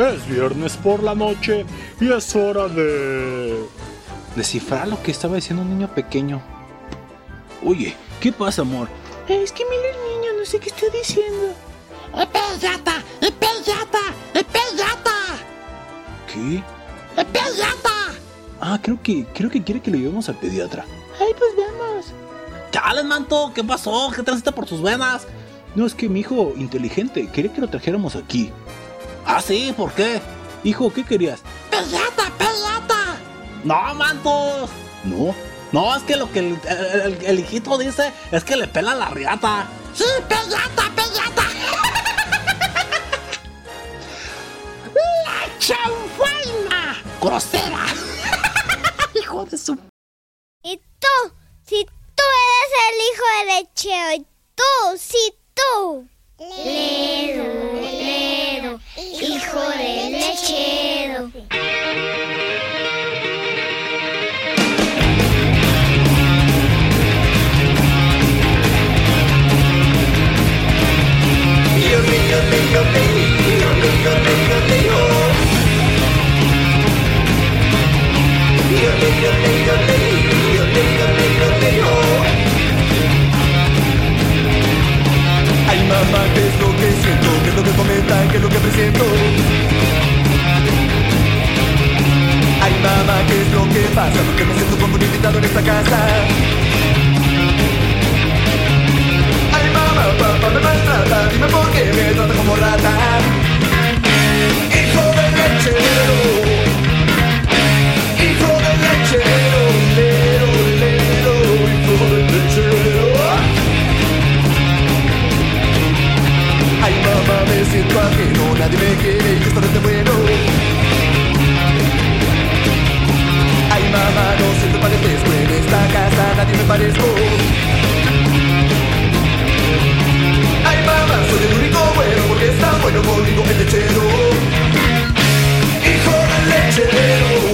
Es viernes por la noche y es hora de... Descifrar lo que estaba diciendo un niño pequeño. Oye, ¿qué pasa, amor? Es que mira el niño, no sé qué está diciendo. ¡Epellata! ¡Epellata! ¡Epellata! ¿Qué? ¡Epellata! Ah, creo que, creo que quiere que lo llevemos al pediatra. Ay, pues vamos. ¡Chales, manto! ¿Qué pasó? ¿Qué transita por tus venas? No, es que mi hijo inteligente quería que lo trajéramos aquí. ¿Ah, sí? ¿Por qué? Hijo, ¿qué querías? ¡Pellata! ¡Pellata! ¡No, mantos! No. No, es que lo que el, el- el hijito dice es que le pela la riata. ¡Sí, pellata, pellata! ¡La chanfaina! ¡Grosera! ¡Hijo de su... Y tú, si tú eres el hijo de Lechero, y tú, si tú. Ledo, Ledo, hijo de Lechero. Ay mamá, ¿qué es lo que siento? ¿Qué es lo que comentan? ¿Qué es lo que presiento? Ay mamá, ¿qué es lo que pasa? ¿Por qué me siento como un invitado en esta casa? Ay mamá, papá me maltrata Dime por qué me trata como rata Hijo de lechero nadie me quiere y esto no es bueno. Ay mamá, no siento parentesco en esta casa, nadie me parezco. Ay mamá, soy el único bueno porque está bueno conmigo el lechero. Hijo del lechero.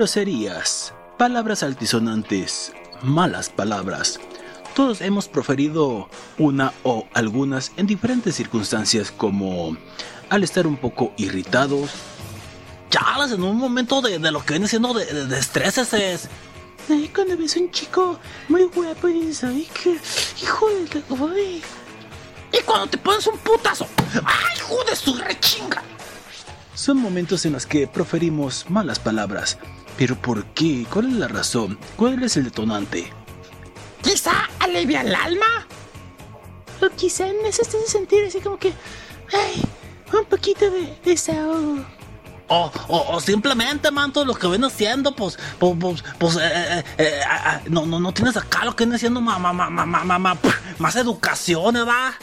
Groserías, palabras altisonantes, malas palabras. Todos hemos proferido una o algunas en diferentes circunstancias como al estar un poco irritados, Chales, en un momento de, lo que viene siendo de, de, de estrés es... Cuando ves un chico muy guapo y ay, qué hijo de la... Y cuando te pones un putazo... ¡Ay, hijo de su rechinga! son momentos en los que proferimos malas palabras. Pero ¿por qué? ¿Cuál es la razón? ¿Cuál es el detonante? Quizá alivia el alma. O quizá en eso te hace sentir así como que, ay, un poquito de desahogo. O, o, o simplemente, manto, lo que viene haciendo, pues, pues, pues, pues, eh, eh, eh, ah, ah, no, no, no tienes acá lo que viene siendo ma- ma- ma- ma- ma- ma- ma- pff, más educación, ¿verdad?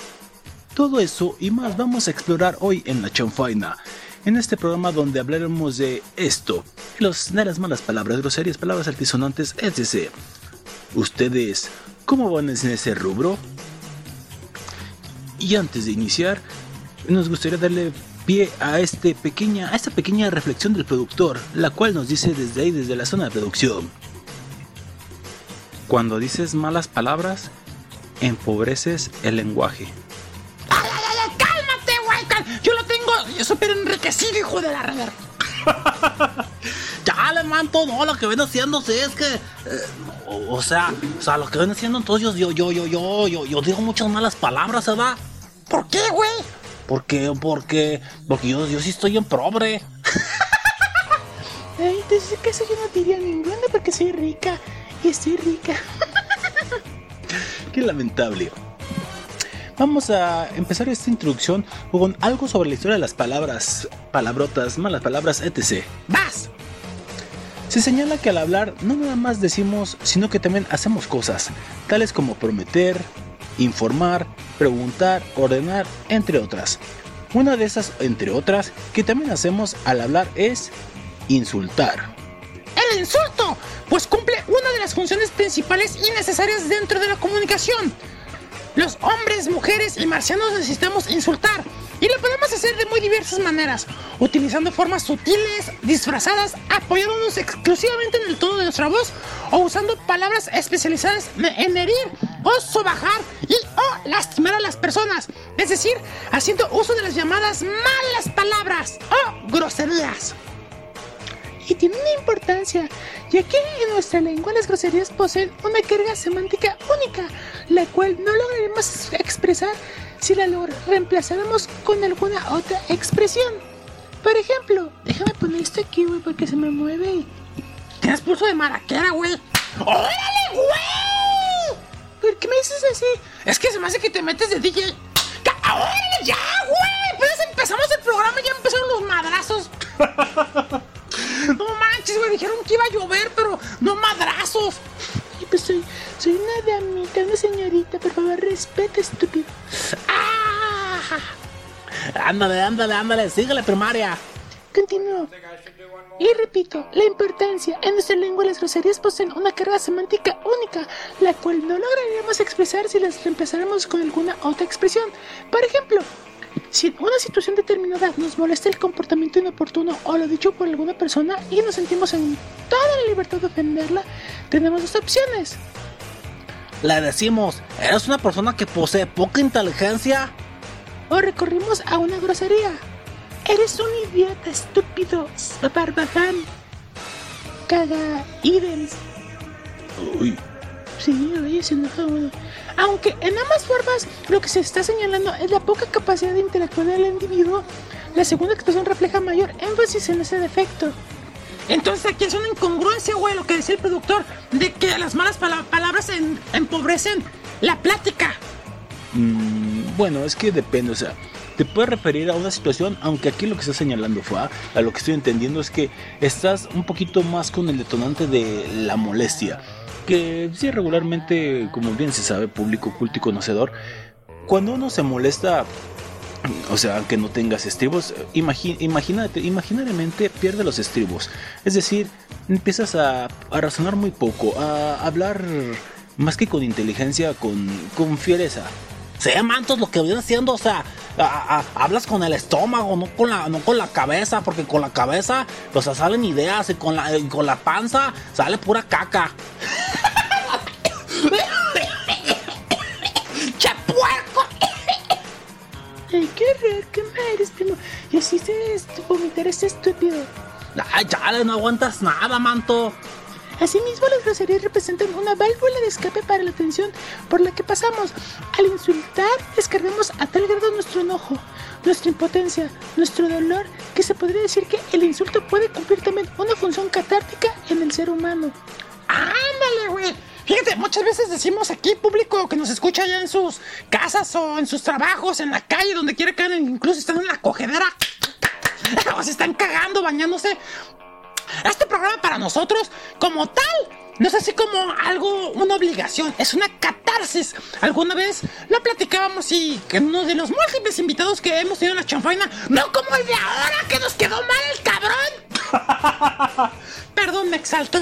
Todo eso y más vamos a explorar hoy en La Chanfaina. En este programa donde hablaremos de esto, los, las malas palabras, groserías, palabras altisonantes, etc. ¿Ustedes cómo van en ese rubro? Y antes de iniciar, nos gustaría darle pie a, este pequeña, a esta pequeña reflexión del productor, la cual nos dice desde ahí, desde la zona de producción. Cuando dices malas palabras, empobreces el lenguaje. Súper enriquecido, hijo de la rever. ya, le manto, no, lo que ven haciendo sí es que. eh, o, o sea, o sea, lo que ven haciendo entonces yo, yo, yo, yo, yo, yo digo muchas malas palabras, ¿verdad? ¿Por qué, güey? Porque, porque, porque yo, yo sí estoy en pobre. Ay, entonces acaso yo no diría ninguna porque soy rica. Y estoy rica. Qué lamentable. Vamos a empezar esta introducción con algo sobre la historia de las palabras, palabrotas, malas palabras, etc. ¡Vas! Se señala que al hablar no nada más decimos, sino que también hacemos cosas, tales como prometer, informar, preguntar, ordenar, entre otras. Una de esas, entre otras, que también hacemos al hablar es insultar. ¡El insulto! Pues cumple una de las funciones principales y necesarias dentro de la comunicación. Los hombres, mujeres y marcianos necesitamos insultar. Y lo podemos hacer de muy diversas maneras, utilizando formas sutiles, disfrazadas, apoyándonos exclusivamente en el tono de nuestra voz o usando palabras especializadas en herir o sobajar y o lastimar a las personas. Es decir, haciendo uso de las llamadas malas palabras o groserías. Y tiene una importancia, ya que en nuestra lengua las groserías poseen una carga semántica única, la cual no lograremos expresar si la reemplazáramos con alguna otra expresión. Por ejemplo, déjame poner esto aquí, güey, porque se me mueve. Tienes pulso de maraquera, güey. ¡Órale, güey! ¿Por qué me dices así? Es que se me hace que te metes de DJ. ¡Ya, ¡Órale, ya, güey! Pues empezamos el programa y ya empezaron los madrazos. No manches, güey. Dijeron que iba a llover, pero no madrazos. Y pues soy, soy una damita, una señorita, por favor, respeta, estúpido. ¡Ah! Ándale, ándale, ándale. Síguele, primaria. Continúo. Y repito, la importancia. En nuestra lengua las groserías poseen una carga semántica única, la cual no lograríamos expresar si las reemplazáramos con alguna otra expresión. Por ejemplo, si en una situación determinada nos molesta el comportamiento inoportuno o lo dicho por alguna persona y nos sentimos en toda la libertad de ofenderla, tenemos dos opciones. Le decimos, eres una persona que posee poca inteligencia. O recurrimos a una grosería. Eres un idiota estúpido, barbaján. Caga, idens. Uy, Sí, oye, se enoja uno. Aunque en ambas formas lo que se está señalando es la poca capacidad de interactuar del individuo, la segunda expresión refleja mayor énfasis en ese defecto. Entonces aquí es una incongruencia, güey, lo que decía el productor, de que las malas pala- palabras en- empobrecen la plática. Mm, bueno, es que depende, o sea, te puedes referir a una situación, aunque aquí lo que está señalando fue, a, a lo que estoy entendiendo es que estás un poquito más con el detonante de la molestia, que sí regularmente, como bien se sabe, público culto y conocedor, cuando uno se molesta, o sea, aunque no tengas estribos, imagínate, imaginariamente pierde los estribos, es decir, empiezas a, razonar muy poco, a hablar más que con inteligencia, con, con fiereza. Sí, mantos, lo que viene haciendo, o sea, a- a- hablas con el estómago, no con la, no con la cabeza, porque con la cabeza, o sea, salen ideas y con la, y con la panza sale pura caca. ¡Che puerco! Ay, qué horror, qué mal eres, primo. Y así se vomitar este estúpido. Ay, chale, no aguantas nada, manto. Asimismo, las groserías representan una válvula de escape para la tensión por la que pasamos. Al insultar, descargamos a tal grado nuestro enojo, nuestra impotencia, nuestro dolor, que se podría decir que el insulto puede cumplir también una función catártica en el ser humano. Ándale, güey. Fíjate, muchas veces decimos aquí, público que nos escucha ya en sus casas o en sus trabajos, en la calle, donde quiera que anden, incluso están en la cogedera. O se están cagando, bañándose. Este programa para nosotros, como tal, no es así como algo, una obligación, es una catarsis. Alguna vez lo platicábamos y que uno de los múltiples invitados que hemos tenido en la chanfaina, no como el de ahora que nos quedó mal el cabrón. Perdón, me exalto.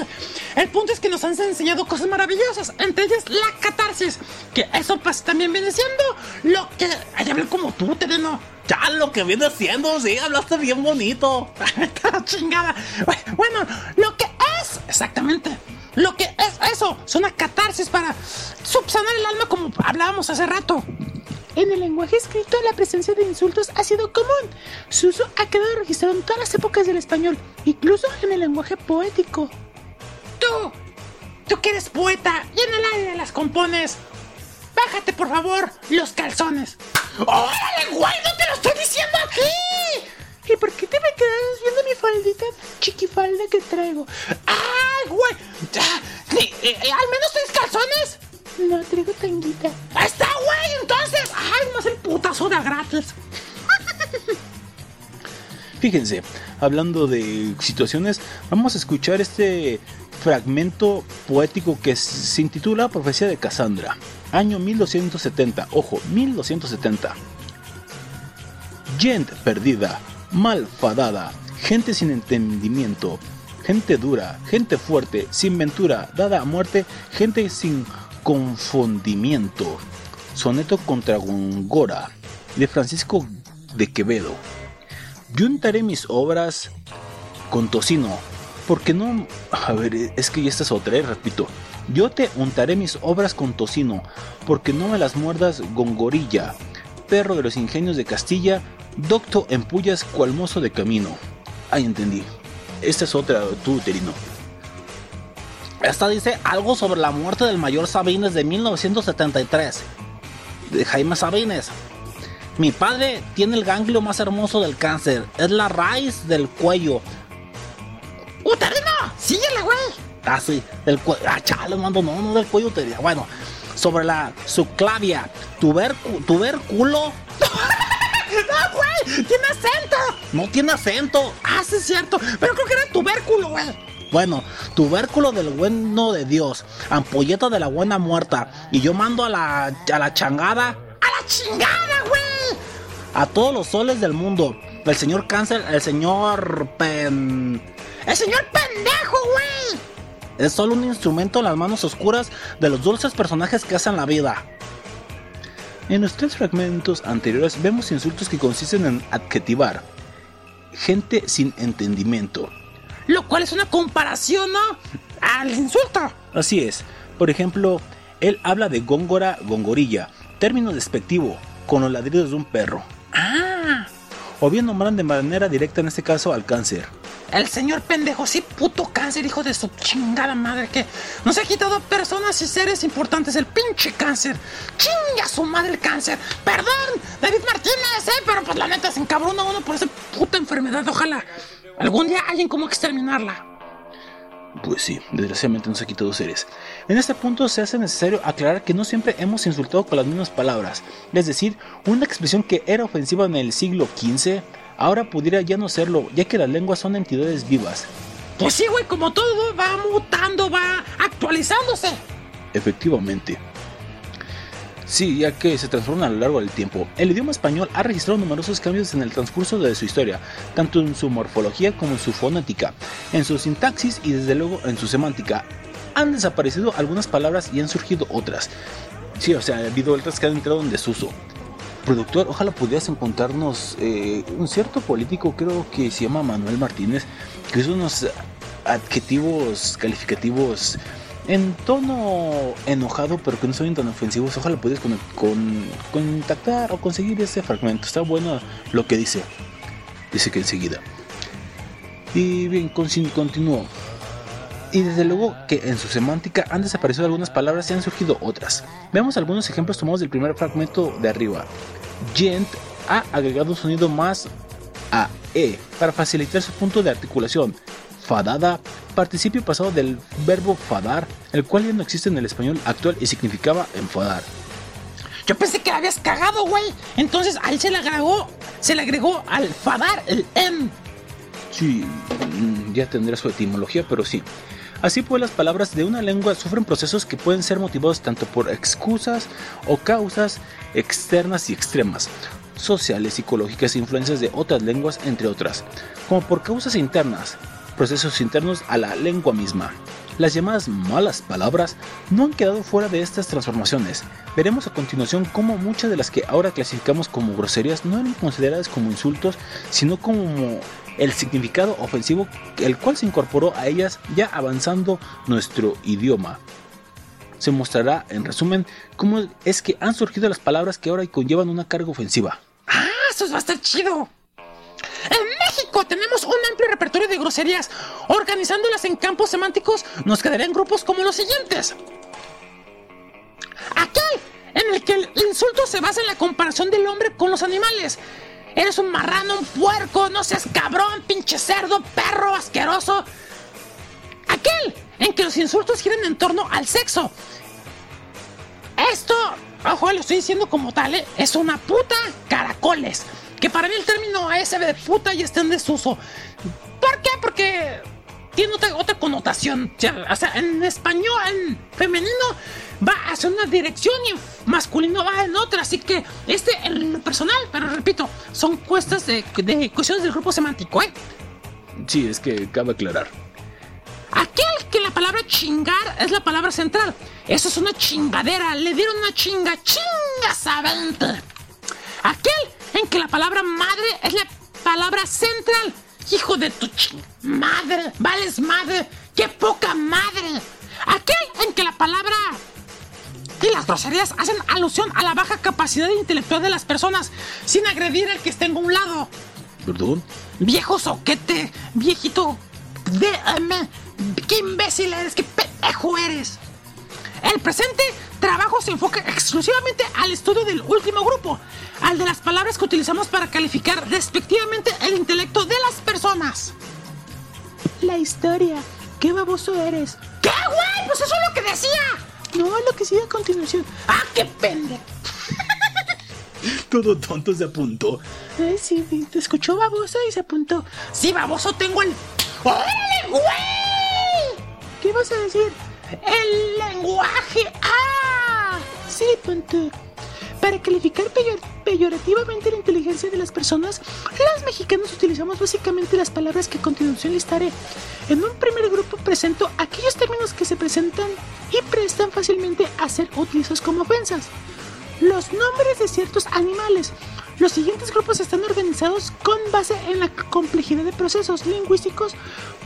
El punto es que nos han enseñado cosas maravillosas, entre ellas la catarsis, que eso pues también viene siendo lo que... Ay, hablé como tú, Tereno. Ya, lo que viene siendo, sí, hablaste bien bonito. Está chingada. Bueno, lo que es exactamente lo que es eso, son una catarsis para subsanar el alma como hablábamos hace rato. En el lenguaje escrito, la presencia de insultos ha sido común. Su uso ha quedado registrado en todas las épocas del español, incluso en el lenguaje poético. Tú, tú que eres poeta y en el aire las compones. Bájate, por favor, los calzones. ¡Órale, güey! ¡No te lo estoy diciendo aquí! ¿Y por qué te me quedas viendo mi faldita chiquifalda que traigo? ¡Ay, güey! Eh, eh, ¿Al menos tienes calzones? No, traigo tanguita. ¡Ahí está, güey! Entonces, ¡ay, más el putazo de gratis! Fíjense, hablando de situaciones, vamos a escuchar este fragmento poético que se intitula Profecía de Cassandra, año 1270, ojo, 1270. Gent perdida, malfadada, gente sin entendimiento, gente dura, gente fuerte, sin ventura, dada a muerte, gente sin confundimiento. Soneto contra Gongora, de Francisco de Quevedo. Yo untaré mis obras con tocino, porque no... A ver, es que esta es otra, eh, repito. Yo te untaré mis obras con tocino, porque no me las muerdas gongorilla, perro de los ingenios de Castilla, docto en pullas cual mozo de camino. Ahí entendí. Esta es otra, tú, Terino. Esta dice algo sobre la muerte del mayor Sabines de 1973. De Jaime Sabines. Mi padre tiene el ganglio más hermoso del cáncer. Es la raíz del cuello. ¡Uterino! ¡Síguele, güey! Ah, sí, del cuello. Ah, chale, mando, no, no del cuello uterino. Bueno, sobre la subclavia, tubercu tubérculo. ¡No, güey! ¡Tiene acento! No tiene acento. Ah, sí, es cierto. Pero creo que era tubérculo, güey. Bueno, tubérculo del bueno de Dios, ampolleta de la buena muerta. Y yo mando a la, a la changada. ¡A la chingada, güey! A todos los soles del mundo. El señor cáncer, el señor pen... ¡El señor pendejo, güey! Es solo un instrumento en las manos oscuras de los dulces personajes que hacen la vida. En los tres fragmentos anteriores vemos insultos que consisten en adjetivar. Gente sin entendimiento. Lo cual es una comparación, ¿no? Al insulto. Así es. Por ejemplo, él habla de góngora, gongorilla, término despectivo, con los ladridos de un perro. Ah, O bien nombran de manera directa en este caso al cáncer. el señor pendejo, sí, puto cáncer, hijo de su chingada madre, que nos ha quitado personas y seres importantes, el pinche cáncer. Chinga su madre el cáncer. Perdón, David Martínez, eh, pero pues la neta se encabrona uno por esa puta enfermedad. Ojalá algún día hayan como exterminarla. Pues sí, desgraciadamente nos ha quitado seres. En este punto se hace necesario aclarar que no siempre hemos insultado con las mismas palabras. Es decir, una expresión que era ofensiva en el siglo XV, ahora pudiera ya no serlo, ya que las lenguas son entidades vivas. Pues sí, güey, como todo va mutando, va actualizándose. Efectivamente. Sí, ya que se transforma a lo largo del tiempo. El idioma español ha registrado numerosos cambios en el transcurso de su historia, tanto en su morfología como en su fonética, en su sintaxis y desde luego en su semántica. Han desaparecido algunas palabras y han surgido otras. Sí, o sea, ha habido otras que han entrado en desuso. Productor, ojalá pudieras encontrarnos eh, un cierto político, creo que se llama Manuel Martínez, que usa unos adjetivos calificativos en tono enojado, pero que no son tan ofensivos. Ojalá pudieras con, con- contactar o conseguir ese fragmento. Está bueno lo que dice. Dice que enseguida. Y bien, con- continúo. Y desde luego que en su semántica han desaparecido algunas palabras y han surgido otras. Veamos algunos ejemplos tomados del primer fragmento de arriba. Gent ha agregado un sonido más a E para facilitar su punto de articulación. Fadada, participio pasado del verbo fadar, el cual ya no existe en el español actual y significaba enfadar. Yo pensé que la habías cagado, güey. Entonces ahí se le agregó, se le agregó al fadar el en. Sí, mm, ya tendrá su etimología, pero sí. Así pues, las palabras de una lengua sufren procesos que pueden ser motivados tanto por excusas o causas externas y extremas, sociales, psicológicas e influencias de otras lenguas, entre otras, como por causas internas, procesos internos a la lengua misma. Las llamadas malas palabras no han quedado fuera de estas transformaciones. Veremos a continuación cómo muchas de las que ahora clasificamos como groserías no eran consideradas como insultos, sino como el significado ofensivo el cual se incorporó a ellas ya avanzando nuestro idioma. Se mostrará, en resumen, cómo es que han surgido las palabras que ahora conllevan una carga ofensiva. ¡Ah, eso va a estar chido! Tenemos un amplio repertorio de groserías. Organizándolas en campos semánticos, nos quedarían grupos como los siguientes. Aquel en el que el insulto se basa en la comparación del hombre con los animales. Eres un marrano, un puerco, no seas cabrón, pinche cerdo, perro, asqueroso. Aquel en que los insultos giran en torno al sexo. Esto, ojo, lo estoy diciendo como tal, ¿eh? es una puta caracoles. Que para mí el término ASB de puta ya está en desuso. ¿Por qué? Porque tiene otra, otra connotación. O sea, en español, en femenino, va hacia una dirección y en masculino va en otra. Así que este, en lo personal, pero repito, son cuestas de, de cuestiones del grupo semántico, ¿eh? Sí, es que cabe aclarar. Aquel que la palabra chingar es la palabra central. Eso es una chingadera. Le dieron una chinga, chinga sabente. Aquel en que la palabra madre es la palabra central. Hijo de tu ching madre, vales madre, qué poca madre. Aquel en que la palabra y las groserías hacen alusión a la baja capacidad intelectual de las personas sin agredir al que esté en un lado. ¿Perdón? Viejo soquete, viejito DM, qué imbécil eres, qué pendejo eres. El presente trabajo se enfoca exclusivamente al estudio del último grupo, al de las palabras que utilizamos para calificar despectivamente el intelecto de las personas. La historia. Qué baboso eres. ¿Qué, güey? Pues eso es lo que decía. No, lo que sigue a continuación. ¡Ah, qué pendejo! Todo tonto se apuntó. Eh, sí, te escuchó baboso y se apuntó. Sí, baboso, tengo el... ¡Órale, güey! ¿Qué vas a decir? ¡El lenguaje! ¡Ah! Sí, punto. Para calificar peyor peyorativamente la inteligencia de las personas, los mexicanos utilizamos básicamente las palabras que a continuación listaré. En un primer grupo presento aquellos términos que se presentan y prestan fácilmente a ser utilizados como ofensas. Los nombres de ciertos animales. Los siguientes grupos están organizados con base en la complejidad de procesos lingüísticos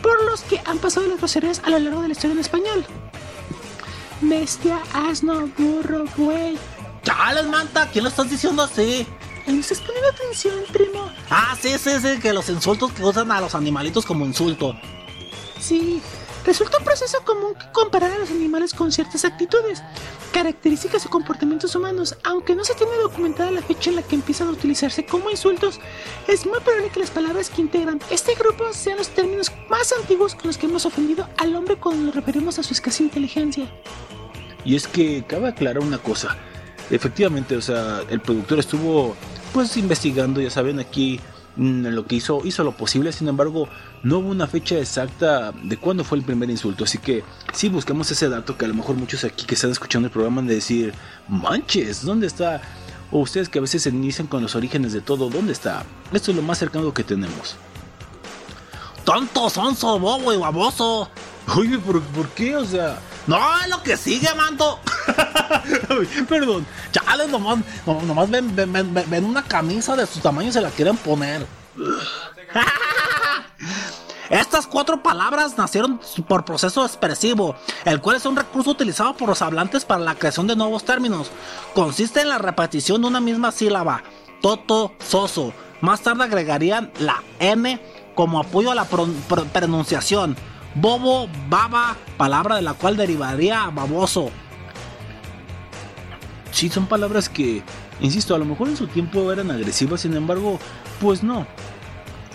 por los que han pasado las groserías a lo largo de la historia en español. Bestia, asno, burro, buey. Chales, manta, ¿quién lo estás diciendo así? ¿Me estás poniendo atención, primo? Ah, sí, sí, sí, que los insultos que usan a los animalitos como insulto. Sí, resulta un proceso común comparar a los animales con ciertas actitudes, características o comportamientos humanos. Aunque no se tiene documentada la fecha en la que empiezan a utilizarse como insultos, es muy probable que las palabras que integran este grupo sean los términos más antiguos con los que hemos ofendido al hombre cuando nos referimos a su escasa inteligencia. Y es que cabe aclarar una cosa. Efectivamente, o sea, el productor estuvo pues investigando, ya saben, aquí mm, lo que hizo, hizo lo posible, sin embargo, no hubo una fecha exacta de cuándo fue el primer insulto, así que si buscamos ese dato que a lo mejor muchos aquí que están escuchando el programa han de decir, manches, ¿dónde está? O ustedes que a veces se inician con los orígenes de todo, ¿dónde está? Esto es lo más cercano que tenemos. Tonto, sonso, bobo y baboso. Oye, ¿por, ¿por qué? O sea... No, es lo que sigue, manto. Perdón. Chale, nomás, no- nomás ven, ven, ven- ven- ven una camisa de su tamaño y se la quieren poner. Estas cuatro palabras nacieron por proceso expresivo, el cual es un recurso utilizado por los hablantes para la creación de nuevos términos. Consiste en la repetición de una misma sílaba, toto, soso. Más tarde agregarían la N como apoyo a la pro- pro- pronunciación. Bobo, baba, palabra de la cual derivaría baboso. Sí, son palabras que, insisto, a lo mejor en su tiempo eran agresivas, sin embargo, pues no.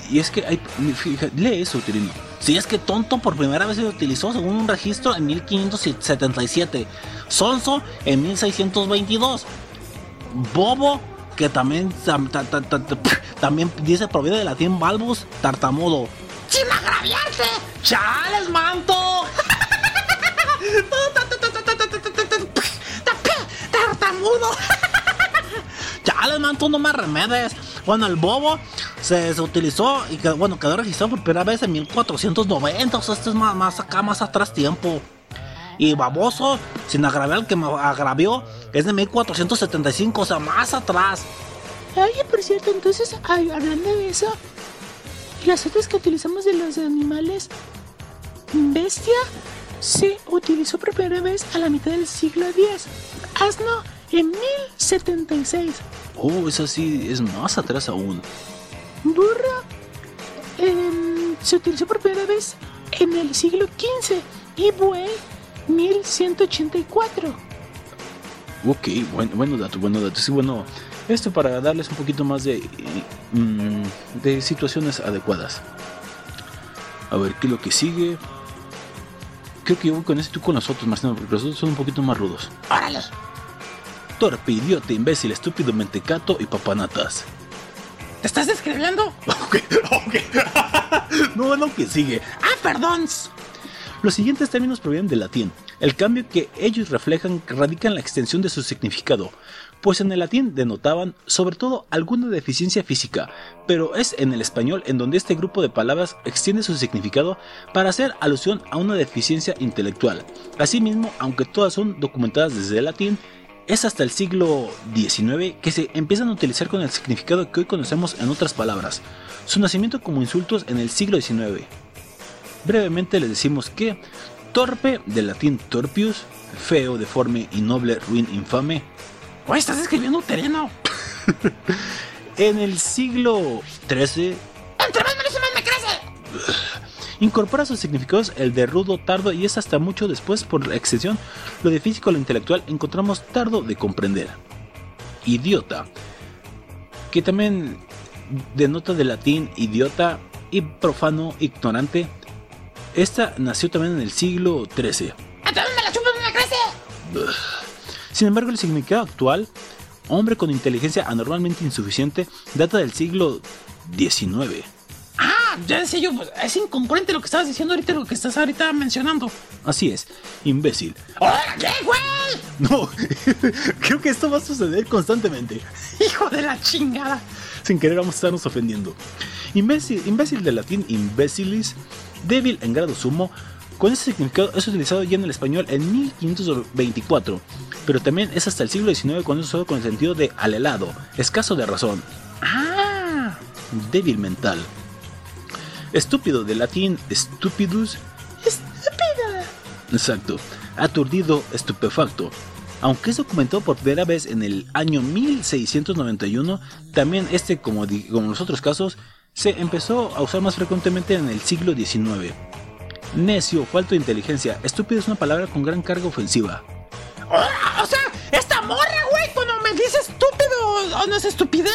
Y es que hay. fija- lee eso, Tirino. Si es que tonto por primera vez se utilizó según un registro en 1577, sonso en 1622, bobo que también, tam- ta- ta- ta- ta- también dice proviene del latín balbus, tartamudo. ¡Sin agraviarte! ¡Chales, manto! ¡Tartamudo! ¡Chales, manto, no me remedes! Bueno, el bobo se, se utilizó y que, bueno, quedó registrado por primera vez en 1490, o sea, este es más, más acá, más atrás tiempo. Y baboso, sin agraviar el que me agravió, es de 1475, o sea, más atrás. Oye, por cierto, entonces, ay, hablando de eso, Las otras que utilizamos de los animales, bestia, se utilizó por primera vez a la mitad del siglo X. Asno en 1076. Oh, esa sí es más atrás aún. Burro em, se utilizó por primera vez en el siglo XV y buey 1184. Ok, bueno, bueno dato, bueno dato. Sí, bueno, esto para darles un poquito más de, mm, de situaciones adecuadas. A ver, ¿qué es lo que sigue? Creo que yo voy con este tú con los otros, Marcelo, porque los otros son un poquito más rudos. ¡Órale! Torpe, idiota, imbécil, estúpido, mentecato y papanatas. ¿Te estás describiendo? Ok, ok. no, no, que sigue. Ah, perdón. Los siguientes términos provienen del latín. El cambio que ellos reflejan radica en la extensión de su significado, pues en el latín denotaban sobre todo alguna deficiencia física, pero es en el español en donde este grupo de palabras extiende su significado para hacer alusión a una deficiencia intelectual. Asimismo, aunque todas son documentadas desde el latín, es hasta el siglo XIX que se empiezan a utilizar con el significado que hoy conocemos en otras palabras. Su nacimiento como insultos en el siglo XIX. Brevemente les decimos que torpe, del latín torpius, feo, deforme, innoble, ruin, infame. Estás escribiendo terreno. en el siglo XIII Entre más me crece. incorpora sus significados el de rudo, tardo y es hasta mucho después por la extensión lo de físico lo intelectual encontramos tardo de comprender. Idiota, que también denota de latín idiota y profano, ignorante. Esta nació también en el siglo XIII. Sin embargo, el significado actual, hombre con inteligencia anormalmente insuficiente, data del siglo XIX. Ya decía yo, pues, es incongruente lo que estabas diciendo ahorita y lo que estás ahorita mencionando. Así es, imbécil. ¡Hola, qué, güey! No, creo que esto va a suceder constantemente. Hijo de la chingada. Sin querer vamos a estarnos ofendiendo. Imbécil, imbécil del latín imbécilis, débil en grado sumo, con ese significado es utilizado ya en el español en 1524, pero también es hasta el siglo XIX cuando es usado con el sentido de alelado, escaso de razón, Ah, débil mental. Estúpido del latín stupidus, ¡Estúpida! exacto, aturdido, estupefacto. Aunque es documentado por primera vez en el año 1691, también este, como, como los otros casos, se empezó a usar más frecuentemente en el siglo XIX. Necio, falto de inteligencia, estúpido es una palabra con gran carga ofensiva. o, o sea, esta morra, güey, cuando me dice estúpido o no es estupidez.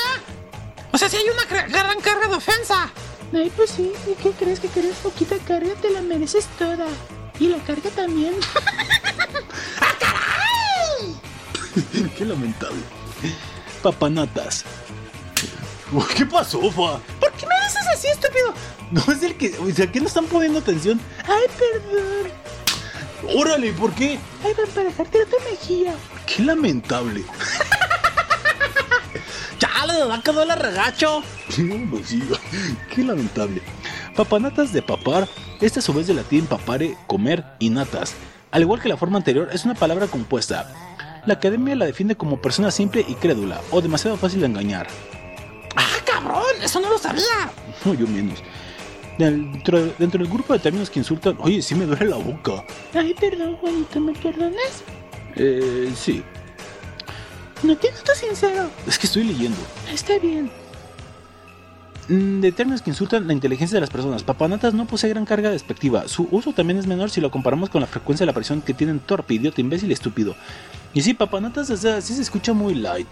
O sea, si hay una gran carga de ofensa. Ay, pues sí, ¿y qué crees que querés poquita carga? Te la mereces toda. Y la carga también. Qué lamentable. Papanatas. ¿Qué pasó, Fa? ¿Por qué me dices así, estúpido? No es el que. O sea, ¿qué no están poniendo atención? Ay, perdón. Órale, ¿por qué? Ay, van para dejarte otra mejilla. Qué lamentable. Chale, va a quedar el regacho. No, pues sí, Qué lamentable. Papanatas de papar, esta a su vez de latín papare, comer y natas. Al igual que la forma anterior, es una palabra compuesta. La academia la define como persona simple y crédula, o demasiado fácil de engañar. Ah, cabrón, eso no lo sabía. No, yo menos. Dentro, dentro del grupo de términos que insultan, oye, sí me duele la boca. Ay, perdón, Juanito, ¿me perdonas? Eh, sí, No te noto sincero. es que estoy leyendo. Está bien. Mm, De términos que insultan la inteligencia de las personas, papanatas no posee gran carga despectiva. Su uso también es menor si lo comparamos con la frecuencia de la aparición que tienen torpe, idiota, imbécil y estúpido. Y sí, papanatas, o sea, sí se escucha muy light.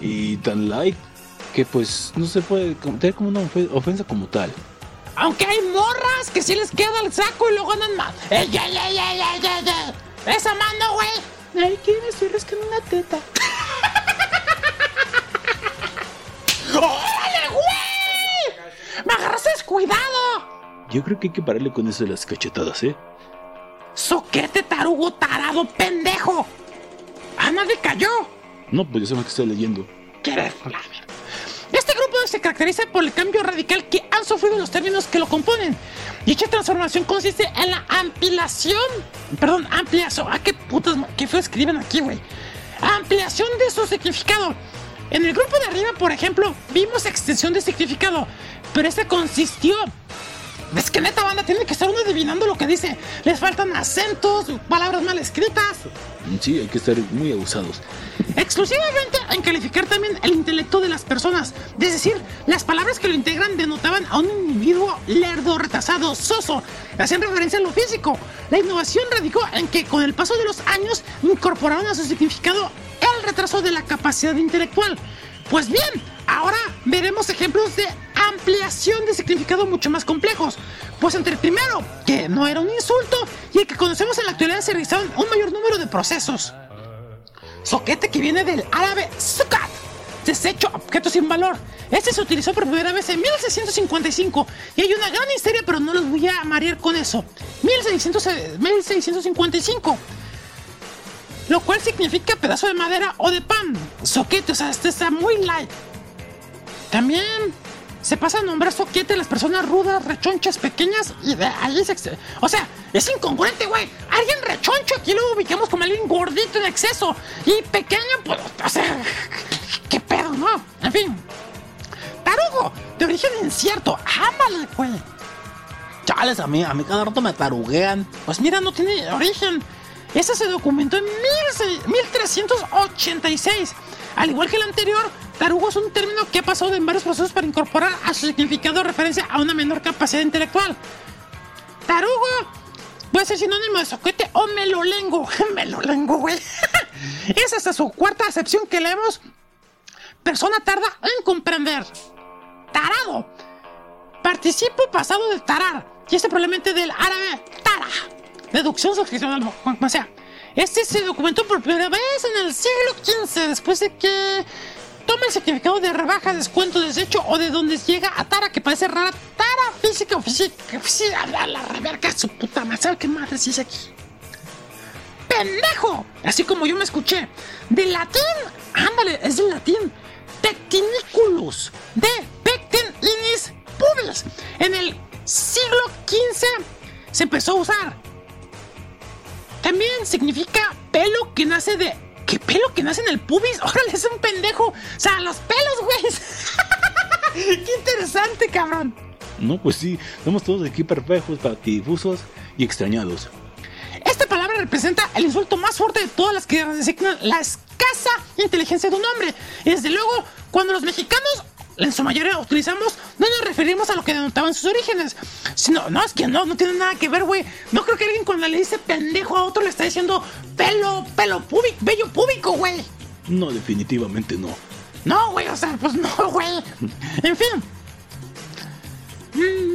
Y tan light que pues no se puede tener como una ofe- ofensa como tal. Aunque hay morras que sí les queda el saco y luego andan más. ¡Ey, ey, ey, ey, ey, ey, ey! ¡Esa mano, güey! Ay, que me estoy rascando una teta. ¡Me agarraste descuidado! Yo creo que hay que pararle con eso de las cachetadas, ¿eh? ¡Soquete, tarugo, tarado, pendejo! ¡Ah, nadie cayó! No, pues ya sé lo que estoy leyendo. ¿Quieres la ver? Este grupo se caracteriza por el cambio radical que han sufrido los términos que lo componen. Dicha transformación consiste en la ampliación. Perdón, ampliación. Ah, qué putas. ¿Qué feo escriben aquí, güey? Ampliación de su significado. En el grupo de arriba, por ejemplo, vimos extensión de significado. Pero este consistió. Es que neta banda tiene que estar uno adivinando lo que dice. Les faltan acentos, palabras mal escritas. Sí, hay que estar muy abusados. Exclusivamente en calificar también el intelecto de las personas. Es decir, las palabras que lo integran denotaban a un individuo lerdo, retrasado, soso. Hacían referencia a lo físico. La innovación radicó en que con el paso de los años incorporaron a su significado el retraso de la capacidad intelectual. Pues bien, ahora veremos ejemplos de ampliación de significado mucho más complejos. Pues entre el primero, que no era un insulto, y el que conocemos en la actualidad se realizaron un mayor número de procesos. Soquete que viene del árabe sukat, desecho, objeto sin valor. Este se utilizó por primera vez en 1655 y hay una gran histeria, pero no los voy a marear con eso. 1600, eh, 1655 lo cual significa pedazo de madera o de pan. Soquete, o sea, este está muy light. También se pasa a nombrar soquete a las personas rudas, rechonchas, pequeñas y de ahí se... O sea, es incongruente, güey. Alguien rechoncho aquí lo ubicamos como alguien gordito en exceso y pequeño, pues, o sea, qué pedo, ¿no? En fin. Tarugo, de origen incierto. Ámale, güey. Chales, a mí, a mí cada rato me taruguean. Pues mira, no tiene origen. Ese se documentó en 16 1386. Al igual que el anterior, tarugo es un término que ha pasado en varios procesos para incorporar a su significado referencia a una menor capacidad intelectual. Tarugo puede ser sinónimo de soquete o melolengo. melolengo, güey. es hasta su cuarta acepción que leemos. Persona tarda en comprender. Tarado. Participo pasado de tarar. Y este probablemente del árabe tara. Deducción sugestional, o sea. Este se documentó por primera vez en el siglo XV, después de que toma el significado de rebaja, descuento, desecho o de donde llega a tara, que parece rara. Tara física o física. física la, la su puta madre. ¿Sabe qué madre dice aquí? ¡Pendejo! Así como yo me escuché. Del latín, ándale, es del latín. Pectiniculus. De pecten inis pubis. En el siglo XV se empezó a usar. También significa pelo que nace de. ¿Qué pelo que nace en el pubis? Órale, es un pendejo. O sea, los pelos, güey. Qué interesante, cabrón. No, pues sí, somos todos aquí perfectos, patidifusos y extrañados. Esta palabra representa el insulto más fuerte de todas las que designan la escasa inteligencia de un hombre. Y desde luego, cuando los mexicanos en su mayoría utilizamos, no nos referimos a lo que denotaban sus orígenes. Sino, no, es que no, no tiene nada que ver, güey. No creo que alguien cuando le dice pendejo a otro le está diciendo pelo, pelo púbico, bello púbico, güey. No, definitivamente no. No, güey, o sea, pues no, güey. En fin. Mm,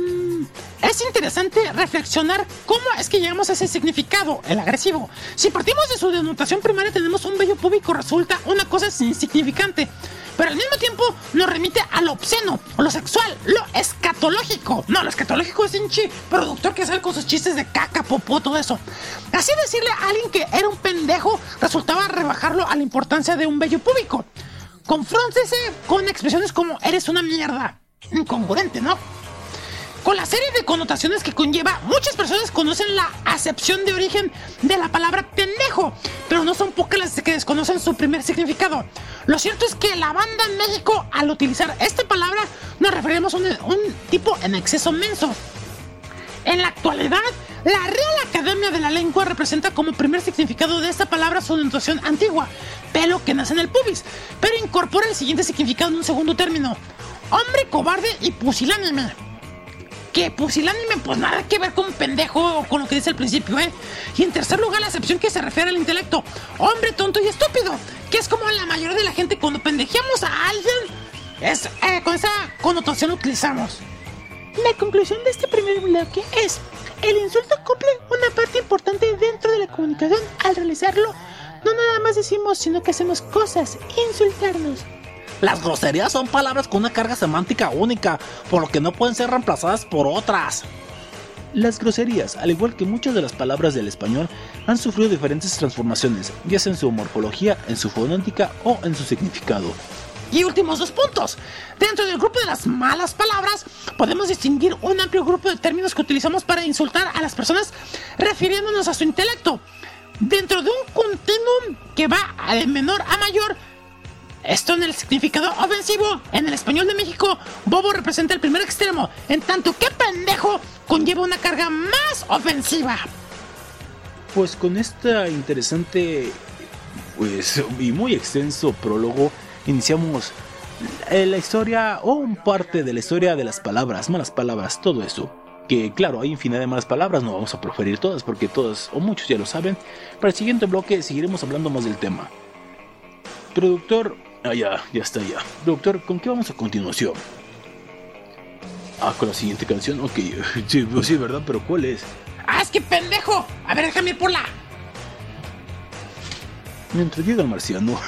es interesante reflexionar cómo es que llegamos a ese significado, el agresivo. Si partimos de su denotación primaria, tenemos un bello público, resulta una cosa insignificante. Pero al mismo tiempo nos remite a lo obsceno, lo sexual, lo escatológico. No, lo escatológico es un chi productor que sale con sus chistes de caca, popó, todo eso. Así decirle a alguien que era un pendejo resultaba rebajarlo a la importancia de un bello público. Confróntese con expresiones como eres una mierda. Incongruente, ¿no? Con la serie de connotaciones que conlleva, muchas personas conocen la acepción de origen de la palabra pendejo, pero no son pocas las que desconocen su primer significado. Lo cierto es que la banda en México, al utilizar esta palabra, nos referimos a un, tipo en exceso menso. En la actualidad, la Real Academia de la Lengua representa como primer significado de esta palabra su denotación antigua, pelo que nace en el pubis, pero incorpora el siguiente significado en un segundo término: hombre cobarde y pusilánime. Que pusilánime, pues nada que ver con pendejo con lo que dice al principio, ¿eh? Y en tercer lugar, la acepción que se refiere al intelecto: hombre tonto y estúpido, que es como la mayoría de la gente cuando pendejeamos a alguien, es eh, con esa connotación utilizamos. La conclusión de este primer bloque es, el insulto cumple una parte importante dentro de la comunicación. Al realizarlo, no nada más decimos, sino que hacemos cosas, insultarnos. Las groserías son palabras con una carga semántica única, por lo que no pueden ser reemplazadas por otras. Las groserías, al igual que muchas de las palabras del español, han sufrido diferentes transformaciones, ya sea en su morfología, en su fonética o en su significado. Y últimos dos puntos. Dentro del grupo de las malas palabras, podemos distinguir un amplio grupo de términos que utilizamos para insultar a las personas refiriéndonos a su intelecto. Dentro de un continuum que va de menor a mayor, Esto en el significado ofensivo. En el español de México, bobo representa el primer extremo, en tanto que pendejo conlleva una carga más ofensiva. Pues con esta interesante pues, y muy extenso prólogo, iniciamos la historia o un parte de la historia de las palabras, malas palabras, todo eso. Que claro, hay infinidad de malas palabras, no vamos a proferir todas porque todas o muchos ya lo saben. Para el siguiente bloque seguiremos hablando más del tema. Productor, ah ya, ya está ya. Productor, ¿con qué vamos a continuación? Ah, con la siguiente canción, ok. Sí, pues sí, ¿verdad? Pero ¿cuál es? ¡Ah, es que pendejo! A ver, déjame ir por la. Mientras llega el marciano.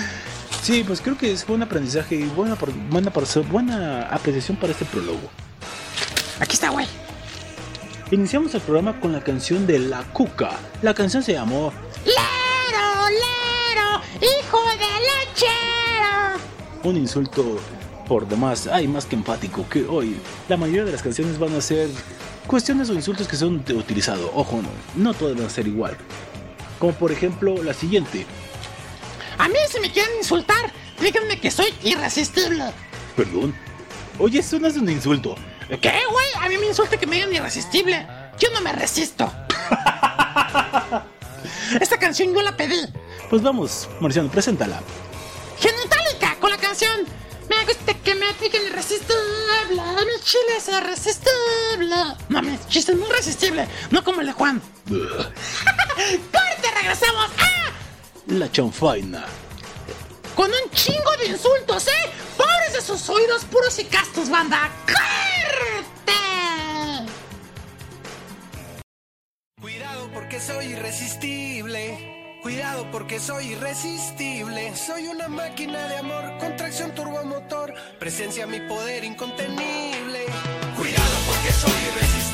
sí, pues creo que es buen aprendizaje y buena, buena, buena apreciación para este prólogo. Aquí está, güey. Iniciamos el programa con la canción de La Cuca. La canción se llamó ¡Lero, lero! Un insulto por demás, hay más que empático, que hoy la mayoría de las canciones van a ser cuestiones o insultos que son utilizados. Ojo, no, no todas van a ser igual. Como por ejemplo la siguiente. A mí si me quieren insultar, díganme que soy irresistible. Perdón. Oye, eso no es un insulto. ¿Qué, güey? A mí me insulta que me digan irresistible. Yo no me resisto. Esta canción yo la pedí. Pues vamos, Marciano, preséntala. Genitalica con la canción. Me gusta que me digan irresistible. Mi chile es irresistible. No, mi chiste es muy irresistible. No como el de Juan. ¡Corte! ¡Regresamos! ¡Ah! La chanfaina. Con un chingo de insultos, ¿eh? ¡Pobres de sus oídos puros y castos, banda! ¡Corte! Cuidado porque soy irresistible. Cuidado porque soy irresistible. Soy una máquina de amor con tracción turbomotor. Presencia mi poder incontenible. Cuidado porque soy irresistible.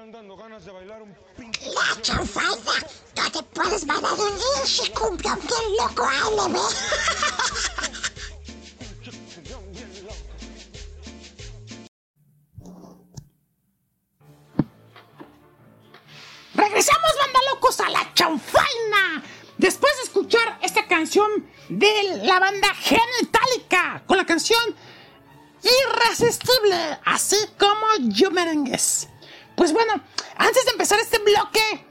Están dando ganas de bailar un pinche. La chanfaina, no te puedes mandar un pinche cumbión bien loco, ALB. Regresamos, banda locos, a la chanfaina. Después de escuchar esta canción de la banda Genitalica con la canción Irresistible, así como yo merengues. Pues bueno, antes de empezar este bloque,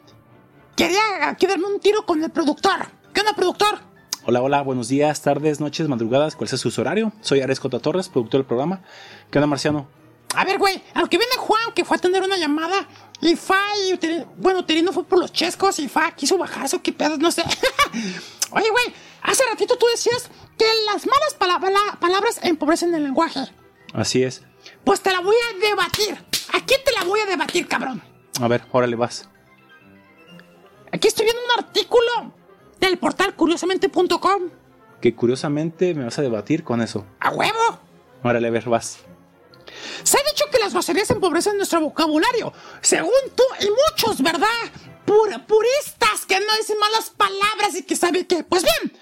quería aquí darme un tiro con el productor. ¿Qué onda, productor? Hola, hola, buenos días, tardes, noches, madrugadas, ¿cuál es su horario? Soy Ares Cota Torres, productor del programa. ¿Qué onda, Marciano? A ver, güey, a lo que viene Juan, que fue a atender una llamada, y fue, y te- bueno, Terino fue por los chescos, y fue, quiso bajar eso, qué pedo, no sé. Oye, güey, hace ratito tú decías que las malas palabra- palabras empobrecen el lenguaje. Así es. Pues te la voy a debatir. Aquí te la voy a debatir, cabrón. A ver, órale, vas. Aquí estoy viendo un artículo del portal curiosamente.com. Que curiosamente me vas a debatir con eso. ¡A huevo! Órale, a ver, vas. Se ha dicho que las groserías empobrecen nuestro vocabulario. Según tú y muchos, ¿verdad? Pur- puristas que no dicen malas palabras y que saben que. Pues bien,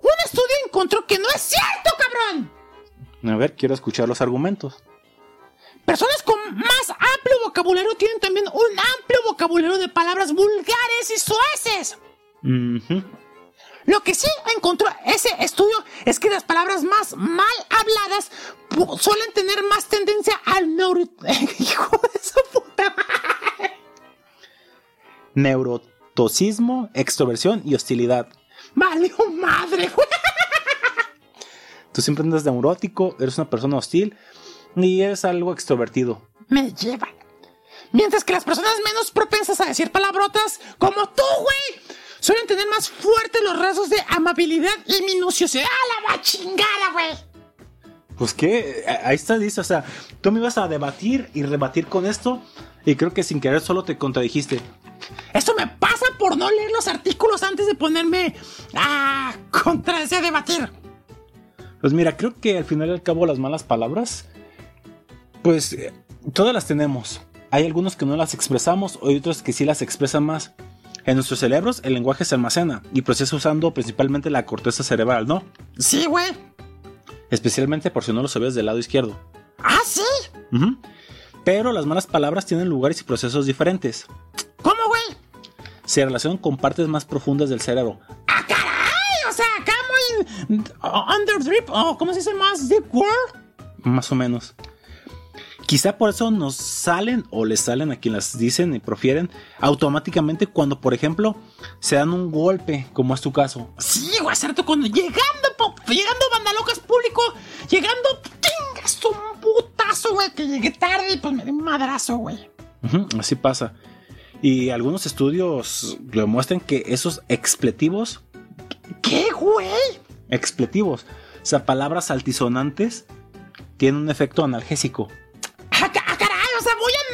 un estudio encontró que no es cierto, cabrón. A ver, quiero escuchar los argumentos. Personas con más amplio vocabulario tienen también un amplio vocabulario de palabras vulgares y soeces. Ujú. Lo que sí encontró ese estudio es que las palabras más mal habladas suelen tener más tendencia al neuro... Hijo de su puta madre. Neurotosismo, extroversión y hostilidad. Valió madre, güey. Tú siempre andas neurótico, eres una persona hostil y eres algo extrovertido. Me lleva. Mientras que las personas menos propensas a decir palabrotas, como tú, güey, suelen tener más fuertes los rasgos de amabilidad y minuciosidad. ¡A la va chingada, güey! Pues qué, A- ahí está listo. O sea, tú me ibas a debatir y rebatir con esto y creo que sin querer solo te contradijiste. Esto me pasa por no leer los artículos antes de ponerme a contra ese debatir. Pues mira, creo que al final y al cabo las malas palabras, pues eh, todas las tenemos. Hay algunos que no las expresamos, hay otros que sí las expresan más. En nuestros cerebros el lenguaje se almacena y procesa usando principalmente la corteza cerebral, ¿no? Sí, güey. Especialmente por si no lo sabes del lado izquierdo. ¿Ah, sí? Pero las malas palabras tienen lugares y procesos diferentes. ¿Cómo, güey? Se relacionan con partes más profundas del cerebro. ¡Ah, caray! O sea, acá muy uh, under drip, o ¿cómo se dice más? Deep world. Más o menos. Quizá por eso nos salen o les salen a quien las dicen y profieren automáticamente cuando, por ejemplo, se dan un golpe, como es tu caso. Sí, güey, cierto, cuando llegando, po- llegando bandalocas público, llegando, tingas un putazo, güey, que llegué tarde y pues me di un madrazo, güey. Así pasa. Y algunos estudios lo muestran que esos expletivos, ¿Qué, güey? expletivos, o sea, palabras altisonantes, tienen un efecto analgésico.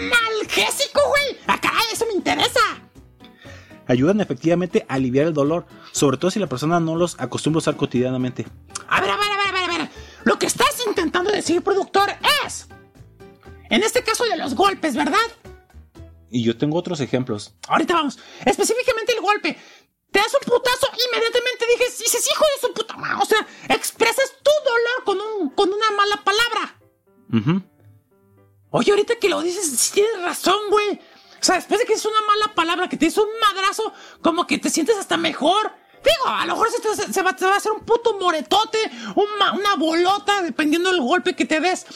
Analgésico, güey. ¡Ah, caray! Eso me interesa. Ayudan efectivamente a aliviar el dolor, sobre todo si la persona no los acostumbra a usar cotidianamente. A ver, a ver, a ver, a ver, a ver. Lo que estás intentando decir, productor, es. En este caso de los golpes, ¿verdad? Y yo tengo otros ejemplos. Ahorita vamos. Específicamente el golpe. Te das un putazo, inmediatamente dije, dices, hijo de su puta madre. O sea, expresas tu dolor con, un, con una mala palabra. Ujú. Oye, ahorita que lo dices, sí tienes razón, güey. O sea, después de que es una mala palabra, que te des un madrazo, como que te sientes hasta mejor. Digo, a lo mejor se, va, a hacer un puto moretote, una bolota, dependiendo del golpe que te des.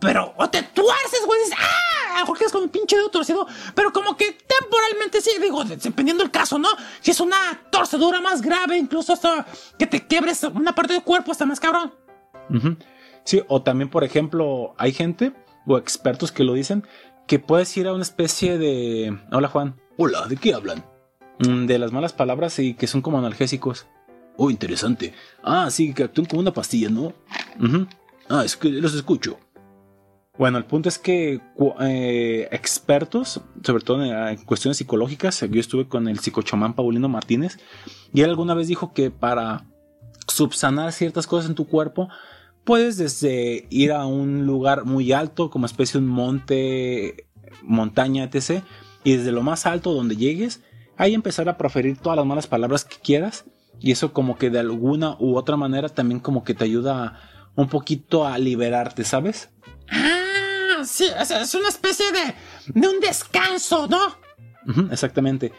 Pero, o te tuerces, güey, dices, ¡ah! A lo mejor quedas con un pinche dedo torcido, pero como que temporalmente sí, digo, de- dependiendo del caso, ¿no? Si es una torcedura más grave, incluso hasta que te quiebres una parte del cuerpo, está más cabrón. Sí, o también, por ejemplo, hay gente o expertos que lo dicen que puedes ir a una especie de. Hola, Juan. Hola, ¿de qué hablan? Mm, De las malas palabras y que son como analgésicos. Oh, interesante. Ah, sí, que actúan como una pastilla, ¿no? Ah, es que los escucho. Bueno, el punto es que eh, expertos, sobre todo en, en cuestiones psicológicas, yo estuve con el psicochamán Paulino Martínez y él alguna vez dijo que para subsanar ciertas cosas en tu cuerpo, puedes desde ir a un lugar muy alto, como especie de un monte montaña, etc. Y desde lo más alto donde llegues, ahí empezar a proferir todas las malas palabras que quieras. Y eso como que de alguna u otra manera también como que te ayuda un poquito a liberarte, ¿sabes? Ah, sí, es, es una especie de, de un descanso, ¿no? Exactamente.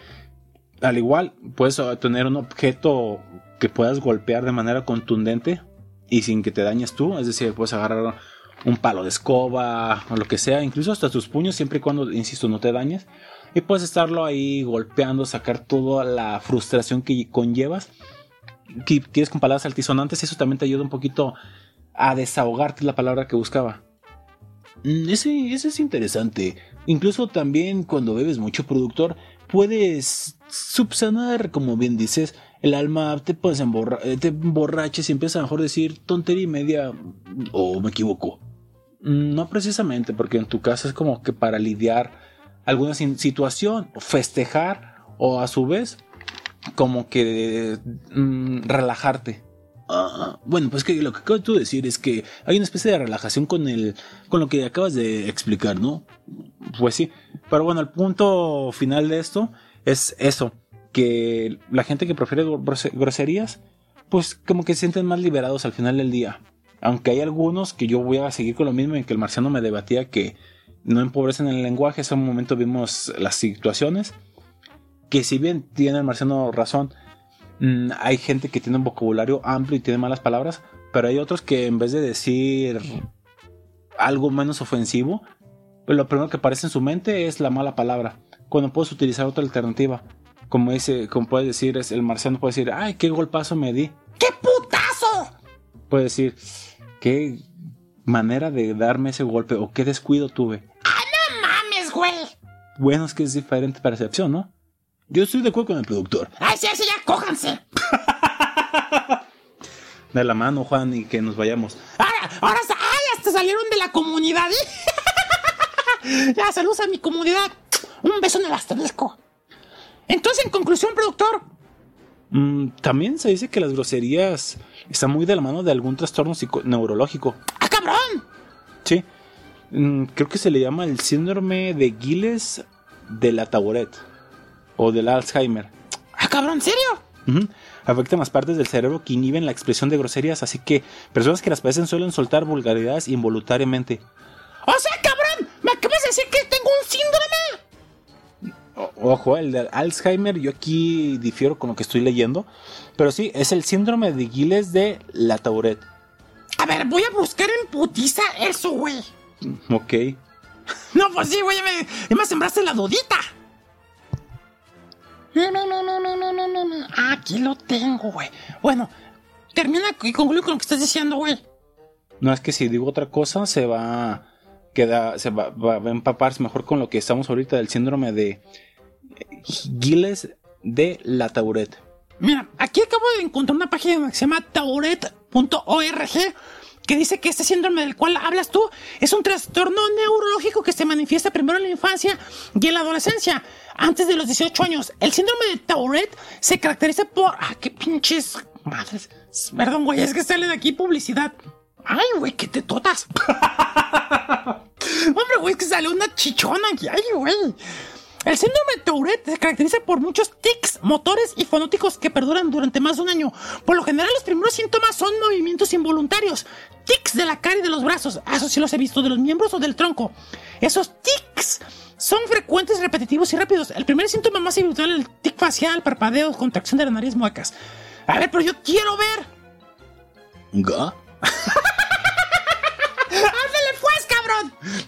Al igual, puedes tener un objeto que puedas golpear de manera contundente y sin que te dañes tú. Es decir, puedes agarrar un palo de escoba o lo que sea, incluso hasta tus puños, siempre y cuando, insisto, no te dañes. Y puedes estarlo ahí golpeando, sacar toda la frustración que conllevas. Que quieres con palabras altisonantes, eso también te ayuda un poquito a desahogarte la palabra que buscaba. Mm, Ese, ese es interesante. Incluso también cuando bebes mucho productor, puedes subsanar, como bien dices, el alma, te puedes emborra eh, te y empiezas a mejor decir tontería y media, o me equivoco. Mm, No precisamente, porque en tu caso es como que para lidiar alguna situación, festejar, o a su vez, como que mm, relajarte. Bueno, pues que lo que acabas tú de decir es que hay una especie de relajación con el con lo que acabas de explicar, ¿no? Pues sí, pero bueno, el punto final de esto es eso, que la gente que prefiere grose- groserías, pues como que se sienten más liberados al final del día. Aunque hay algunos que yo voy a seguir con lo mismo en que el marciano me debatía que no empobrecen el lenguaje, hace un momento vimos las situaciones, que si bien tiene el marciano razón, Mm, hay gente que tiene un vocabulario amplio y tiene malas palabras, pero hay otros que en vez de decir algo menos ofensivo, lo primero que aparece en su mente es la mala palabra. Cuando puedes utilizar otra alternativa, como dice, como puedes decir, es el marciano puede decir, ay, qué golpazo me di. ¡Qué putazo! Puede decir, qué manera de darme ese golpe o qué descuido tuve. ¡No mames, güey! Bueno, es que es diferente percepción, ¿no? Yo estoy de acuerdo con el productor. ¡Ay, sí, sí, ya, cójanse! De la mano, Juan, y que nos vayamos. Ahora, ahora, ¡ay! Hasta salieron de la comunidad. ¿eh? ya, saludos a mi comunidad. Un beso en el asterisco. Entonces, en conclusión, productor, Mm, también se dice que las groserías están muy de la mano de algún trastorno psico- neurológico. ¡ah, cabrón! Sí. Mm, creo que se le llama el síndrome de Gilles de la Tauret. O del Alzheimer. ¡Ah, cabrón! ¿En serio? Ujú. Afectan las partes del cerebro que inhiben la expresión de groserías, así que personas que las padecen suelen soltar vulgaridades involuntariamente. ¡O sea, cabrón! ¿Me acabas de decir que tengo un síndrome? Ojo, el de Alzheimer, yo aquí difiero con lo que estoy leyendo, pero sí, es el síndrome de Giles de la Tourette. A ver, voy a buscar en putiza eso, güey. Mm, ok. No, pues sí, güey, ya me, sembraste la dudita. No, no, no, no, no, no, no, no. Aquí lo tengo, güey. Bueno, termina y concluye con lo que estás diciendo, güey. No, es que si digo otra cosa, se va queda se va, va a empaparse mejor con lo que estamos ahorita del síndrome de Gilles de la Tauret. Mira, aquí acabo de encontrar una página que se llama tauret.org que dice que este síndrome del cual hablas tú es un trastorno neurológico que se manifiesta primero en la infancia y en la adolescencia, antes de los 18 años. El síndrome de Tourette se caracteriza por... Ah, qué pinches madres. Perdón, güey, es que sale de aquí publicidad. Ay, güey, que te totas. Hombre, güey, es que sale una chichona aquí. Ay, güey. El síndrome de Tourette se caracteriza por muchos tics motores y fonóticos que perduran durante más de un año. Por lo general, los primeros síntomas son movimientos involuntarios. Tics de la cara y de los brazos. Ah, Eso sí los he visto, de los miembros o del tronco. Esos tics son frecuentes, repetitivos y rápidos. El primer síntoma más habitual es el tic facial, parpadeos, contracción de la nariz, muecas. A ver, pero yo quiero ver. ¿Ga?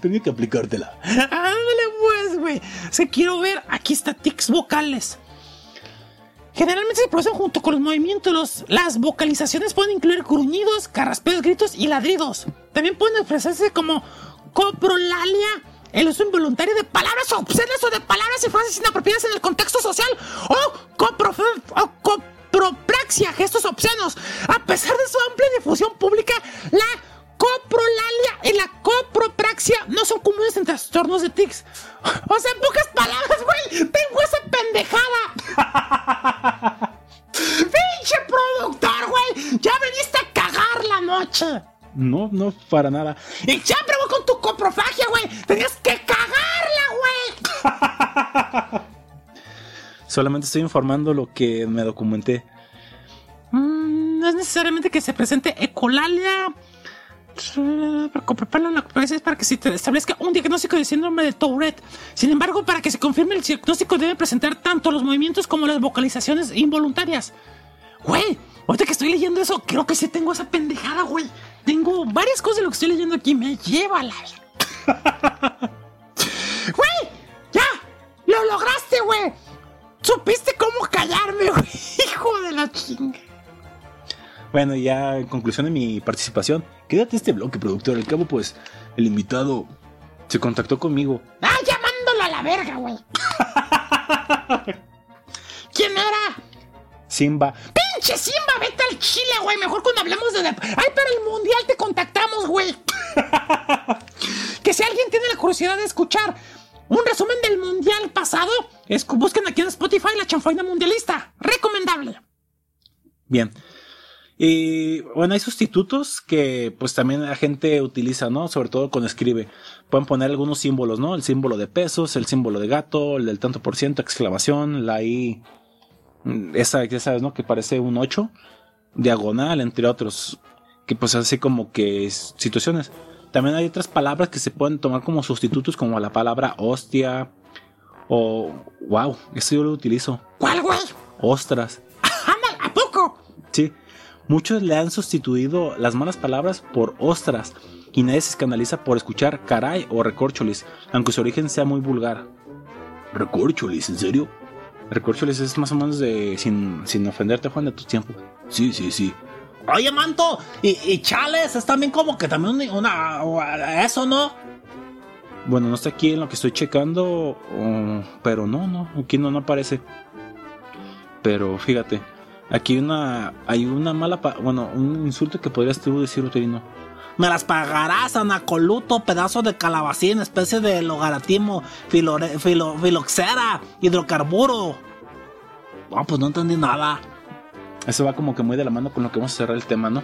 Tenía que aplicártela. Ándale pues, güey. Se quiero ver. Aquí está tics vocales. Generalmente se producen junto con los movimientos. Las vocalizaciones pueden incluir gruñidos, carraspeos, gritos y ladridos. También pueden expresarse como coprolalia, el uso involuntario de palabras obscenas o de palabras y frases inapropiadas en el contexto social, o, copro- o copropraxia, gestos obscenos. A pesar de su amplia difusión pública, la coprolalia y la copropraxia no son comunes en trastornos de tics. O sea, en pocas palabras, güey, tengo esa pendejada. ¡Pinche productor, güey! ¡Ya veniste a cagar la noche! No, no, para nada. Y siempre voy con tu coprofagia, güey. Tenías que cagarla, Solamente estoy informando lo que me documenté. Mm, no es necesariamente que se presente ecolalia. Es para que se te establezca un diagnóstico de síndrome de Tourette. Sin embargo, para que se confirme el diagnóstico debe presentar tanto los movimientos como las vocalizaciones involuntarias. Güey, ahorita que estoy leyendo eso, creo que sí tengo esa pendejada, güey. Tengo varias cosas de lo que estoy leyendo aquí. Me lleva la... ¡Güey! ¡Ya! ¡Lo lograste, güey! ¿Supiste cómo callarme, güey? Hijo de la chinga. Bueno, ya en conclusión de mi participación, quédate este bloque, productor. Al cabo, pues, el invitado se contactó conmigo. ¡Ah, llamándolo a la verga, güey! ¿Quién era? Simba. ¡Pinche Simba! ¡Vete al Chile, güey! Mejor cuando hablemos de... ¡Ay, para el Mundial te contactamos, güey! que si alguien tiene la curiosidad de escuchar un resumen del Mundial pasado, es, busquen aquí en Spotify la chanfaina mundialista. Recomendable. Bien. Y bueno, hay sustitutos que pues también la gente utiliza, ¿no? Sobre todo cuando escribe. Pueden poner algunos símbolos, ¿no? El símbolo de pesos, el símbolo de gato, el del tanto por ciento, exclamación, la I, esa, ya sabes, ¿no? Que parece un 8, diagonal, entre otros. Que pues así como que es situaciones. También hay otras palabras que se pueden tomar como sustitutos, como la palabra hostia o... ¡Wow! Eso yo lo utilizo. ¿Cuál, güey? Ostras. ¿A poco? Sí. Muchos le han sustituido las malas palabras por ostras y nadie se escandaliza por escuchar caray o recorcholis, aunque su origen sea muy vulgar. ¿Recorcholis? ¿En serio? Recorcholis es más o menos de. sin, sin ofenderte, Juan, de tu tiempo. Sí, sí, sí. Oye, manto, y, y chales es también como que también una, una- Eso, ¿no? Bueno, no está aquí en lo que estoy checando, pero no, no, aquí no, no aparece. Pero fíjate, aquí hay una, hay una mala, pa- bueno, un insulto que podrías tú decir, uterino. Me las pagarás, anacoluto, pedazo de calabacín, especie de logaritmo, filore- filo- filoxera, hidrocarburo. Ah, pues no entendí nada. Eso va como que muy de la mano con lo que vamos a cerrar el tema, ¿no?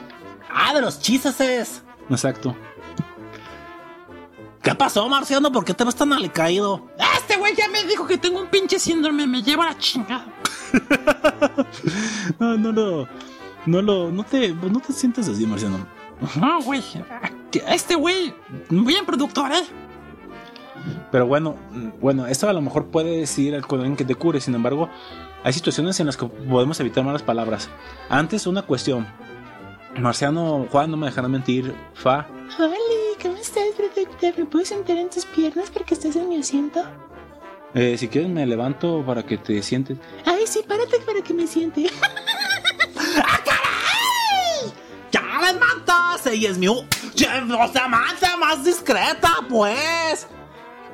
Ah, de los chistes es. Exacto. ¿Qué pasó, Marciano? ¿Por qué te ves tan alicaído? Este güey ya me dijo que tengo un pinche síndrome, me lleva a la chingada. No, no lo, no lo, no te, no te sientas así, Marciano. No, güey. Este güey, bien productor, ¿eh? Pero bueno, bueno, esto a lo mejor puede decir al alguien que te cure, sin embargo, hay situaciones en las que podemos evitar malas palabras. Antes, una cuestión. Marciano, Juan, no me dejarán mentir. Fa, ¿cómo estás, productor? ¿Me puedo sentar en tus piernas porque estás en mi asiento? eh, si quieres me levanto para que te sientes. Ay, sí, párate para que me siente. ¡Chales, mantas! Ella es mi... O sea, manta, más discreta, pues.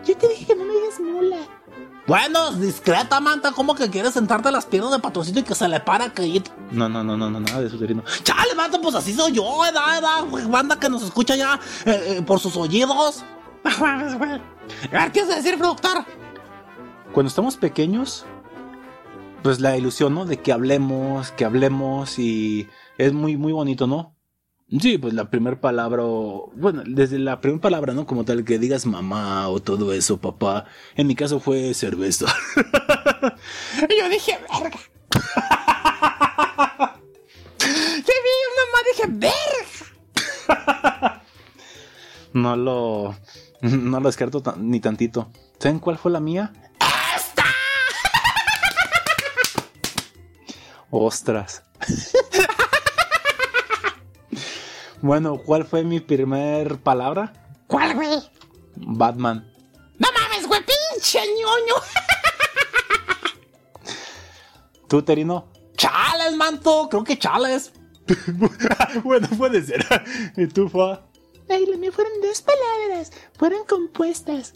Yo te dije que no me digas mula. Bueno, discreta, manta. ¿Cómo que quieres sentarte a las piernas de patroncito y que se le para que... No, no, no, no, no, nada de eso, Terino. Chale, manta, pues así soy yo, edad, edad, banda que nos escucha ya eh, eh, por sus oídos. A ver, ¿qué a decir, productor? Cuando estamos pequeños, pues la ilusión, ¿no? De que hablemos, que hablemos y es muy, muy bonito, ¿no? Sí, pues la primera palabra, o, bueno, desde la primera palabra, ¿no? Como tal, que digas mamá o todo eso, papá. En mi caso fue cerveza. Y yo dije, verga. ¿Qué vi? Mamá, dije, verga. No lo, no lo descarto tan- ni tantito. ¿Saben cuál fue la mía? ¡Esta! Ostras. Bueno, ¿cuál fue mi primer palabra? ¿Cuál, güey? Batman. No mames, güey, pinche ñoño. ¿Tú, Terino? Chales, manto. Creo que chales. bueno, puede ser. ¿Y tú, Fa? Ay, la mía fueron dos palabras. Fueron compuestas.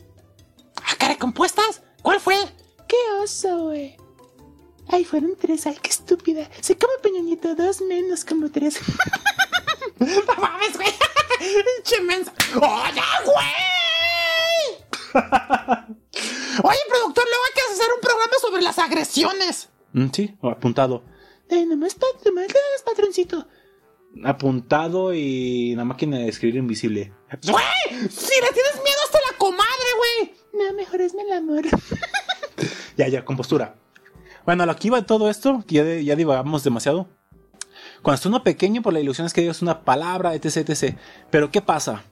¿Ah, cara, compuestas? ¿Cuál fue? ¡Qué oso, güey! Ay, fueron tres. Ay, qué estúpida. Se come peñonito, dos menos como tres. No mames, güey. Pinche mensa. ¡Oye, güey! Oye, productor, luego hay que hacer un programa sobre las agresiones. Mm, sí, apuntado. Ay, nomás, nomás patroncito. Apuntado y la máquina de escribir invisible. ¡Güey! Si le tienes miedo hasta la comadre, güey. No, mejor hazme el amor. Ya, ya, compostura. Bueno, aquí va todo esto, que ya, ya divagamos demasiado. Cuando está uno pequeño, por la ilusión es que digas una palabra, etc, etc. Pero ¿qué pasa?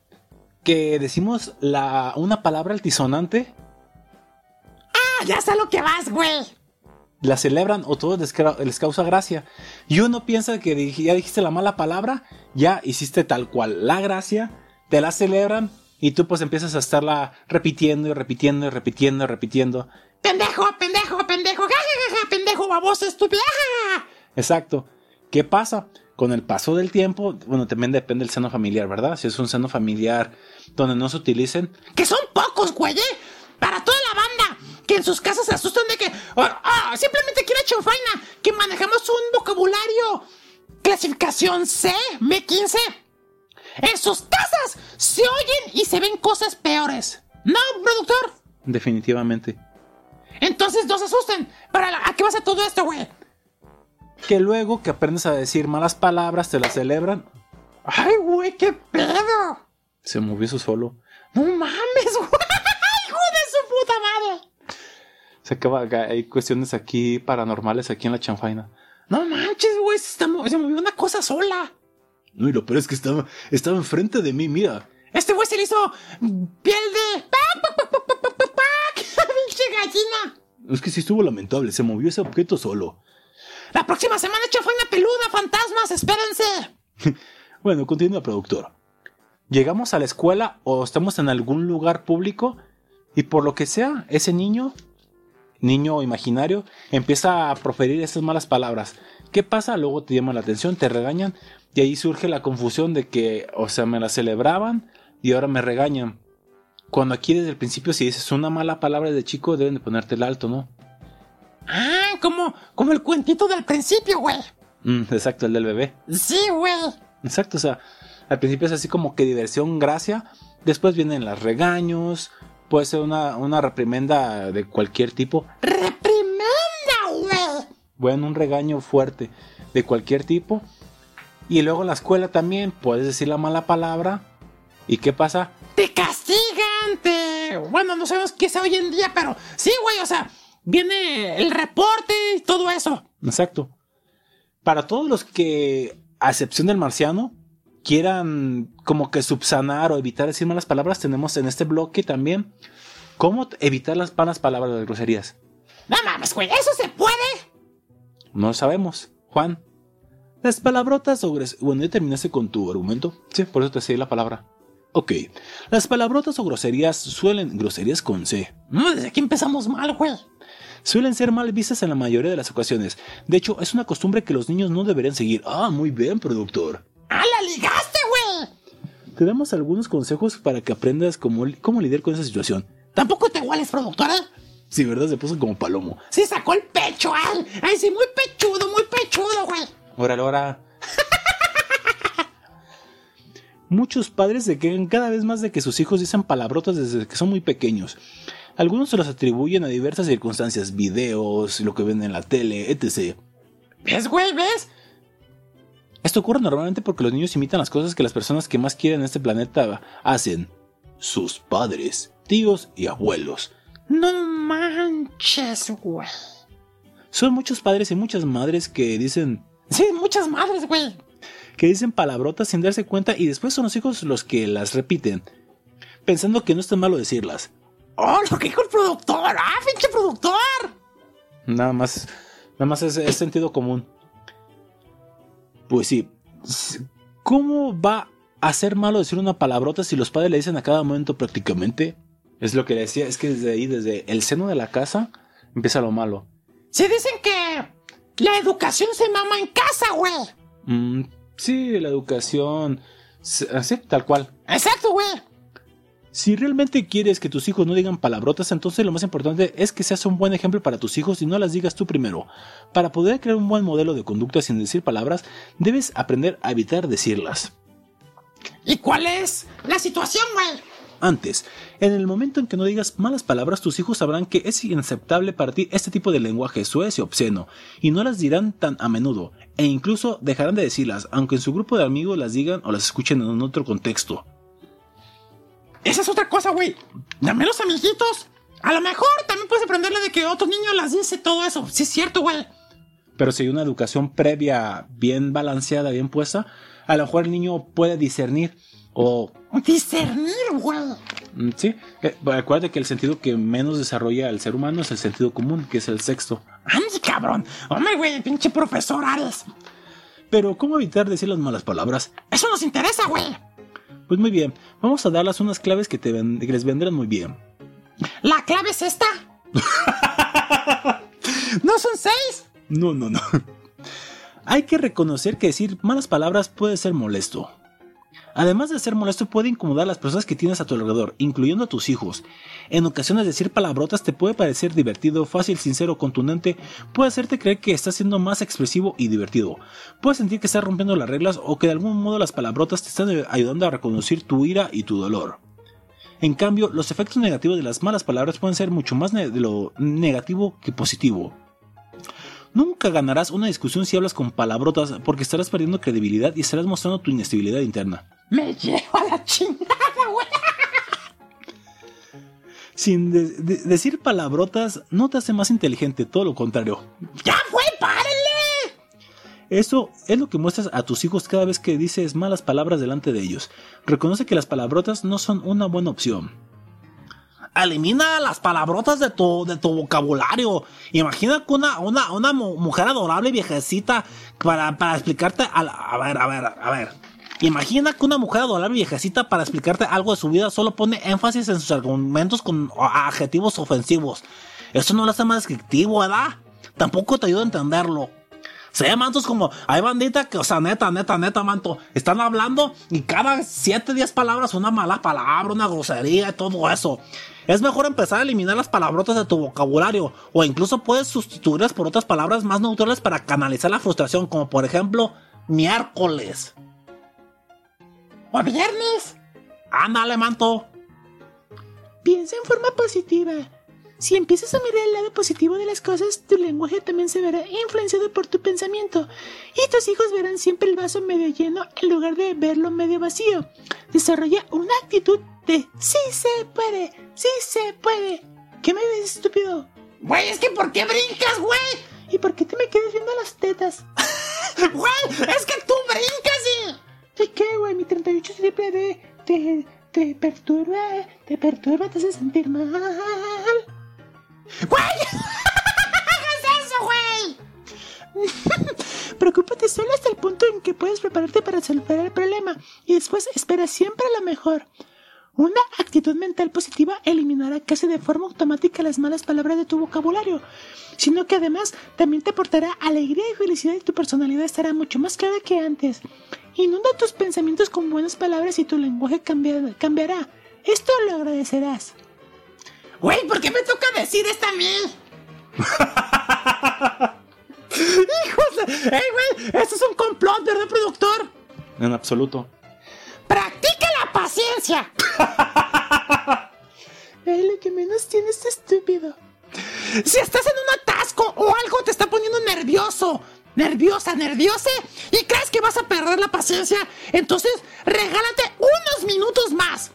Que decimos la, una palabra altisonante, Ah, ya sé lo que vas, güey. la celebran o todos les, causa gracia. Y uno piensa que ya dijiste la mala palabra, ya hiciste tal cual la gracia, te la celebran y tú pues empiezas a estarla repitiendo y repitiendo y repitiendo y repitiendo. Pendejo, pendejo, pendejo, ja, ja, ja, ja, pendejo, baboso, estúpido. Exacto. ¿Qué pasa? Con el paso del tiempo, bueno, también depende del seno familiar, ¿verdad? Si es un seno familiar donde no se utilicen, Que son pocos, güey, ¿eh? Para toda la banda. Que en sus casas se asustan de que. Ah, simplemente quiere chanfaina. Que manejamos un vocabulario. Clasificación C, B15. En sus casas se oyen y se ven cosas peores. ¿No, productor? definitivamente. Entonces no se asusten. ¿Para la- ¿A qué vas a todo esto, güey? Que luego que aprendes a decir malas palabras, te las celebran, Ay, güey, qué pedo. se movió eso solo. No mames, güey. Hijo de su puta madre. Se acaba, hay cuestiones aquí paranormales aquí en la chanfaina. No manches, güey. Se, está se movió una cosa sola. No, y lo peor es que estaba, estaba enfrente de mí, mira. Este güey se le hizo piel de. ¡Pinche gallina! Es que sí estuvo lamentable, se movió ese objeto solo. La próxima semana chafaina peluda, fantasmas, espérense. Bueno, continúa, productor. Llegamos a la escuela o estamos en algún lugar público y por lo que sea, ese niño, niño imaginario, empieza a proferir esas malas palabras. ¿Qué pasa? Luego te llaman la atención, te regañan y ahí surge la confusión de que, o sea, me la celebraban y ahora me regañan. Cuando aquí desde el principio si dices una mala palabra de chico deben de ponerte el alto, ¿no? Ah, como, como el cuentito del principio, güey. Mm, exacto, el del bebé. Sí, güey. Exacto, o sea, al principio es así como que diversión, gracia, después vienen los regaños, puede ser una, una reprimenda de cualquier tipo, Reprimenda, güey. bueno, un regaño fuerte de cualquier tipo, y luego en la escuela también puedes decir la mala palabra, ¿y qué pasa? Te castigan, te. Bueno, no sabemos qué es hoy en día, pero sí, güey, o sea, viene el reporte y todo eso. Exacto. Para todos los que, a excepción del marciano, quieran como que subsanar o evitar decir malas palabras, tenemos en este bloque también cómo evitar las malas palabras, las groserías. No mames, güey, eso se puede. No lo sabemos. Juan. Las palabrotas o gros- Bueno, ya terminaste con tu argumento. Sí, por eso te seguí la palabra. Ok. Las palabrotas o groserías suelen... Groserías con C. No, desde aquí empezamos mal, güey. Suelen ser mal vistas en la mayoría de las ocasiones. De hecho, es una costumbre que los niños no deberían seguir. Ah, muy bien, productor. ¡Ah, la ligaste, güey! Te damos algunos consejos para que aprendas cómo, cómo lidiar con esa situación. Tampoco te iguales, productora. Si verdad se puso como palomo. Sí sacó el pecho, ay. Ay, sí, muy pechudo, muy pechudo, güey. Órale, ahora. Muchos padres se quejan cada vez más de que sus hijos dicen palabrotas desde que son muy pequeños. Algunos se los atribuyen a diversas circunstancias, videos, lo que ven en la tele, etc. ¿Ves, güey? ¿Ves? Esto ocurre normalmente porque los niños imitan las cosas que las personas que más quieren en este planeta hacen. Sus padres, tíos y abuelos. No manches, güey. Son muchos padres y muchas madres que dicen Sí, muchas madres, güey. que dicen palabrotas sin darse cuenta y después son los hijos los que las repiten, pensando que no es tan malo decirlas. Oh, lo que dijo el productor. ¡Ah, pinche productor! Nada más, nada más es, es sentido común. Pues sí, ¿cómo va a ser malo decir una palabrota si los padres le dicen a cada momento prácticamente? Es lo que le decía, es que desde ahí, desde el seno de la casa, empieza lo malo. Se dicen que la educación se mama en casa, güey. Mm, sí, la educación, así, tal cual. Exacto, güey. Si realmente quieres que tus hijos no digan palabrotas, entonces lo más importante es que seas un buen ejemplo para tus hijos y no las digas tú primero. Para poder crear un buen modelo de conducta sin decir palabras, debes aprender a evitar decirlas. ¿Y cuál es la situación, güey? Antes, en el momento en que no digas malas palabras, tus hijos sabrán que es inaceptable para ti este tipo de lenguaje suez y obsceno, y no las dirán tan a menudo, e incluso dejarán de decirlas, aunque en su grupo de amigos las digan o las escuchen en otro contexto. Esa es otra cosa, güey. Dame los amiguitos. A lo mejor también puedes aprenderle de que otro niño las dice todo eso. Sí, es cierto, güey. Pero si hay una educación previa bien balanceada, bien puesta, a lo mejor el niño puede discernir o... Discernir, güey. Mm, Sí, eh, acuérdate que el sentido que menos desarrolla el ser humano es el sentido común, que es el sexto. Ande, cabrón. Hombre, güey, pinche profesor Ares. Pero, ¿cómo evitar decir las malas palabras? Eso nos interesa, güey. Pues muy bien, vamos a darles unas claves que, te ven- que les vendrán muy bien. La clave es esta. ¿No son seis? No, no, no. Hay que reconocer que decir malas palabras puede ser molesto. Además de ser molesto, puede incomodar a las personas que tienes a tu alrededor, incluyendo a tus hijos. En ocasiones decir palabrotas te puede parecer divertido, fácil, sincero, contundente, puede hacerte creer que estás siendo más expresivo y divertido. Puedes sentir que estás rompiendo las reglas o que de algún modo las palabrotas te están ayudando a reconocer tu ira y tu dolor. En cambio, los efectos negativos de las malas palabras pueden ser mucho más de lo negativo que positivo. Nunca ganarás una discusión si hablas con palabrotas porque estarás perdiendo credibilidad y estarás mostrando tu inestabilidad interna. Me llevo a la chingada, güey. Sin de- de- decir palabrotas no te hace más inteligente, todo lo contrario. ¡Ya, güey, párenle! Eso es lo que muestras a tus hijos cada vez que dices malas palabras delante de ellos. Reconoce que las palabrotas no son una buena opción. Elimina las palabrotas de tu, de tu vocabulario. Imagina que una, una, una mu- mujer adorable viejecita para, para explicarte. A, la- a ver, a ver, a ver. Imagina que una mujer adorable viejecita para explicarte algo de su vida solo pone énfasis en sus argumentos con adjetivos ofensivos. Eso no lo hace más descriptivo, ¿verdad? Tampoco te ayuda a entenderlo. Se llaman mantos como, hay bandita que, o sea, neta, neta, neta, manto, están hablando y cada 7, 10 palabras una mala palabra, una grosería y todo eso. Es mejor empezar a eliminar las palabrotas de tu vocabulario o incluso puedes sustituirlas por otras palabras más neutrales para canalizar la frustración, como por ejemplo, miércoles. ¿O viernes? Ándale, manto. Piensa en forma positiva. Si empiezas a mirar el lado positivo de las cosas, tu lenguaje también se verá influenciado por tu pensamiento. Y tus hijos verán siempre el vaso medio lleno en lugar de verlo medio vacío. Desarrolla una actitud de sí se puede, sí se puede. ¿Qué me ves, estúpido? Güey, es que ¿por qué brincas, güey? ¿Y por qué te me quedas viendo las tetas? Güey, es que tú brincas y... ¿Y qué, güey? Mi 38 triple D te, te perturba, te perturba, te hace sentir mal. ¡Güey! ¡Hagas eso, güey! Preocúpate solo hasta el punto en que puedes prepararte para resolver el problema y después espera siempre lo mejor. Una actitud mental positiva eliminará casi de forma automática las malas palabras de tu vocabulario, sino que además también te aportará alegría y felicidad y tu personalidad estará mucho más clara que antes. Inunda tus pensamientos con buenas palabras y tu lenguaje cambia- cambiará. Esto lo agradecerás. Güey, ¿por qué me toca decir esta a mí? ¡Hijos. ¡Ey, güey! Esto es un complot, ¿verdad, productor? En absoluto. ¡Practica la paciencia! Ay, lo que menos tienes este estúpido. Si estás en un atasco o algo te está poniendo nervioso, nerviosa, nerviosa, y crees que vas a perder la paciencia, entonces regálate unos minutos más.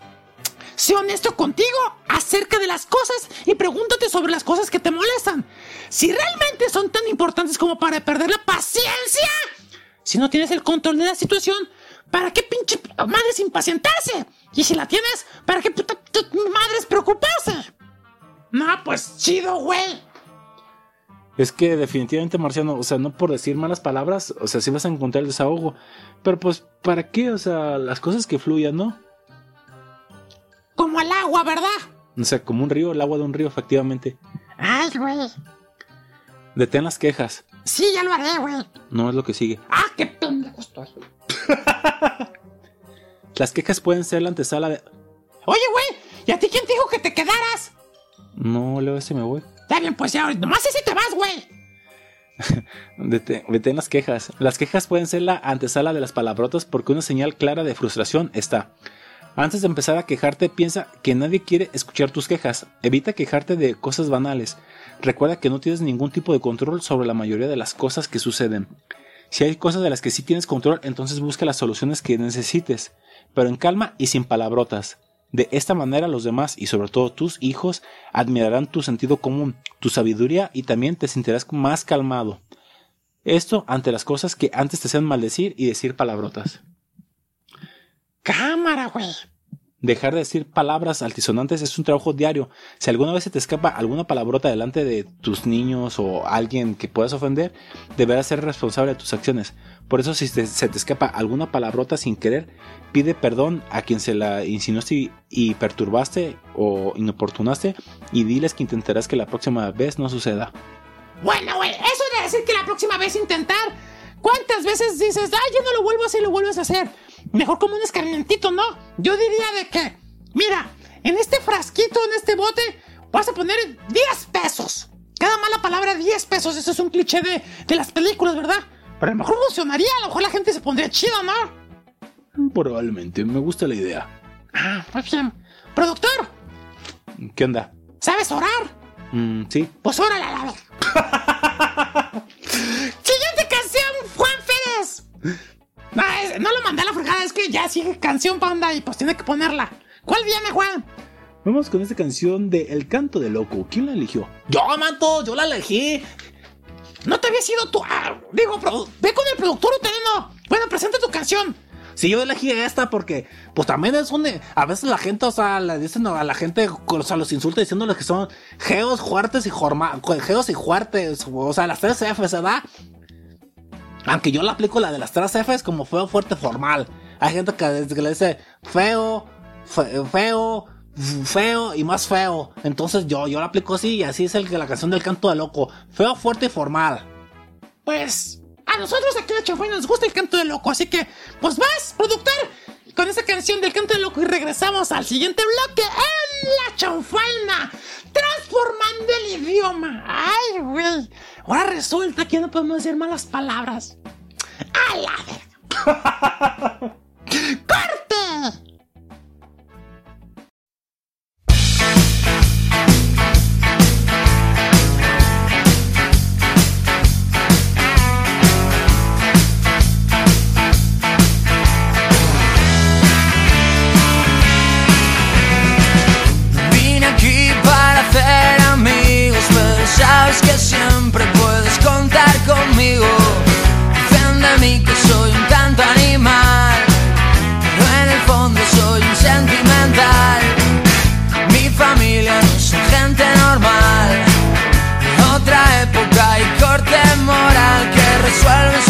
Sé honesto contigo acerca de las cosas y pregúntate sobre las cosas que te molestan. Si realmente son tan importantes como para perder la paciencia, si no tienes el control de la situación, ¿para qué pinche madres impacientarse? Y si la tienes, ¿para qué puta madres preocuparse? No, pues chido, güey. Es que definitivamente, Marciano, o sea, no por decir malas palabras, o sea, sí vas a encontrar el desahogo. Pero pues, ¿para qué? O sea, las cosas que fluyan, ¿no? Como el agua, ¿verdad? O sea, como un río, el agua de un río, efectivamente. Ay, güey. Detén las quejas. Sí, ya lo haré, güey. No es lo que sigue. Ah, qué pendejo estoy. Las quejas pueden ser la antesala de... Oye, güey, ¿y a ti quién te dijo que te quedaras? No, luego ese me voy. Está bien, pues ya, nomás ese te vas, güey. Detén, detén las quejas. Las quejas pueden ser la antesala de las palabrotas porque una señal clara de frustración está. Antes de empezar a quejarte, piensa que nadie quiere escuchar tus quejas. Evita quejarte de cosas banales. Recuerda que no tienes ningún tipo de control sobre la mayoría de las cosas que suceden. Si hay cosas de las que sí tienes control, entonces busca las soluciones que necesites, pero en calma y sin palabrotas. De esta manera los demás y sobre todo tus hijos admirarán tu sentido común, tu sabiduría y también te sentirás más calmado. Esto ante las cosas que antes te hacían maldecir y decir palabrotas. Cámara, güey. Dejar de decir palabras altisonantes es un trabajo diario. Si alguna vez se te escapa alguna palabrota delante de tus niños o alguien que puedas ofender, deberás ser responsable de tus acciones. Por eso si se te escapa alguna palabrota sin querer, pide perdón a quien se la insinuaste y, perturbaste o inoportunaste y diles que intentarás que la próxima vez no suceda. Bueno, güey, eso de decir que la próxima vez intentar. ¿Cuántas veces dices, ay, yo no lo vuelvo a hacer y lo vuelves a hacer? Mejor como un escarmientito, ¿no? Yo diría de que, mira, en este frasquito, en este bote, vas a poner 10 pesos. Cada mala palabra 10 pesos. Eso es un cliché de, de las películas, ¿verdad? Pero a lo mejor funcionaría, a lo mejor la gente se pondría chido, ¿no? Probablemente, me gusta la idea. Ah, muy bien. Productor. ¿Qué onda? ¿Sabes orar? Mm, sí. Pues órale a la ver. Siguiente canción, Juan Pérez. No, no lo mandé a la fregada, es que ya sigue canción panda y pues tiene que ponerla. ¿Cuál viene, Juan? Vamos con esta canción de El canto de loco. ¿Quién la eligió? Yo, manto, yo la elegí. No te había sido tú. Ah, digo, ve con el productor o no. Bueno, presenta tu canción. Sí, yo elegí esta porque, pues también es un. A veces la gente, o sea, le dicen a la gente, o sea, los insulta diciéndoles que son geos, fuertes y jorma, geos y fuertes, o sea, las tres Fs, ¿verdad? Aunque yo la aplico la de las tres Fs como feo, fuerte, formal. Hay gente que, le dice feo, feo, feo y más feo. Entonces yo, yo la aplico así y así es el que la canción del canto de loco. Feo, fuerte y formal. Pues a nosotros aquí en la nos gusta el canto de loco, así que pues vas, productor, con esa canción del canto de loco y regresamos al siguiente bloque en la chanfaina, transformando el idioma. Ay, güey. Ahora resulta que no podemos decir malas palabras. ¡A la verga! suelo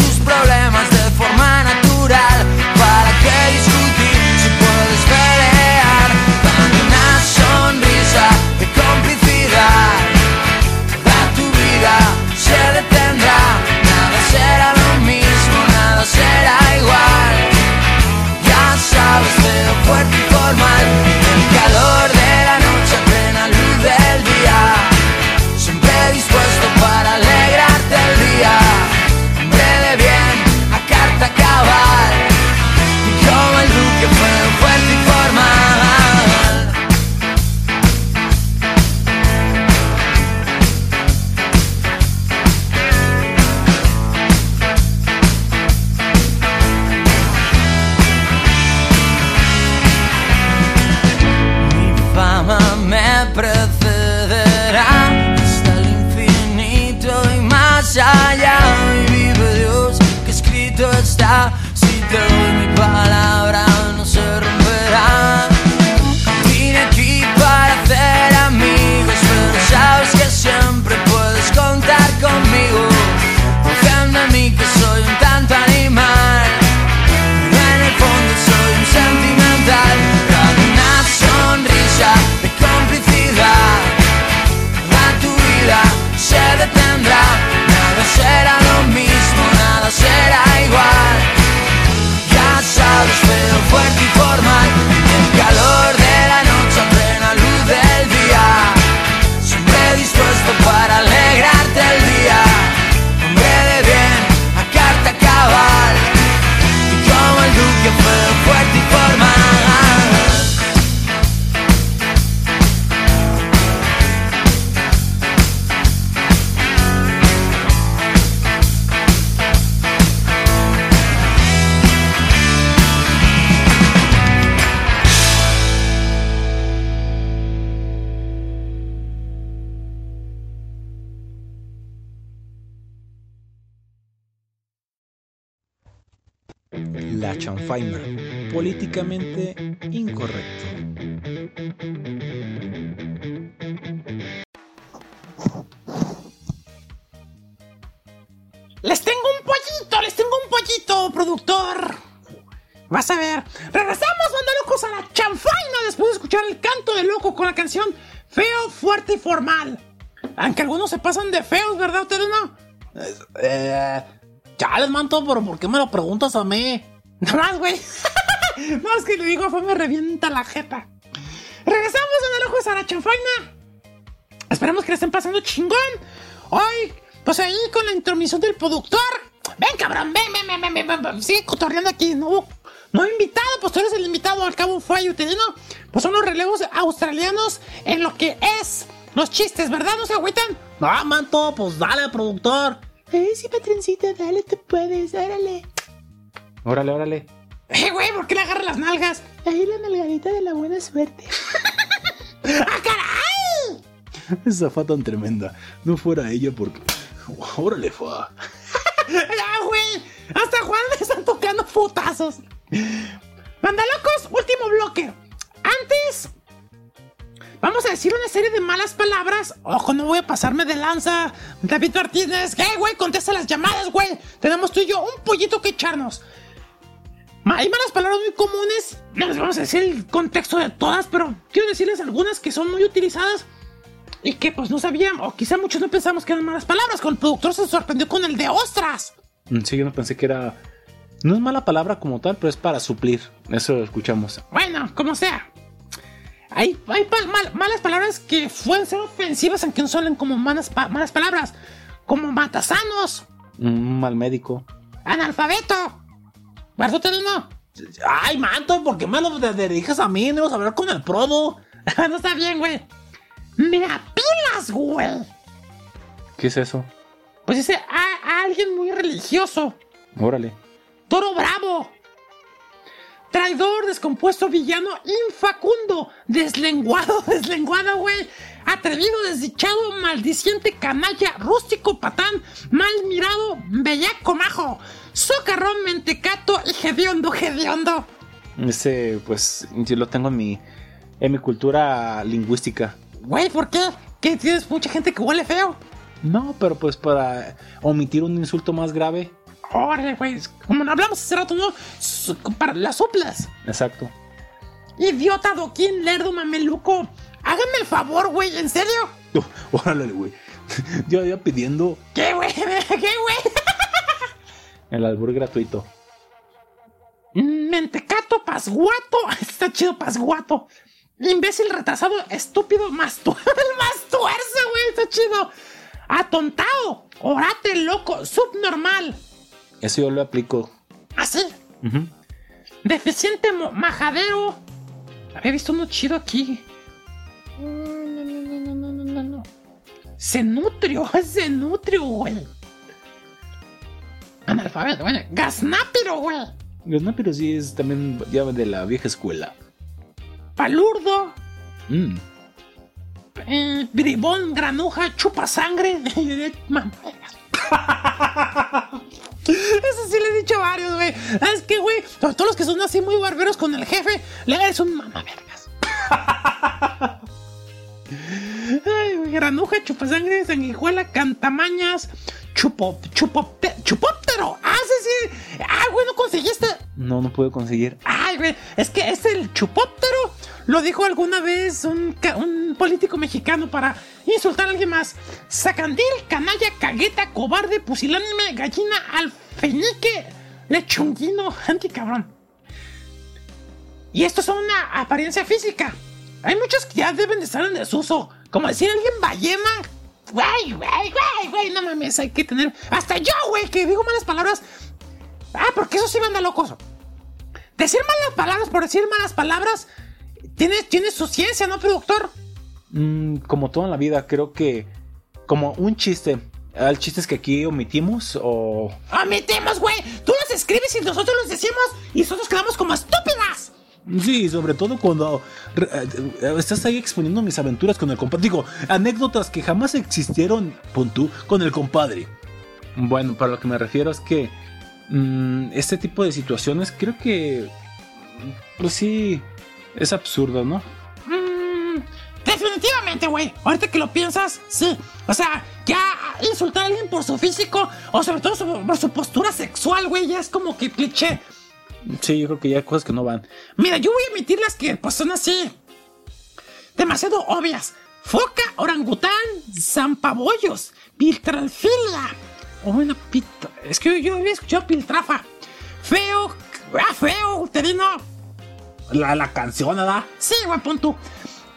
Políticamente incorrecto. Les tengo un pollito, les tengo un pollito, productor. Vas a ver. Regresamos, banda locos, a la chanfaina después de escuchar el canto de loco con la canción Feo, Fuerte y Formal. Aunque algunos se pasan de feos, ¿verdad? ¿Ustedes no? Eh, chales, manto, pero ¿por qué me lo preguntas a mí? Nada más, güey. No, es que le digo, fue me revienta la jeta. Regresamos, banda locos, a la chanfaina. Esperemos que le estén pasando chingón. Hoy, pues ahí con la intromisión del productor. Ven, cabrón, ven, ven, ven, ven, ven, ven, ven. Sigue cotorreando aquí, no, no invitado, pues tú eres el invitado, al cabo fue ayuda, ¿no? Pues son los relevos australianos en lo que es los chistes, ¿verdad? ¿No se agüitan? No, manto, pues dale, productor. Eh, sí, patroncito, dale, tú puedes, órale. Órale, órale. Eh, güey, ¿por qué le agarra las nalgas? Ahí la nalgadita de la buena suerte. ¡Ah, caray! Esa fue tan tremenda. No fuera ella porque. Órale, fue. ¡Ya, güey! Hasta Juan le están tocando putazos. Mandalocos, último bloque. Antes, vamos a decir una serie de malas palabras. Ojo, no voy a pasarme de lanza. David Martínez, ¿qué, güey? Contesta las llamadas, güey. Tenemos tú y yo un pollito que echarnos. Hay malas palabras muy comunes. No les vamos a decir el contexto de todas, pero quiero decirles algunas que son muy utilizadas y que pues no sabían, o quizá muchos no pensamos que eran malas palabras. Con el productor se sorprendió con el de ostras. Mm, Sí, yo no pensé que era. No es mala palabra como tal, pero es para suplir. Eso lo escuchamos. Bueno, como sea. Hay, hay mal- malas palabras que pueden ser ofensivas aunque no suelen como malas, pa- malas palabras. Como matasanos, Un mal médico. analfabeto. ¿Verdad ustedes no? Ay, manto, ¿por qué me lo diriges a mí? No ibas a hablar con el prodo. no está bien, güey. Me apilas, güey. ¿Qué es eso? Pues dice a, a alguien muy religioso. Órale. Toro bravo. Traidor, descompuesto, villano, infacundo, deslenguado, deslenguado, güey. Atrevido, desdichado, maldiciente, canalla, rústico, patán, mal mirado, bellaco, majo, socarrón, mentecato y hediondo, hediondo. Ese, pues, yo lo tengo en mi. En mi cultura lingüística. Güey, ¿por qué? ¿Qué tienes mucha gente que huele feo? No, pero pues para omitir un insulto más grave. Órale, güey. Como hablamos hace rato, ¿no? Para las soplas. Exacto. Idiota, doquín, lerdo, mameluco. Háganme el favor, güey, ¿en serio? Oh, órale, güey. Yo iba pidiendo ¿Qué, güey? ¿Qué, güey? El albur gratuito. Mentecato, pasguato. Está chido, pasguato. Imbécil, retrasado, estúpido, más tu el más tuerzo, güey. Está chido. Atontado, orate, loco, subnormal. Eso yo lo aplico. Así. Ujú. Deficiente, majadero. Había visto uno chido aquí. No, no, no, no, no, no, no, no. Se nutrió, se nutrió, güey. Analfabeto, güey. Gasnápiro, güey. Pero sí es también ya de la vieja escuela. Palurdo. Mm. Eh, bribón, granuja, chupa sangre. Eso sí le he dicho a varios, güey. Es que, güey, sobre todo los que son así muy barberos con el jefe, le eres un mamavergas. Ay, granuja, chupa sangre, sanguijuela, cantamañas, chupo, chupopte, chupóptero. Ah, sí, sí. Ah, güey, no conseguiste. No, no puedo conseguir. Ay, güey, es que es el chupóptero. Lo dijo alguna vez un político mexicano para insultar a alguien más. Sacandil, canalla, cagueta, cobarde, pusilánime, gallina, alfeñique, lechonguino, anticabrón. Y esto es una apariencia física. Hay muchos que ya deben de estar en desuso. Como decir alguien ballema. Güey, güey, güey, güey, no mames, hay que tener. Hasta yo, güey, que digo malas palabras. Ah, porque eso sí manda locos. Decir malas palabras por decir malas palabras tiene, tiene su ciencia, ¿no, productor? Mm, como todo en la vida, creo que como un chiste. Hay chistes que aquí omitimos o... Omitimos, güey. Tú los escribes y nosotros los decimos y nosotros quedamos como estúpidas. Sí, sobre todo cuando re- eh, estás ahí exponiendo mis aventuras con el compadre. Digo, anécdotas que jamás existieron, pon tú, con el compadre. Bueno, para lo que me refiero es que mm, este tipo de situaciones creo que, pues sí, es absurdo, ¿no? Mm, definitivamente, güey. Ahorita que lo piensas, sí. O sea, ya insultar a alguien por su físico o sobre todo su- por su postura sexual, güey, ya es como que cliché. Sí, yo creo que ya hay cosas que no van. Mira, yo voy a emitir las que pues son así. Demasiado obvias. Foca, orangután, zampabollos, piltralfilia. O una pita. Es que yo había escuchado piltrafa. Feo, ah, feo, uterino. La, la canción, ¿verdad? Sí, pon tú.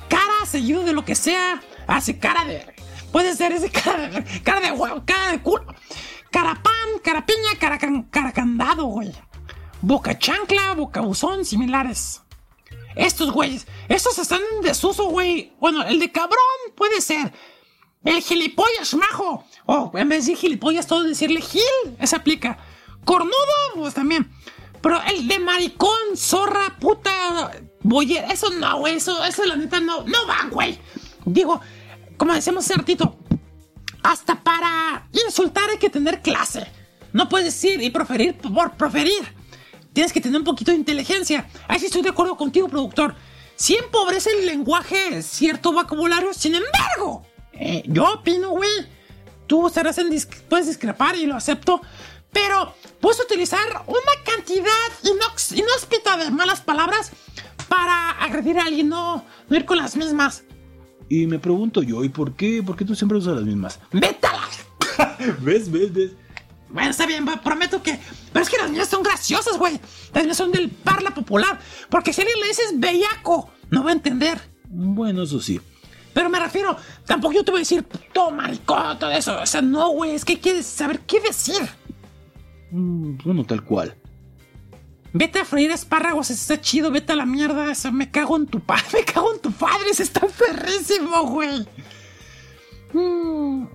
Cara seguido de lo que sea. Hace cara de. Puede ser ese cara de. Cara de huevo, cara de culo. Cara pan, cara piña, cara, can- cara candado, güey. Boca chancla, boca buzón, similares. Estos güeyes, estos están en desuso, güey. Bueno, el de cabrón puede ser. El gilipollas majo. O en vez de gilipollas, todo decirle gil. Ese aplica. Cornudo, pues también. Pero el de maricón, zorra, puta, boyer, eso no, güey. Eso, eso la neta no, no va, güey. Digo, como decíamos hace hasta para insultar hay que tener clase. No puedes decir y proferir por proferir. Tienes que tener un poquito de inteligencia. Ahí sí estoy de acuerdo contigo, productor. Sí empobrece el lenguaje cierto vocabulario, sin embargo, eh, yo opino, güey. Tú estarás en dis- puedes discrepar y lo acepto. Pero puedes utilizar una cantidad inox- inhóspita de malas palabras para agredir a alguien, no, no ir con las mismas. Y me pregunto yo, ¿y por qué? ¿Por qué tú siempre usas las mismas? ¡Vete a la ¿Ves, ves, ves? Bueno, está bien, prometo que. Pero es que las mías son graciosas, güey. Las mías son del parla popular. Porque si alguien le dices bellaco, no va a entender. Bueno, eso sí. Pero me refiero, tampoco yo te voy a decir puto maricón, todo eso. O sea, no, güey, es que quieres saber qué decir. Mm, Bueno, tal cual. Vete a freír espárragos, eso está chido, vete a la mierda. Eso, me cago en tu padre, me cago en tu padre, eso está perrísimo, güey. Mm.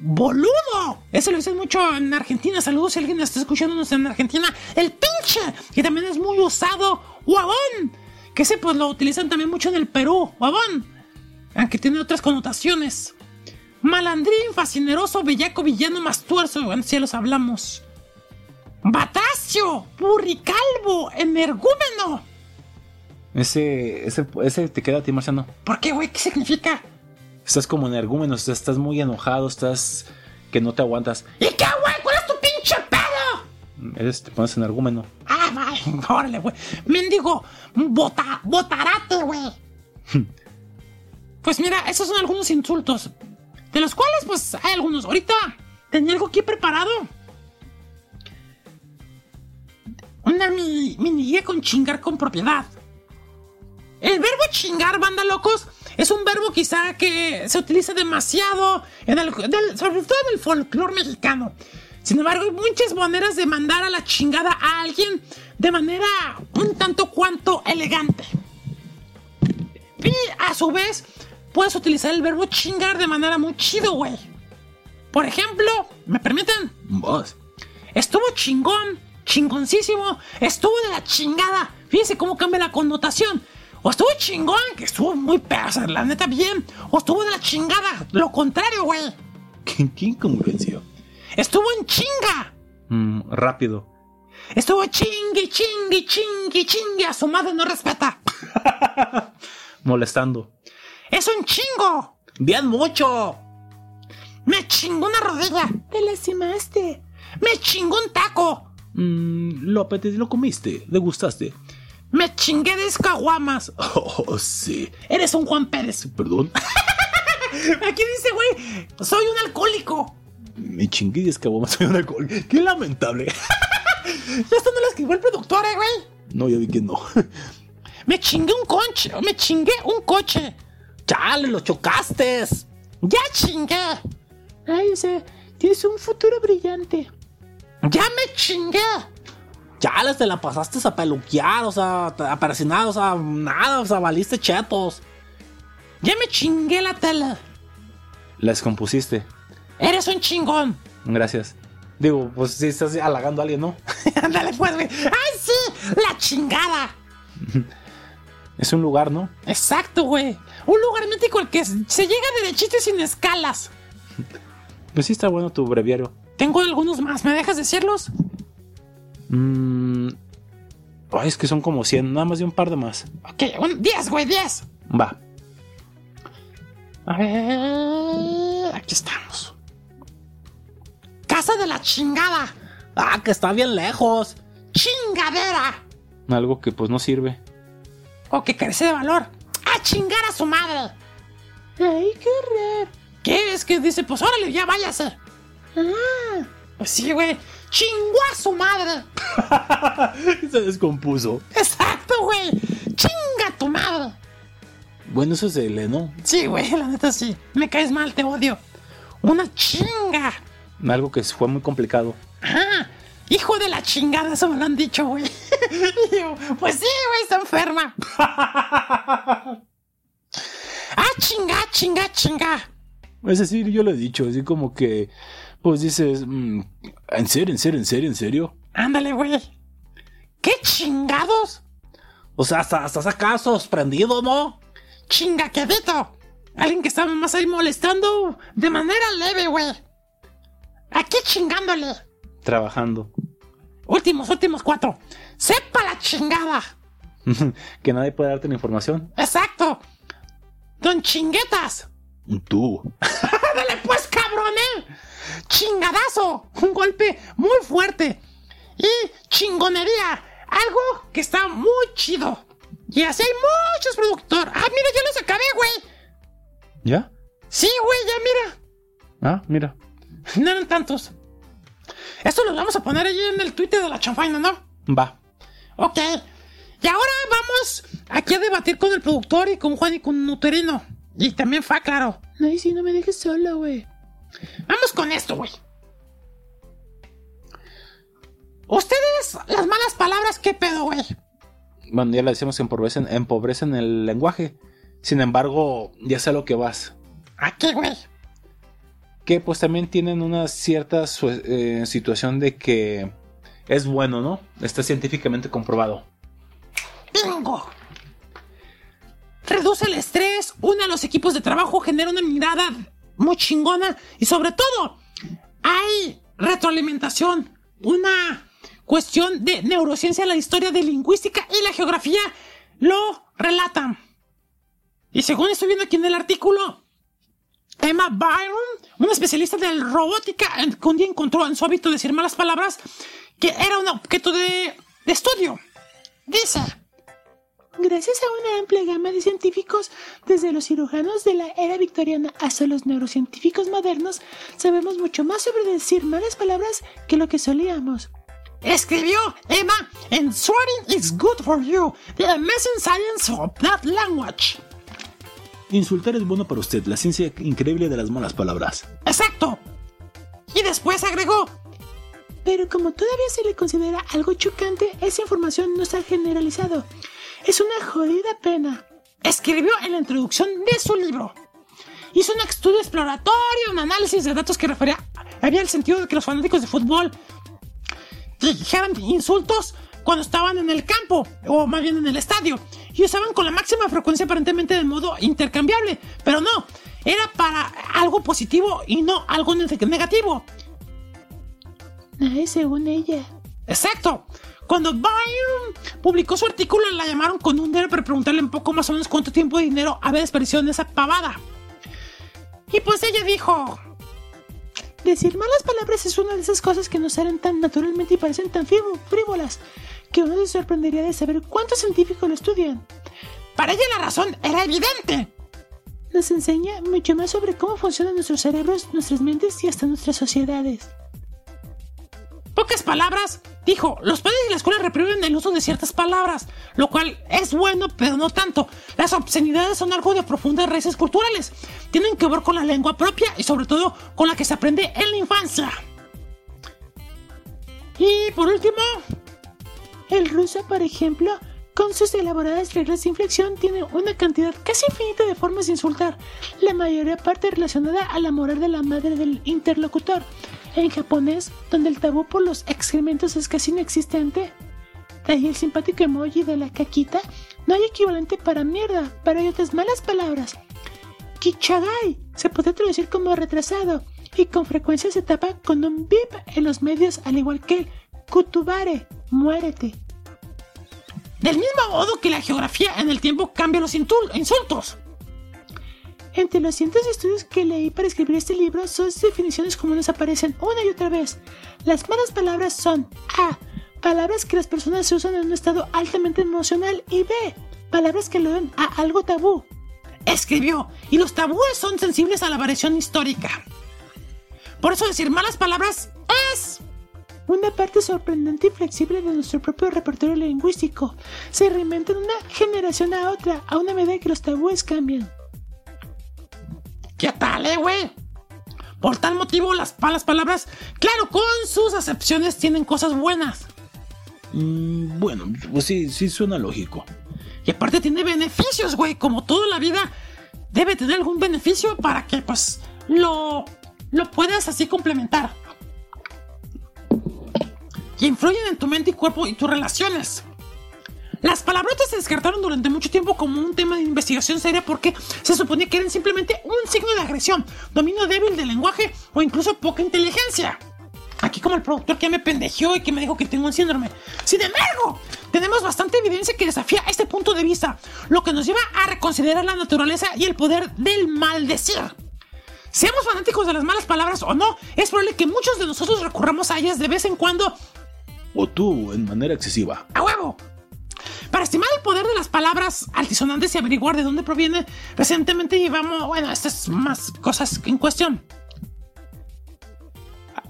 ¡Boludo! Ese lo dicen mucho en Argentina. Saludos si alguien está escuchándonos en Argentina. El pinche, que también es muy usado. Huevón, que ese pues lo utilizan también mucho en el Perú. Huevón, aunque tiene otras connotaciones. Malandrín, fascineroso, bellaco, villano, mastuerzo. Bueno, si ya los hablamos. Batacio, burricalvo, energúmeno. Ese, ese, ese te queda a ti, Marciano. ¿Por qué, güey? ¿Qué significa? Estás como energúmeno, o sea, estás muy enojado, estás que no te aguantas. ¿Y qué, güey? ¿Cuál es tu pinche pedo? Eres, te pones energúmeno. Ah, vale, órale, güey. Mendigo, bota, botarate, güey. pues mira, esos son algunos insultos. De los cuales, pues, hay algunos. Ahorita tenía algo aquí preparado. Una mini guía con chingar con propiedad. El verbo chingar, banda locos, es un verbo quizá que se utiliza demasiado, en el, del- sobre todo en el folclore mexicano. Sin embargo, hay muchas maneras de mandar a la chingada a alguien de manera un tanto cuanto elegante. Y a su vez, puedes utilizar el verbo chingar de manera muy chido, güey. Por ejemplo, ¿me permiten? Vos. Estuvo chingón, chingoncísimo, estuvo de la chingada. Fíjense cómo cambia la connotación. O estuvo chingón, que estuvo muy persa, la neta bien. O estuvo de la chingada, lo contrario, güey. ¿Qué, qué incongruencia? Estuvo en chinga. Mm, rápido. Estuvo chingue, chingue, chingue, chingue. A su madre no respeta. Molestando. Es un chingo. Bien mucho. Me chingó una rodilla. Te lastimaste. Me chingó un taco. Mm, lo lo comiste, le gustaste. Me chingué de escaguamas. Oh, sí. Eres un Juan Pérez. Perdón. Aquí dice, güey, soy un alcohólico. Me chingué y escabó soy un alcohol. Qué lamentable. Esto no lo escribió el productor, eh, güey. No, ya vi que no. Me chingué un coche. Me chingué un coche. Chale, lo chocaste. Ya chingué. Ay, sea, tienes un futuro brillante. Ya me chingué. Chale, te la pasaste a peluquear, o sea, a persinar, o sea, nada, o sea, valiste chetos. Ya me chingué la tele. La descompusiste. Eres un chingón. Gracias. Digo, pues si estás halagando a alguien, ¿no? Ándale, pues, güey. ¡Ay, sí! ¡La chingada! Es un lugar, ¿no? Exacto, güey. Un lugar mítico al que se llega derechito y sin escalas. Pues sí está bueno tu breviario. Tengo algunos más. ¿Me dejas decirlos? Mm, ay, es que son como 100, nada más de un par de más. Ok, un 10, güey, 10. Va. A ver. Aquí estamos. Casa de la chingada. Ah, que está bien lejos. Chingadera. Algo que pues no sirve. O que carece de valor. A chingar a su madre. Ay, qué raro. ¿Qué es que dice? Pues órale, ya váyase. Ah, Pues sí, güey. Chingó a su madre. Se descompuso. Exacto, güey. Chinga tu madre. Bueno, eso se lee, ¿no? Sí, güey, la neta sí. Me caes mal, te odio. Una chinga. Algo que fue muy complicado. Ah, hijo de la chingada, eso me lo han dicho, güey. Pues sí, güey, está enferma. ah, chinga, chinga, chinga. Es decir, yo lo he dicho, así como que, pues dices, mm, ¿en serio, en serio, en serio, en serio? Ándale, güey. ¿Qué chingados? O sea, hasta- estás acá sorprendido, ¿no? Chinga, quedito. Alguien que estaba más ahí molestando de manera leve, güey. Aquí chingándole. Trabajando. Últimos, últimos cuatro. Sepa la chingada. que nadie puede darte la información. Exacto. Don Chinguetas. Tú. Dale pues, cabrón, eh. Chingadazo. Un golpe muy fuerte. Y chingonería. Algo que está muy chido. Y así hay muchos productores. Ah, mira, ya los acabé, güey. ¿Ya? Sí, güey, ya mira. Ah, mira. No eran tantos. Esto lo vamos a poner ahí en el Twitter de la chanfaina, ¿no? Va. Ok. Y ahora vamos aquí a debatir con el productor y con Juan y con Nuterino. Y también Fa, claro. ay, si no me dejes sola, güey. Vamos con esto, güey. Ustedes, las malas palabras, ¿qué pedo, güey? Bueno, ya le decimos que empobrecen, empobrecen el lenguaje. Sin embargo, ya sé a lo que vas. ¿A qué, güey? Que pues también tienen una cierta eh, situación de que es bueno, ¿no? Está científicamente comprobado. ¡Bingo! Reduce el estrés, une a los equipos de trabajo, genera una mirada muy chingona y sobre todo hay retroalimentación, una cuestión de neurociencia, la historia de lingüística y la geografía lo relatan. Y según estoy viendo aquí en el artículo, Emma Byron, una especialista de robótica, un día encontró en su hábito decir malas palabras, que era un objeto de, de estudio. Dice, Gracias a una amplia gama de científicos, desde los cirujanos de la era victoriana hasta los neurocientíficos modernos, sabemos mucho más sobre decir malas palabras que lo que solíamos. escribió Emma en Swearing is Good for You, The Amazing Science of That Language. Insultar es bueno para usted, la ciencia increíble de las malas palabras. Exacto. Y después agregó, Pero como todavía se le considera algo chocante, esa información no está generalizado. Es una jodida pena. escribió en la introducción de su libro. Hizo un estudio exploratorio, un análisis de datos que refería, había el sentido de que los fanáticos de fútbol dijeran insultos cuando estaban en el campo, o más bien en el estadio, y usaban con la máxima frecuencia aparentemente de modo intercambiable, pero no, era para algo positivo y no algo ne- negativo. Ay, según ella. Exacto. Cuando Byron publicó su artículo, la llamaron con un dedo para preguntarle un poco más o menos cuánto tiempo de dinero había desperdiciado en esa pavada. Y pues ella dijo, Decir malas palabras es una de esas cosas que nos salen tan naturalmente y parecen tan frívol- frívolas que uno se sorprendería de saber cuántos científicos lo estudian. para ella la razón era evidente. Nos enseña mucho más sobre cómo funcionan nuestros cerebros, nuestras mentes y hasta nuestras sociedades. Pocas palabras, dijo, los padres y la escuela reprimen el uso de ciertas palabras, lo cual es bueno, pero no tanto. Las obscenidades son algo de profundas raíces culturales. Tienen que ver con la lengua propia y sobre todo con la que se aprende en la infancia. Y por último, El ruso, por ejemplo, con sus elaboradas reglas de inflexión, tiene una cantidad casi infinita de formas de insultar, la mayoría parte relacionada a la moral de la madre del interlocutor. En japonés, donde el tabú por los excrementos es casi inexistente, ahí el simpático emoji de la caquita, no hay equivalente para mierda, pero hay otras malas palabras. Kichagai se puede traducir como retrasado y con frecuencia se tapa con un bip en los medios, al igual que el kutubare, muérete. Del mismo modo que la geografía en el tiempo cambia los insultos. Entre los cientos de estudios que leí para escribir este libro, son definiciones comunes aparecen una y otra vez. Las malas palabras son A. Palabras que las personas usan en un estado altamente emocional y B. Palabras que aluden a algo tabú. Escribió, y los tabúes son sensibles a la variación histórica. Por eso decir malas palabras es... Una parte sorprendente y flexible de nuestro propio repertorio lingüístico. Se reinventa de una generación a otra, a una medida que los tabúes cambian. ¿Qué tal, eh, güey? Por tal motivo, las malas palabras, claro, con sus acepciones, tienen cosas buenas. Mm, bueno, pues sí, sí suena lógico. Y aparte tiene beneficios, güey. Como toda la vida, debe tener algún beneficio para que, pues, lo, lo puedas así complementar. Y influyen en tu mente y cuerpo y tus relaciones. Las palabrotas se descartaron durante mucho tiempo como un tema de investigación seria porque se suponía que eran simplemente un signo de agresión, dominio débil del lenguaje o incluso poca inteligencia. Aquí como el productor que me pendejeó y que me dijo que tengo un síndrome. Sin embargo, tenemos bastante evidencia que desafía este punto de vista, lo que nos lleva a reconsiderar la naturaleza y el poder del maldecir. Seamos fanáticos de las malas palabras o no, es probable que muchos de nosotros recurramos a ellas de vez en cuando O tú, en manera excesiva. ¡A huevo! Para estimar el poder de las palabras altisonantes y averiguar de dónde proviene, recientemente llevamos, bueno, estas más cosas en cuestión.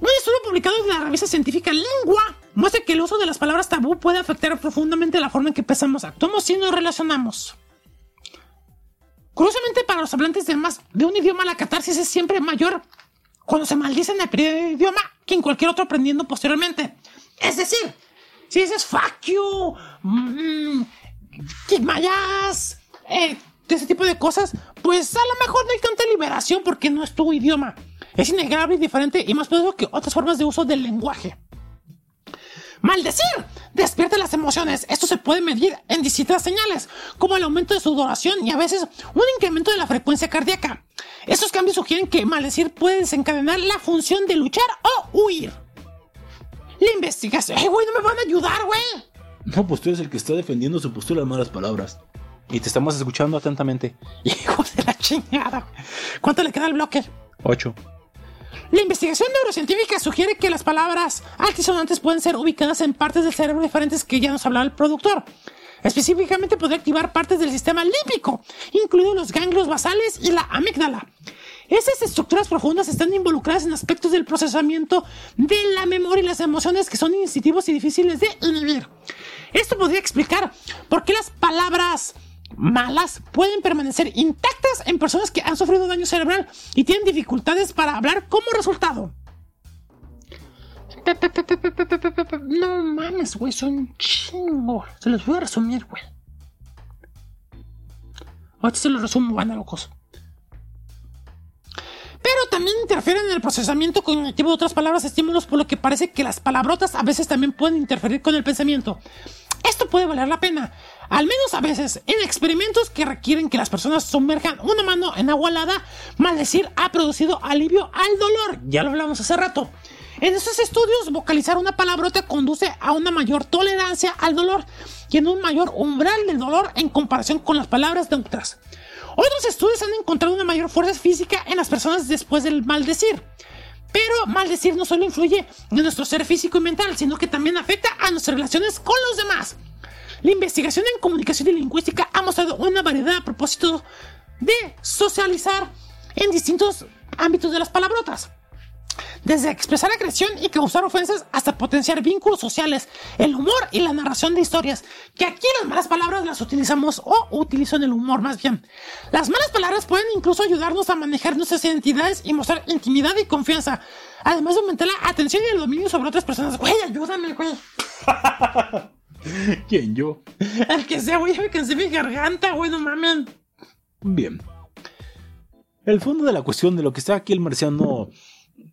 Un estudio publicado en la revista científica Lengua muestra que el uso de las palabras tabú puede afectar profundamente la forma en que pensamos, actuamos y nos relacionamos. Curiosamente, para los hablantes de más de un idioma, la catarsis es siempre mayor cuando se maldice en el primer idioma que en cualquier otro aprendiendo posteriormente. Es decir, si dices fuck you, mm, kick eh, ese tipo de cosas, pues a lo mejor no hay tanta liberación porque no es tu idioma. Es innegable y diferente y más poderoso que otras formas de uso del lenguaje. Maldecir despierta las emociones. Esto se puede medir en distintas señales, como el aumento de sudoración y a veces un incremento de la frecuencia cardíaca. Estos cambios sugieren que maldecir puede desencadenar la función de luchar o huir. La investigación. ¡Eh, güey! No me van a ayudar, güey! No, pues tú eres el que está defendiendo su postura de malas palabras. Y te estamos escuchando atentamente. Hijos de la chingada. güey. ¿Cuánto le queda al bloque? 8. La investigación neurocientífica sugiere que las palabras altisonantes pueden ser ubicadas en partes del cerebro diferentes que ya nos hablaba el productor. Específicamente puede activar partes del sistema límbico, incluidos los ganglios basales y la amígdala. Esas estructuras profundas están involucradas en aspectos del procesamiento de la memoria y las emociones que son instintivos y difíciles de leer. Esto podría explicar por qué las palabras malas pueden permanecer intactas en personas que han sufrido daño cerebral y tienen dificultades para hablar como resultado. No mames, güey, son chingo. Se los voy a resumir, güey. Ahorita se los resumo, van a locos. Pero también interfieren en el procesamiento cognitivo de otras palabras estímulos, por lo que parece que las palabrotas a veces también pueden interferir con el pensamiento. Esto puede valer la pena, al menos a veces, en experimentos que requieren que las personas sumerjan una mano en agua helada, maldecir ha producido alivio al dolor. Ya lo hablamos hace rato. En esos estudios, vocalizar una palabrota conduce a una mayor tolerancia al dolor y en un mayor umbral del dolor en comparación con las palabras neutras. Otros estudios han encontrado una mayor fuerza física en las personas después del maldecir. Pero maldecir no solo influye en nuestro ser físico y mental, sino que también afecta a nuestras relaciones con los demás. La investigación en comunicación y lingüística ha mostrado una variedad a propósito de socializar en distintos ámbitos de las palabrotas. Desde expresar agresión y causar ofensas hasta potenciar vínculos sociales, el humor y la narración de historias, que aquí las malas palabras las utilizamos o utilizo en el humor más bien. Las malas palabras pueden incluso ayudarnos a manejar nuestras identidades y mostrar intimidad y confianza, además de aumentar la atención y el dominio sobre otras personas. Güey, ayúdame, güey. ¿Quién yo? El que sea, güey, me cansé mi garganta, güey, no mames. Bien. El fondo de la cuestión de lo que está aquí el marciano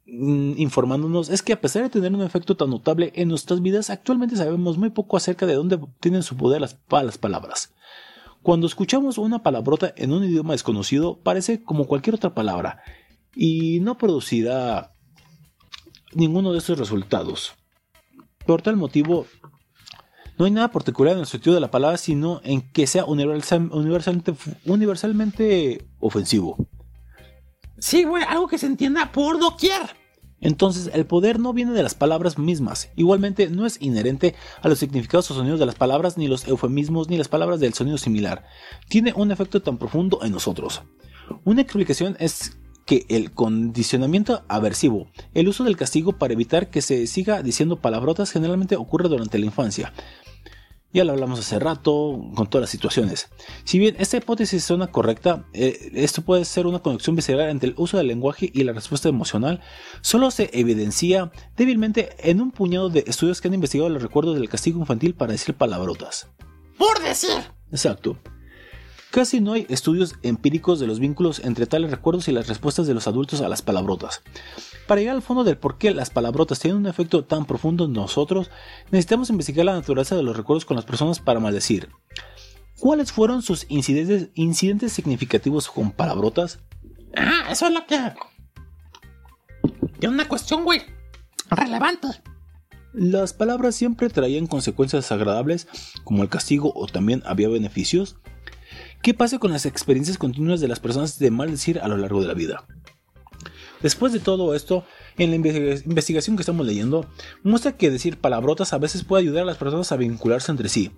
informándonos es que a pesar de tener un efecto tan notable en nuestras vidas, actualmente sabemos muy poco acerca de dónde tienen su poder las, pa- las palabras. Cuando escuchamos una palabrota en un idioma desconocido, parece como cualquier otra palabra y no producirá ninguno de estos resultados. Por tal motivo, No hay nada particular en el sentido de la palabra, sino en que sea universal- universalmente, universalmente ofensivo. Sí, güey, algo que se entienda por doquier. Entonces, el poder no viene de las palabras mismas. Igualmente, no es inherente a los significados o sonidos de las palabras, ni los eufemismos, ni las palabras del sonido similar. Tiene un efecto tan profundo en nosotros. Una explicación es que el condicionamiento aversivo, el uso del castigo para evitar que se siga diciendo palabrotas, generalmente ocurre durante la infancia. Ya lo hablamos hace rato con todas las situaciones. Si bien esta hipótesis suena correcta, eh, esto puede ser una conexión visceral entre el uso del lenguaje y la respuesta emocional, solo se evidencia débilmente en un puñado de estudios que han investigado los recuerdos del castigo infantil para decir palabrotas. Por decir. Exacto. Casi no hay estudios empíricos de los vínculos entre tales recuerdos y las respuestas de los adultos a las palabrotas. Para llegar al fondo del por qué las palabrotas tienen un efecto tan profundo en nosotros, necesitamos investigar la naturaleza de los recuerdos con las personas para maldecir. ¿Cuáles fueron sus incidentes, incidentes significativos con palabrotas? Ah, eso es lo que. Tiene una cuestión, güey. Relevante. Las palabras siempre traían consecuencias desagradables, como el castigo o también había beneficios. ¿Qué pasa con las experiencias continuas de las personas de maldecir a lo largo de la vida? Después de todo esto, en la investiga- investigación que estamos leyendo, muestra que decir palabrotas a veces puede ayudar a las personas a vincularse entre sí.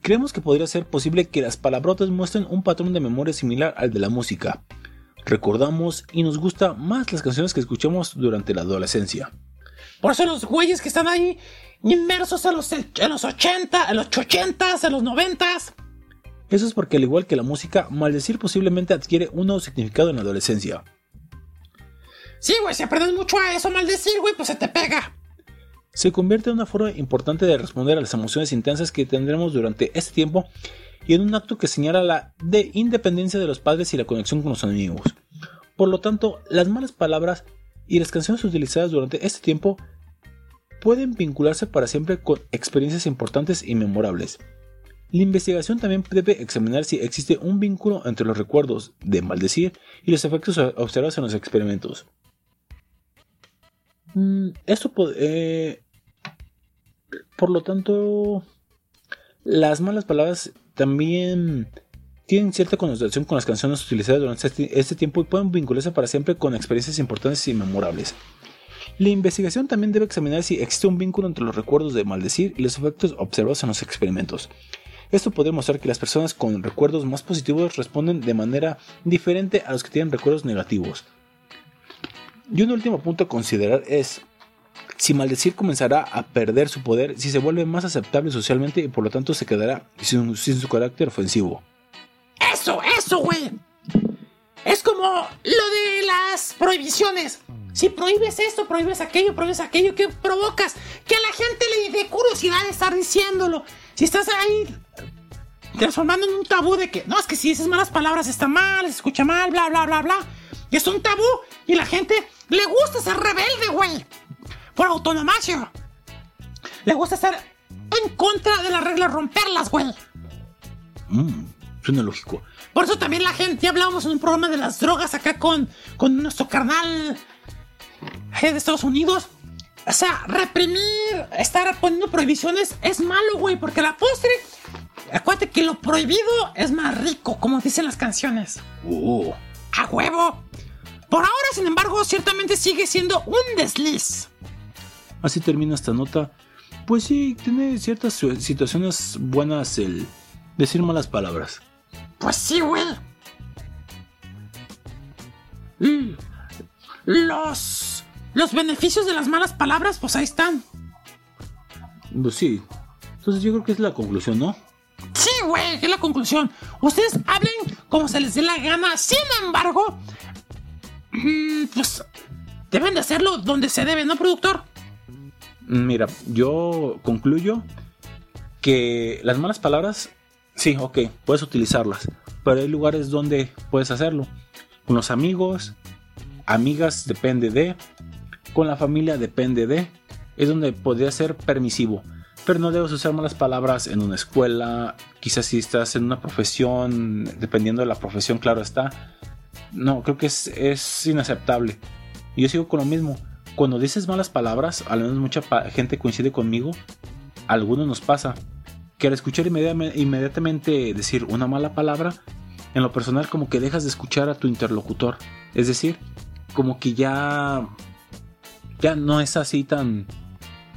Creemos que podría ser posible que las palabrotas muestren un patrón de memoria similar al de la música. Recordamos y nos gusta más las canciones que escuchamos durante la adolescencia. Por eso los güeyes que están ahí inmersos en los, en los 80, en los 80, en los 90. Eso es porque al igual que la música, maldecir posiblemente adquiere un nuevo significado en la adolescencia. Sí, güey, si aprendes mucho a eso, maldecir, güey, pues se te pega. Se convierte en una forma importante de responder a las emociones intensas que tendremos durante este tiempo y en un acto que señala la de independencia de los padres y la conexión con los amigos. Por lo tanto, las malas palabras y las canciones utilizadas durante este tiempo pueden vincularse para siempre con experiencias importantes y memorables. La investigación también debe examinar si existe un vínculo entre los recuerdos de maldecir y los efectos observados en los experimentos. Mm, Esto eh, por lo tanto, las malas palabras también tienen cierta connotación con las canciones utilizadas durante este, este tiempo y pueden vincularse para siempre con experiencias importantes y memorables. La investigación también debe examinar si existe un vínculo entre los recuerdos de maldecir y los efectos observados en los experimentos. Esto podría mostrar que las personas con recuerdos más positivos responden de manera diferente a los que tienen recuerdos negativos. Y un último punto a considerar es si maldecir comenzará a perder su poder, si se vuelve más aceptable socialmente y por lo tanto se quedará sin, sin su carácter ofensivo. Eso, eso, güey. Es como lo de las prohibiciones. Si prohíbes esto, prohíbes aquello, prohíbes aquello, ¿qué provocas? Que a la gente le dé curiosidad estar diciéndolo. Si estás ahí transformando en un tabú de que, no, es que si dices malas palabras está mal, se escucha mal, bla, bla, bla, bla. Y es un tabú y la gente le gusta ser rebelde, güey. Por autonomacia. Le gusta estar en contra de las reglas, romperlas, güey. Mm, suena lógico. Por eso también la gente, ya hablábamos en un programa de las drogas acá con, con nuestro carnal eh, de Estados Unidos. O sea, reprimir, estar poniendo prohibiciones es malo, güey, porque la postre, acuérdate que lo prohibido es más rico, como dicen las canciones. Oh. ¡A huevo! Por ahora, sin embargo, ciertamente sigue siendo un desliz. Así termina esta nota. Pues sí, tiene ciertas situaciones buenas el decir malas palabras. Pues sí, güey. Mm. Los. Los beneficios de las malas palabras, pues ahí están. Pues sí. Entonces yo creo que es la conclusión, ¿no? Sí, güey, es la conclusión. Ustedes hablen como se les dé la gana. Sin embargo, mm, pues deben de hacerlo donde se debe, ¿no, productor? Mira, yo concluyo que las malas palabras, sí, ok, puedes utilizarlas, pero hay lugares donde puedes hacerlo. Con los amigos, amigas, depende de. Con la familia, depende de. Es donde podría ser permisivo. Pero no debes usar malas palabras en una escuela. Quizás si estás en una profesión, dependiendo de la profesión, claro está. No, creo que es, es inaceptable. Y yo sigo con lo mismo. Cuando dices malas palabras, al menos mucha gente coincide conmigo. A algunos nos pasa. que al escuchar inmediatamente decir una mala palabra, en lo personal como que dejas de escuchar a tu interlocutor. Es decir, como que ya ya no es así tan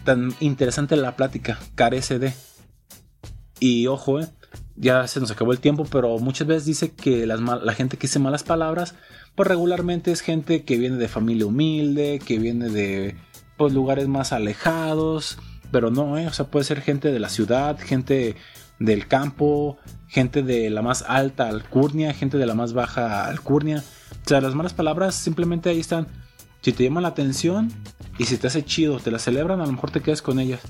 tan interesante la plática, carece de. Y ojo, eh, ya se nos acabó el tiempo, pero muchas veces dice que las la gente que dice malas palabras, pues regularmente es gente que viene de familia humilde, que viene de pues, lugares más alejados, pero no, eh, o sea, puede ser gente de la ciudad, gente del campo, gente de la más alta alcurnia, gente de la más baja alcurnia. O sea, las malas palabras simplemente ahí están. Si te llaman la atención y si te hace chido, te la celebran, a lo mejor te quedas con ellas.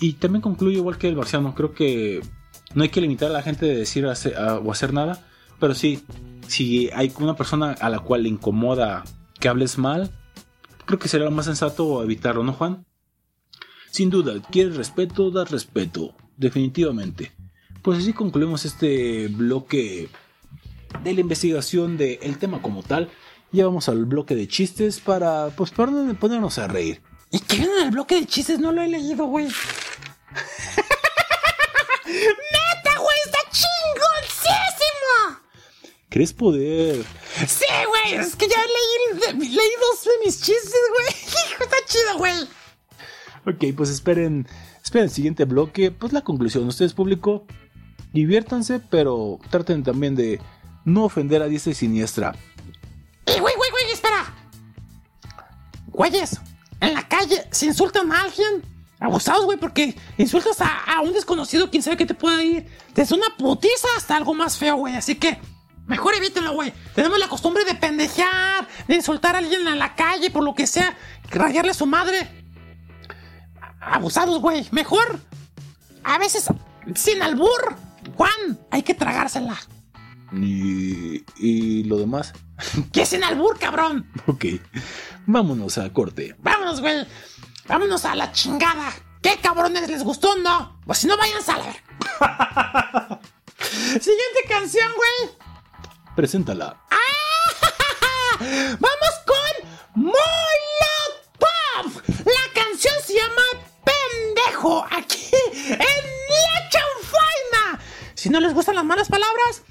Y también concluyo igual que el marciano, creo que no hay que limitar a la gente de decir o hacer nada, pero sí, si hay una persona a la cual le incomoda que hables mal, creo que sería lo más sensato evitarlo, ¿no, Juan? Sin duda, quieres respeto, das respeto, definitivamente. Pues así concluimos este bloque de la investigación del tema como tal. Ya vamos al bloque de chistes para, pues, para ponernos a reír. ¿Y qué viene en el bloque de chistes? No lo he leído, güey. ¡Neta, güey! ¡Está chingoncísimo! ¿Crees poder? Sí, güey. Es que ya leí, leí dos de mis chistes, güey. Hijo, está chido, güey. Ok, pues esperen, esperen el siguiente bloque, pues la conclusión. Ustedes, público, diviértanse, pero traten también de no ofender a diestra y siniestra. Y, güey, güey, güey, espera. Güeyes, en la calle, si insultan a alguien, abusados, güey, porque insultas a, un desconocido, quién sabe qué te puede ir. Desde una putiza hasta algo más feo, güey. Así que, mejor evítenlo, güey. Tenemos la costumbre de pendejear, de insultar a alguien en la calle, por lo que sea, rayarle a su madre. Abusados, güey. Mejor, a veces, sin albur. Juan, hay que tragársela. Y, y lo demás. Que sin albur, cabrón. Ok, vámonos a corte. Vámonos, güey. Vámonos a la chingada. ¿Qué cabrones les gustó no? Pues si no, váyanse a la. Siguiente canción, güey. Preséntala. Vamos con Molotov. La canción se llama Pendejo. Aquí en La Chanfaina. Si no les gustan las malas palabras,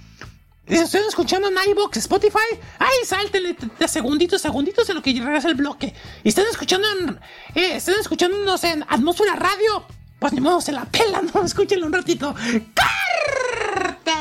y si están escuchando en iVoox, Spotify, ay, sáltenle de segunditos, segunditos en lo que regresa el bloque. Y están escuchando en, eh, están escuchándonos en Atmósfera Radio, pues ni modo se la pelan, no, escúchenlo un ratito. ¡Corte!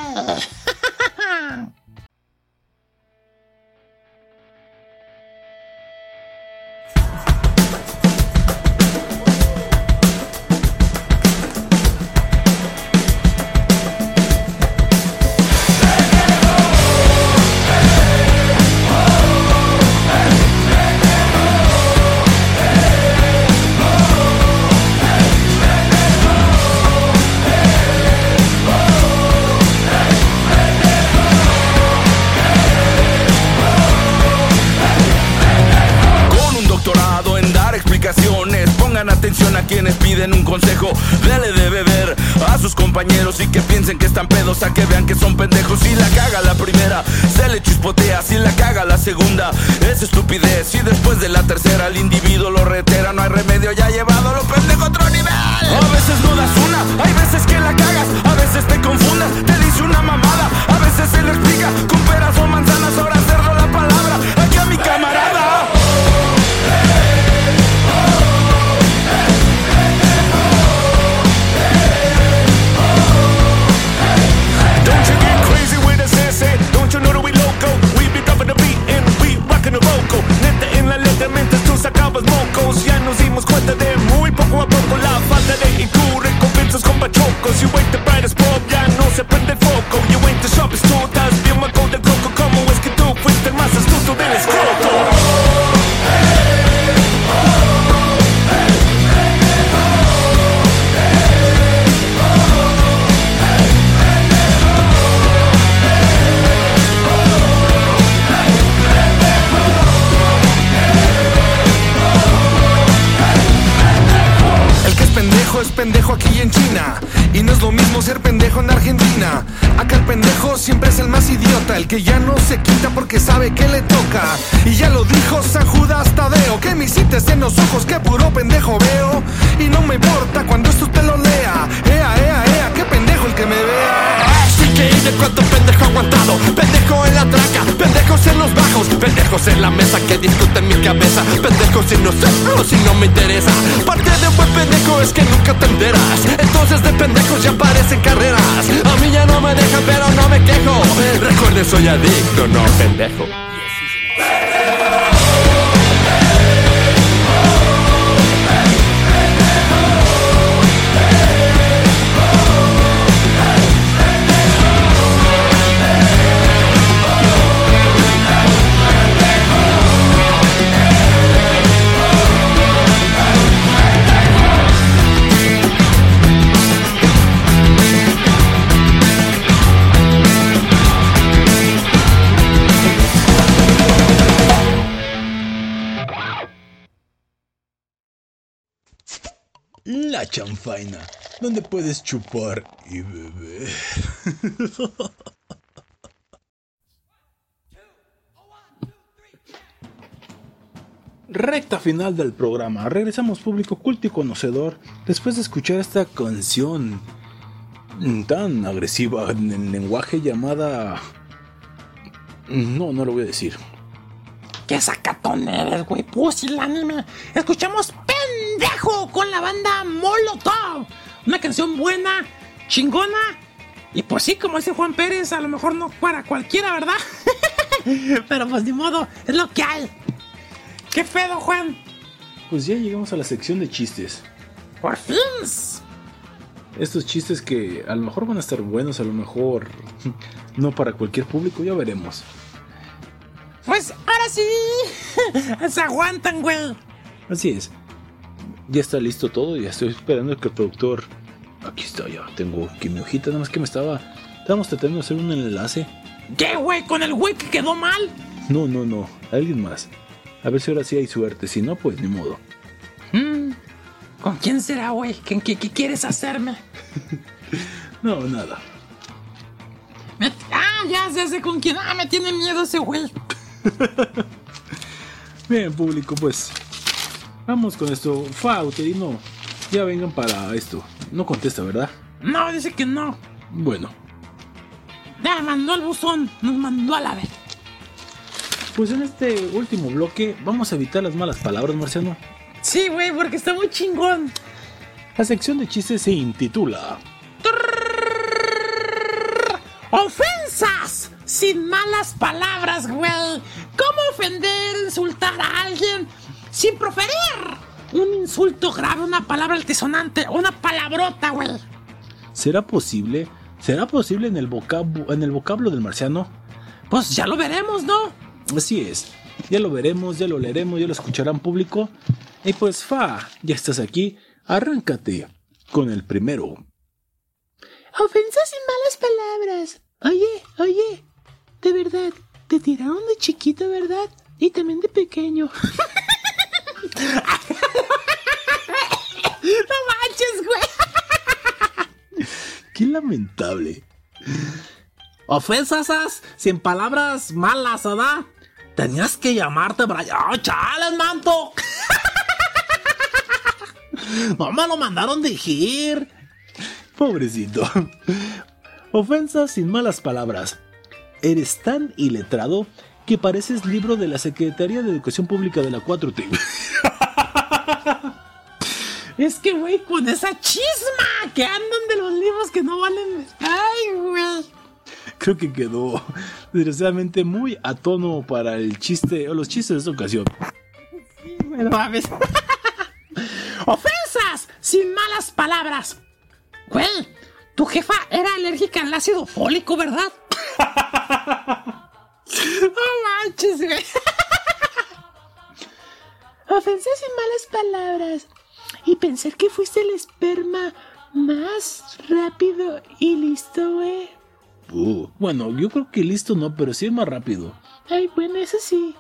Chupar y beber. Recta final del programa. Regresamos público culto y conocedor después de escuchar esta canción tan agresiva en lenguaje llamada... No, no lo voy a decir. ¡Qué sacatón eres, güey! ¡Pusilánime! Escuchamos Pendejo con la banda Molotov. Una canción buena, chingona. Y pues sí, como dice Juan Pérez, a lo mejor no para cualquiera, ¿verdad? Pero pues ni modo, es lo que hay. ¿Qué pedo, Juan? Pues ya llegamos a la sección de chistes. ¡Por fin! Estos chistes que a lo mejor van a estar buenos, a lo mejor no para cualquier público, ya veremos. Pues ahora sí. Se aguantan, güey. Así es. Ya está listo todo, ya estoy esperando que el productor... Aquí está, ya tengo aquí mi hojita, nada más que me estaba... Estábamos tratando de hacer un enlace. ¿Qué, güey? ¿Con el güey que quedó mal? No, no, no, alguien más. A ver si ahora sí hay suerte, si no, pues ni modo. Mm, ¿Con quién será, güey? ¿Qué, qué, qué quieres hacerme? No, nada. Me- Ah, ya sé, sé con quién. Ah, me tiene miedo ese güey. Bien, público, pues. Vamos con esto. Fa, Uterino, ya vengan para esto. No contesta, ¿verdad? No, dice que no. Bueno, Ya mandó al buzón. Nos mandó a la vez. pues en este último bloque vamos a evitar las malas palabras, Marciano. Sí, güey, porque está muy chingón. La sección de chistes se intitula ¡Ofensas! Sin malas palabras, güey. ¿Cómo ofender, insultar a alguien sin proferir un insulto grave, una palabra altisonante, una palabrota, güey? ¿Será posible? ¿Será posible en el, vocab- en el vocablo del marciano? Pues ya lo veremos, ¿no? Así es. Ya lo veremos, ya lo leeremos, ya lo escucharán público. Y pues, Fa, ya estás aquí. Arráncate con el primero. Ofensas sin malas palabras. Oye, oye, de verdad, te tiraron de chiquito, ¿verdad? Y también de pequeño. ¡No manches, güey! Qué lamentable. Ofensas sin palabras malas, ¿verdad? Tenías que llamarte Brian. ¡Oh, chales, manto! no me lo mandaron dirigir. Pobrecito. Ofensas sin malas palabras. Eres tan iletrado que pareces libro de la Secretaría de Educación Pública de la 4T. Es que, güey, con esa chisma que andan de los libros que no valen. ¡Ay, güey! Creo que quedó desgraciadamente muy a tono para el chiste o los chistes de esta ocasión. Bueno, mames. ¡Ofensas! Sin malas palabras. Güey, tu jefa era alérgica al ácido fólico, ¿verdad? no manches, güey. Ofensas sin malas palabras. Y pensar que fuiste el esperma más rápido y listo, güey. Uh, bueno, yo creo que listo no, pero sí es más rápido. Ay, bueno, eso sí.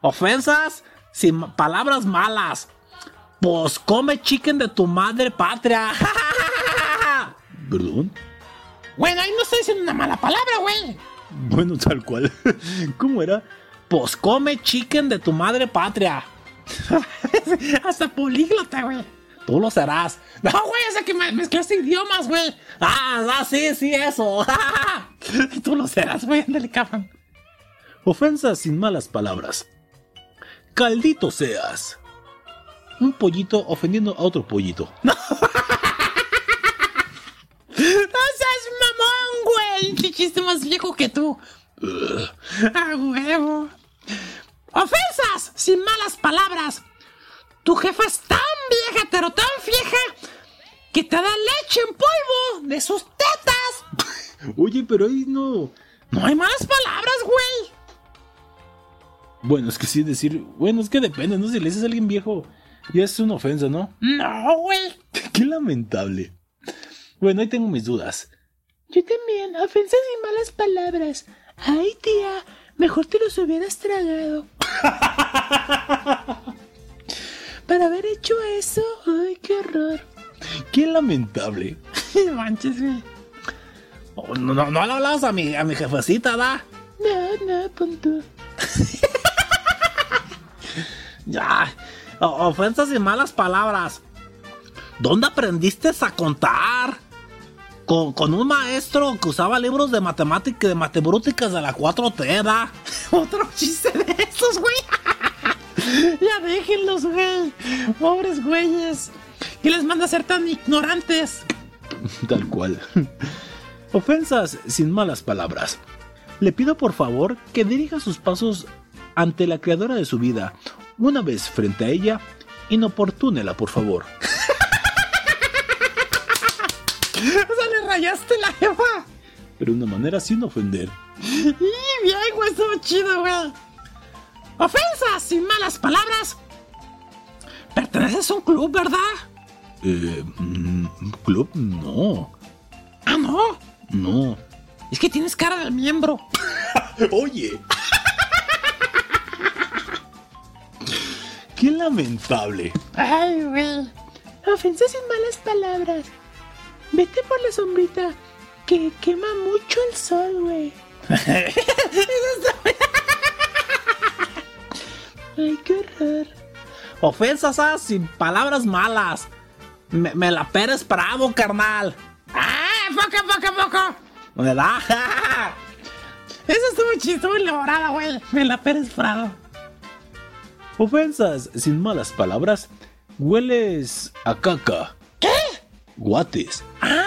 Ofensas sin palabras malas. Pues come chicken de tu madre patria. ¿Perdón? Bueno, ahí no estoy diciendo una mala palabra, güey. Bueno, tal cual. ¿Cómo era? Pues come chicken de tu madre patria. Hasta políglota, güey. Tú lo serás. No, güey, o que me- mezclaste idiomas, güey. Ah, ah, sí, sí, eso. Tú lo serás, güey. Ándale, cabrón. Ofensas sin malas palabras. Caldito seas. Un pollito ofendiendo a otro pollito. ¡No seas mamón, güey! ¡Qué chiste más viejo que tú! ¡A huevo! ¡Ofensas! ¡Sin malas palabras! Tu jefa es tan vieja, pero tan vieja, que te da leche en polvo de sus tetas. Oye, pero ahí no. No hay malas palabras, güey. Bueno, es que sí decir. Bueno, es que depende, ¿no? Si le dices a alguien viejo, ya es una ofensa, ¿no? No, güey. Qué lamentable. Bueno, ahí tengo mis dudas. Yo también, ofensas y malas palabras. Ay, tía, mejor te los hubieras tragado. Para haber hecho eso, ay, qué horror. Qué lamentable. Manches, güey. Oh, no, no, no le hablabas a mi, a mi jefecita, ¿da? No, no, punto. Ya. Ofensas y malas palabras. ¿Dónde aprendiste a contar? Con, con un maestro que usaba libros de matemáticas y de matebrúticas de la 4T, ¿da? Otro chiste de esos, güey. ya déjenlos, güey. Pobres güeyes. ¿Qué les manda a ser tan ignorantes? Tal cual. Ofensas sin malas palabras. Le pido por favor que dirija sus pasos ante la creadora de su vida. Una vez frente a ella, inoportúnela, por favor. Rayaste la jefa. Pero de una manera sin ofender. Y bien, güey, estuvo chido, güey. Ofensas sin malas palabras. Perteneces a un club, ¿verdad? Eh, mm, club, no. Ah, no. No. Es que tienes cara de miembro. Oye. Qué lamentable. Ay, güey. Ofensas sin malas palabras. Vete por la sombrita, que quema mucho el sol, güey. Ay, qué horror. Ofensas ah, sin palabras malas. Me, me la peres bravo, carnal. ¡Ah! ¡Poco, poco, poco! ¿Verdad? Eso estuvo chido, estuvo elaborada, güey. Me la Pérez Prado. Ofensas sin malas palabras. Hueles a caca. ¿Qué? Guates. ¡Ah!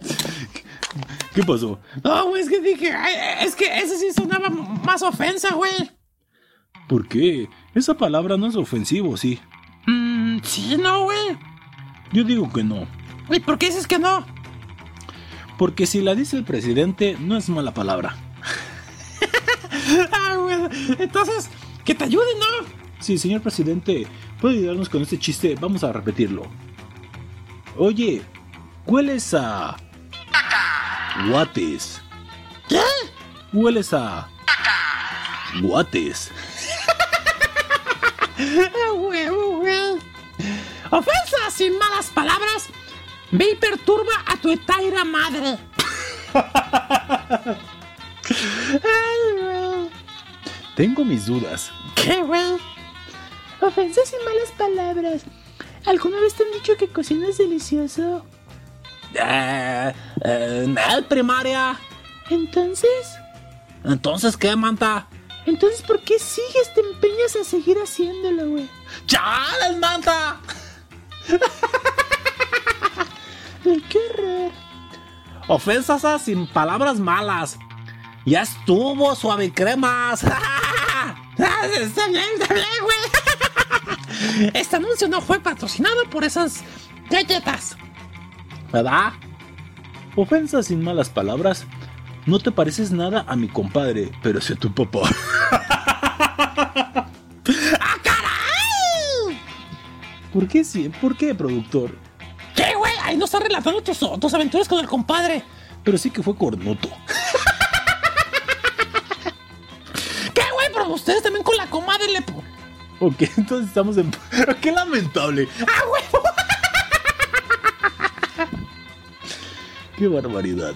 ¿Qué pasó? No, güey, es que dije, es que ese sí sonaba más ofensa, güey. ¿Por qué? Esa palabra no es ofensivo, sí. Mmm, sí, no, güey. Yo digo que no. ¿Y por qué dices que no? Porque si la dice el presidente, no es mala palabra. ah, güey. Entonces, que te ayude, ¿no? Sí, señor presidente, ¿puede ayudarnos con este chiste? Vamos a repetirlo. Oye, hueles a... Guates. ¿Qué? Hueles a... Guates. Huevo, güey. Ofensas sin malas palabras. Ve y perturba a tu etaira madre. Ay. Tengo mis dudas. ¿Qué, güey? Ofensas sin malas palabras. ¿Alguna vez te han dicho que cocinas delicioso? Eh, eh, primaria. Entonces, Entonces, ¿qué, manta? entonces, ¿por qué sigues, te empeñas a seguir haciéndolo, güey? ¡Chales, manta! Qué horror. Ofensas sin palabras malas. Ya estuvo, suave cremas. Ah, Está bien, está bien, güey. Este anuncio no fue patrocinado por esas galletas. ¿Verdad? Ofensas sin malas palabras. No te pareces nada a mi compadre, pero a tu papá. ¡Ah, caray! ¿Por qué sí? ¿Por qué, productor? ¿Qué, güey? Ahí no está relatando tus, tus aventuras con el compadre. Pero sí que fue cornuto. ¿Qué, güey? Pero ustedes también con la comadre le... Ok, entonces estamos en... ¡Qué lamentable! ¡Ah, güey! ¡Qué barbaridad!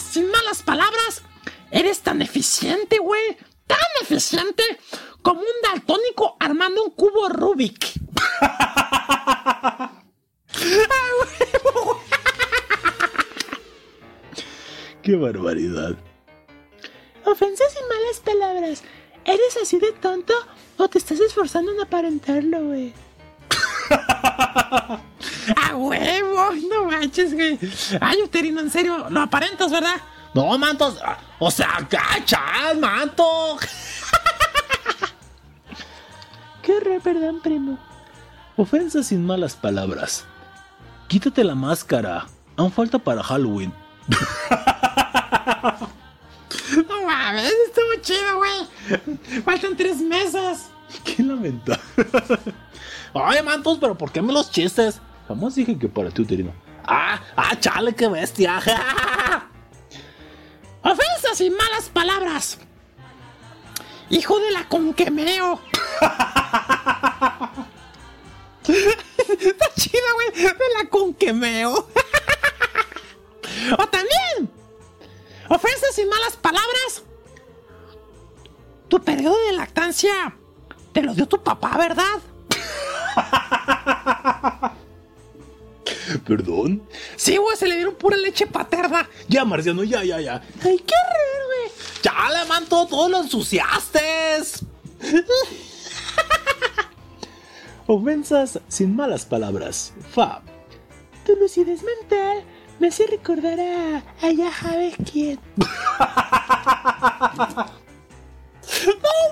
sin malas palabras, eres tan eficiente, güey. Tan eficiente como un daltónico armando un cubo Rubik. ¡Qué barbaridad! Ofensas y malas palabras. ¿Eres así de tonto o te estás esforzando en aparentarlo, güey? ¡A huevo! No manches, güey. Ay, Uterino, en serio, lo aparentas, ¿verdad? No, mantos. O sea, cacha, manto. Qué horror, perdón, primo. Ofensas sin malas palabras. Quítate la máscara. Aún falta para Halloween. No mames, estuvo chido, güey. Faltan tres meses. Qué lamentable. Ay, mantos, pero ¿por qué me los chistes? Jamás dije que para ti, Uterino. Ah, ah, chale, qué bestia. Ofensas y malas palabras. Hijo de la conquemeo. Está chido, güey. De la conquemeo. o también. Ofensas y malas palabras. Tu periodo de lactancia te lo dio tu papá, ¿verdad? ¿Perdón? Sí, güey, se le dieron pura leche paterna. Ya, Marciano, ya, ya, ya. Ay, qué horror, güey. Chale, manto, todo lo ensuciaste. Ofensas sin malas palabras. Fab. Tu lucidez mental me hace recordar a. a ya sabes quién. ¡No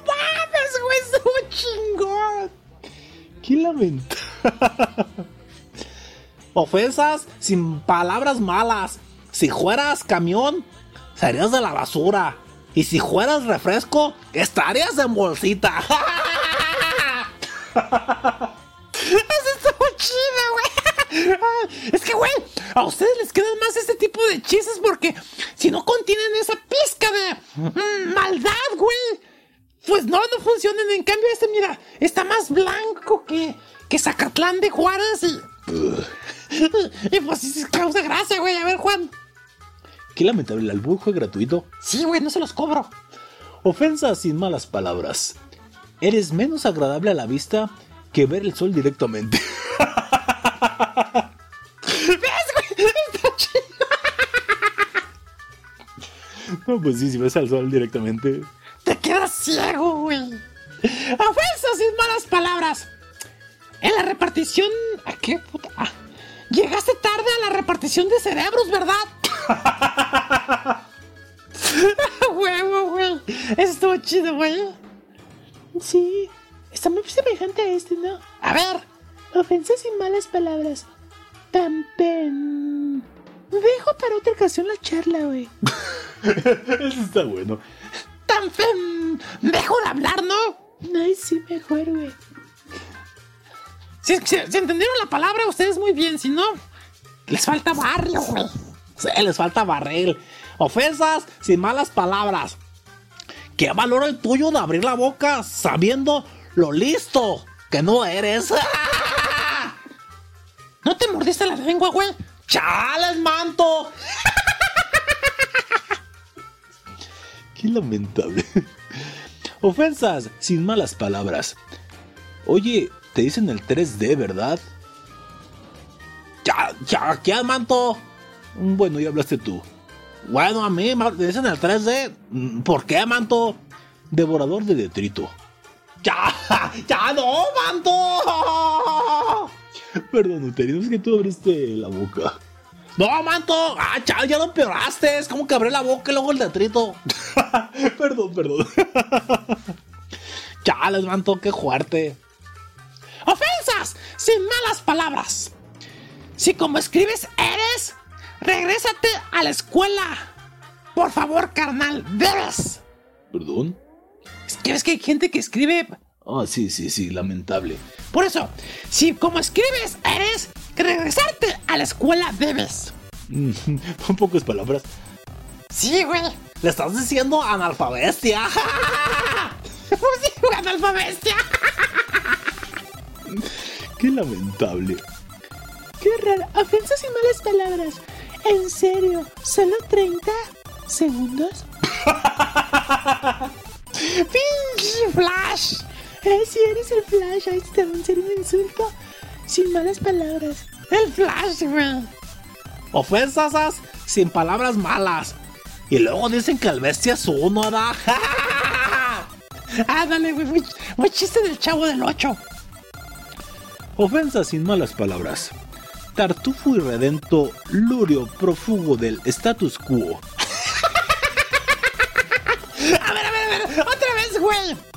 mames, güey! ¡Estuvo chingón! Qué lamentable. Ofensas sin palabras malas. Si fueras camión, serías de la basura. Y si fueras refresco, estarías en bolsita. Eso estuvo chido, güey. Es que, güey, a ustedes les quedan más este tipo de chistes porque si no contienen esa pizca de mm, maldad, güey, pues no, no funcionan. En cambio, este, mira, está más blanco que, que Zacatlán de Juárez y. y pues causa gracia, güey. A ver, Juan. Qué lamentable, el albur fue gratuito. Sí, güey, no se los cobro. Ofensas sin malas palabras. Eres menos agradable a la vista que ver el sol directamente. ¿Ves, güey? Está chido. No, pues sí, si ves al sol directamente. Te quedas ciego, güey. Ofensas sin malas palabras. En la repartición. ¿A qué puta? Ah, llegaste tarde a la repartición de cerebros, ¿verdad? Huevo, güey. Eso estuvo chido, güey. Sí, está muy semejante a este, ¿no? A ver. Ofensas y malas palabras. Tampen. Dejo para otra ocasión la charla, güey. Eso está bueno. Tan fem. Dejo de hablar, ¿no? Ay, sí, mejor, güey. Si, si- si entendieron la palabra, ustedes muy bien. Si no, les falta barrio, güey. Sí, les falta barril. Ofensas sin malas palabras. ¿Qué valor el tuyo de abrir la boca sabiendo lo listo que no eres? ¿No te mordiste la lengua, güey? ¡Chales, manto! Qué lamentable. Ofensas sin malas palabras. Oye, te dicen el 3D, ¿verdad? Ya, ya, ¿qué manto? Bueno, ya hablaste tú. Bueno, a mí me dicen el 3D. Mm, ¿Por qué, manto? Devorador de detrito. ¡Ya! ¡Ya no, manto! Perdón, Uterino, es que tú abriste la boca. ¡No, manto! ¡Ah, ya lo empeoraste! Es como que abrí la boca y luego el detrito. perdón, perdón. Chales, manto, qué fuerte. Ofensas sin malas palabras. Si como escribes eres, regrésate a la escuela. Por favor, carnal, debes. ¿Perdón? Es que ves que hay gente que escribe. Ah, sí, sí, sí, lamentable. Por eso, si como escribes eres, regresarte a la escuela debes. Son pocas palabras. Sí, güey. Le estás diciendo analfabestia. Pues sí, güey, analfabestia. Qué lamentable. Qué raro. Ofensas y malas palabras. ¿En serio? ¿Solo 30? segundos. ¡Pinche Flash! Eh, si eres el Flash, ahí te va a ser un insulto sin malas palabras. El Flash, güey. Ofensas as, sin palabras malas. Y luego dicen que el bestia es uno, ¿da? Ándale, güey. Muy, muy chiste del chavo del 8. Ofensas sin malas palabras. Tartufo y redento, lurio prófugo del status quo. A ver, a ver, a ver. Otra vez, güey.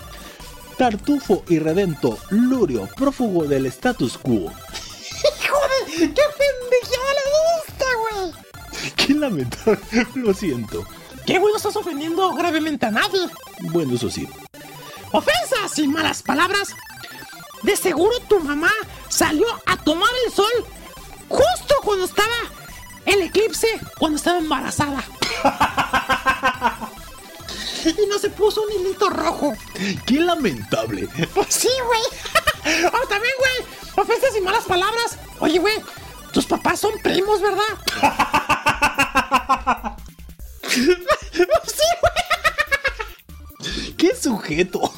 Tartufo y redento, lurio prófugo del status quo. Hijo de. ¡Qué pendejada le gusta, güey! Qué lamentable, lo siento. ¿Qué güey no estás ofendiendo gravemente a nadie? Bueno, eso sí. Ofensas sin malas palabras. De seguro tu mamá salió a tomar el sol justo cuando estaba el eclipse, cuando estaba embarazada. y no se puso un hilito rojo. Qué lamentable. Pues sí, güey. oh, también, güey. Ofensas y malas palabras. Oye, güey. Tus papás son primos, ¿verdad? sí, güey. ¡Qué sujeto!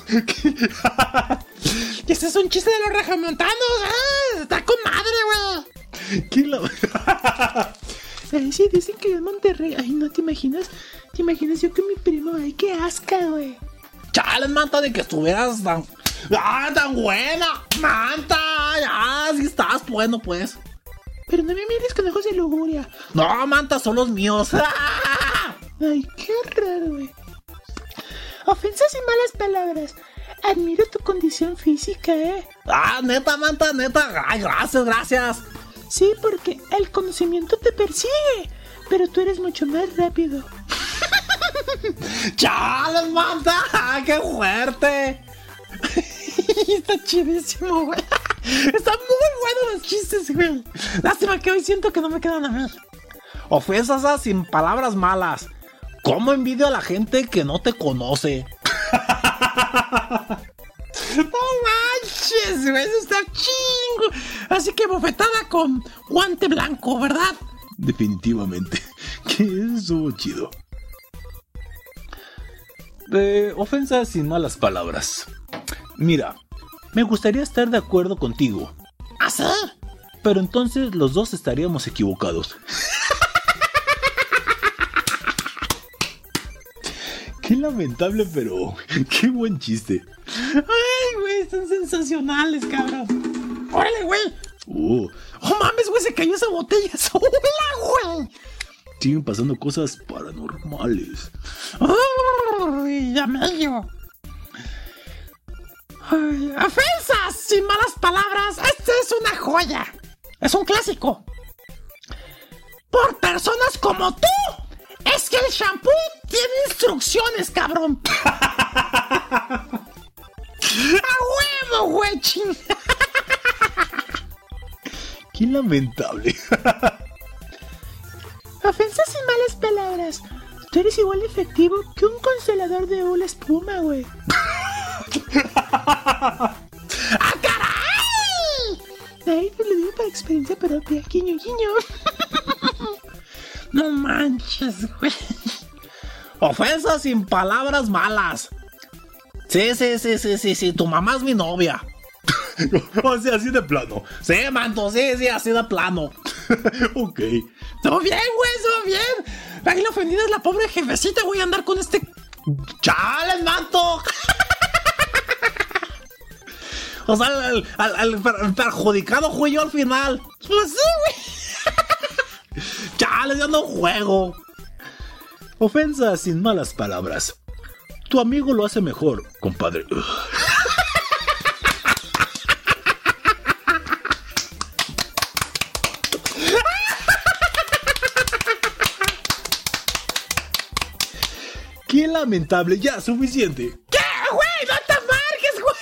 Y ese es un chiste de los regimontanos. ¡Ah! Está con madre, güey. ¿Qué la... Ay, sí, dicen que en Monterrey. Ay, no te imaginas. Te imaginas yo con mi primo. Ay, qué asca, güey. Chales, manta, de que estuvieras tan. ¡Ah, tan buena! ¡Manta! ¡Ya! Si estás bueno, pues. Pero no me mires con ojos de lujuria. No, manta, son los míos. ¡Ah! Ay, qué raro, güey. Ofensas y malas palabras. Admiro tu condición física, eh. ¡Ah, neta, manta, neta! ¡Ay, gracias, gracias! Sí, porque el conocimiento te persigue, pero tú eres mucho más rápido. ¡Chales, manta! ¡Ah, ¡Qué fuerte! Está chidísimo, güey. Están muy buenos los chistes, güey. Lástima que hoy siento que no me quedan a mí. Ofensas sin palabras malas. ¿Cómo envidio a la gente que no te conoce? No manches, güey, eso está chingo. Así que bofetada con guante blanco, ¿verdad? Definitivamente. Que eso chido. De ofensas sin malas palabras. Mira, me gustaría estar de acuerdo contigo. ¿Ah, sí? Pero entonces los dos estaríamos equivocados. Qué lamentable, pero qué buen chiste. Ay, güey, están sensacionales, cabrón. Órale, güey. Uh, Oh, mames, güey, se cayó esa botella sola, güey. Siguen pasando cosas paranormales. Ay, medio. Ay, ofensas sin malas palabras. Esta es una joya. Es un clásico. Por personas como tú. Es que el shampoo tiene instrucciones, cabrón. A huevo, güey. Qué lamentable. Ofensas y malas palabras. Tú eres igual de efectivo que un consolador de una espuma, güey. ¡Ah, caray! Ay, te lo digo por experiencia propia. Guiño, guiño. No manches, güey. Ofensas sin palabras malas. Sí, sí, sí, sí, sí, sí. Tu mamá es mi novia. o sea, así de plano. Sí, manto, sí, sí, así de plano. ok. Todo bien, güey, todo bien. La ofendida es la pobre jefecita, a andar con este. ¡Chales, manto! o sea, al, al- al el perjudicado fui yo al final. Pues sí, güey. ¡Chales, yo no juego! Ofensas sin malas palabras. Tu amigo lo hace mejor, compadre. Qué lamentable, ya, suficiente. ¿Qué, güey? No te amargues, güey.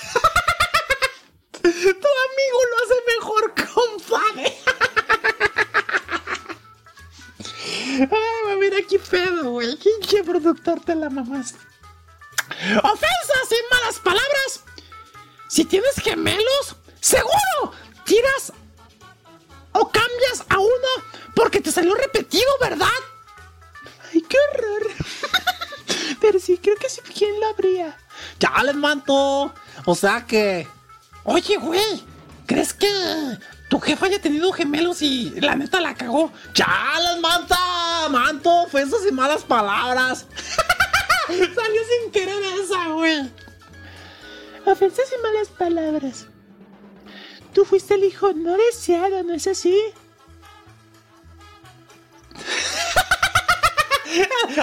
Tu amigo lo hace mejor, compadre. Ay, mira qué pedo, güey. Qué productor te la mamás. Ofensas sin malas palabras. Si tienes gemelos, seguro tiras o cambias a uno porque te salió repetido, ¿verdad? Ay, qué horror. Pero sí, creo que sí, ¿quién lo habría? ¡Chales, manto! O sea que. Oye, güey, ¿crees que tu jefa haya tenido gemelos y la neta la cagó? ¡Chales, manta! ¡Manto! Ofensas y malas palabras. Salió sin querer esa, güey. Ofensas y malas palabras. Tú fuiste el hijo no deseado, ¿no es así?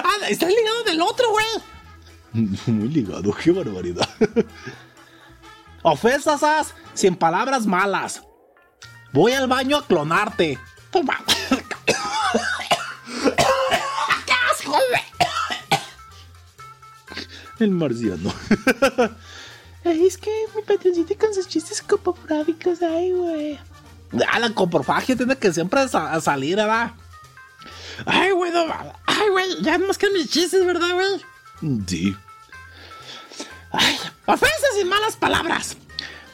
Ah, estás ligado del otro, güey. Muy ligado, qué barbaridad. Ofensas, as, sin palabras malas. Voy al baño a clonarte. Toma. ¡Qué asco! El marciano. Es que mi patroncito con sus chistes copofrágicos, ay, güey. Ah, la coprofagia tiene que siempre sa- salir, ¿verdad? Ay, güey, no, ay, güey, ya más que mis chistes, ¿verdad, güey? Sí. Ay, ofensas y malas palabras.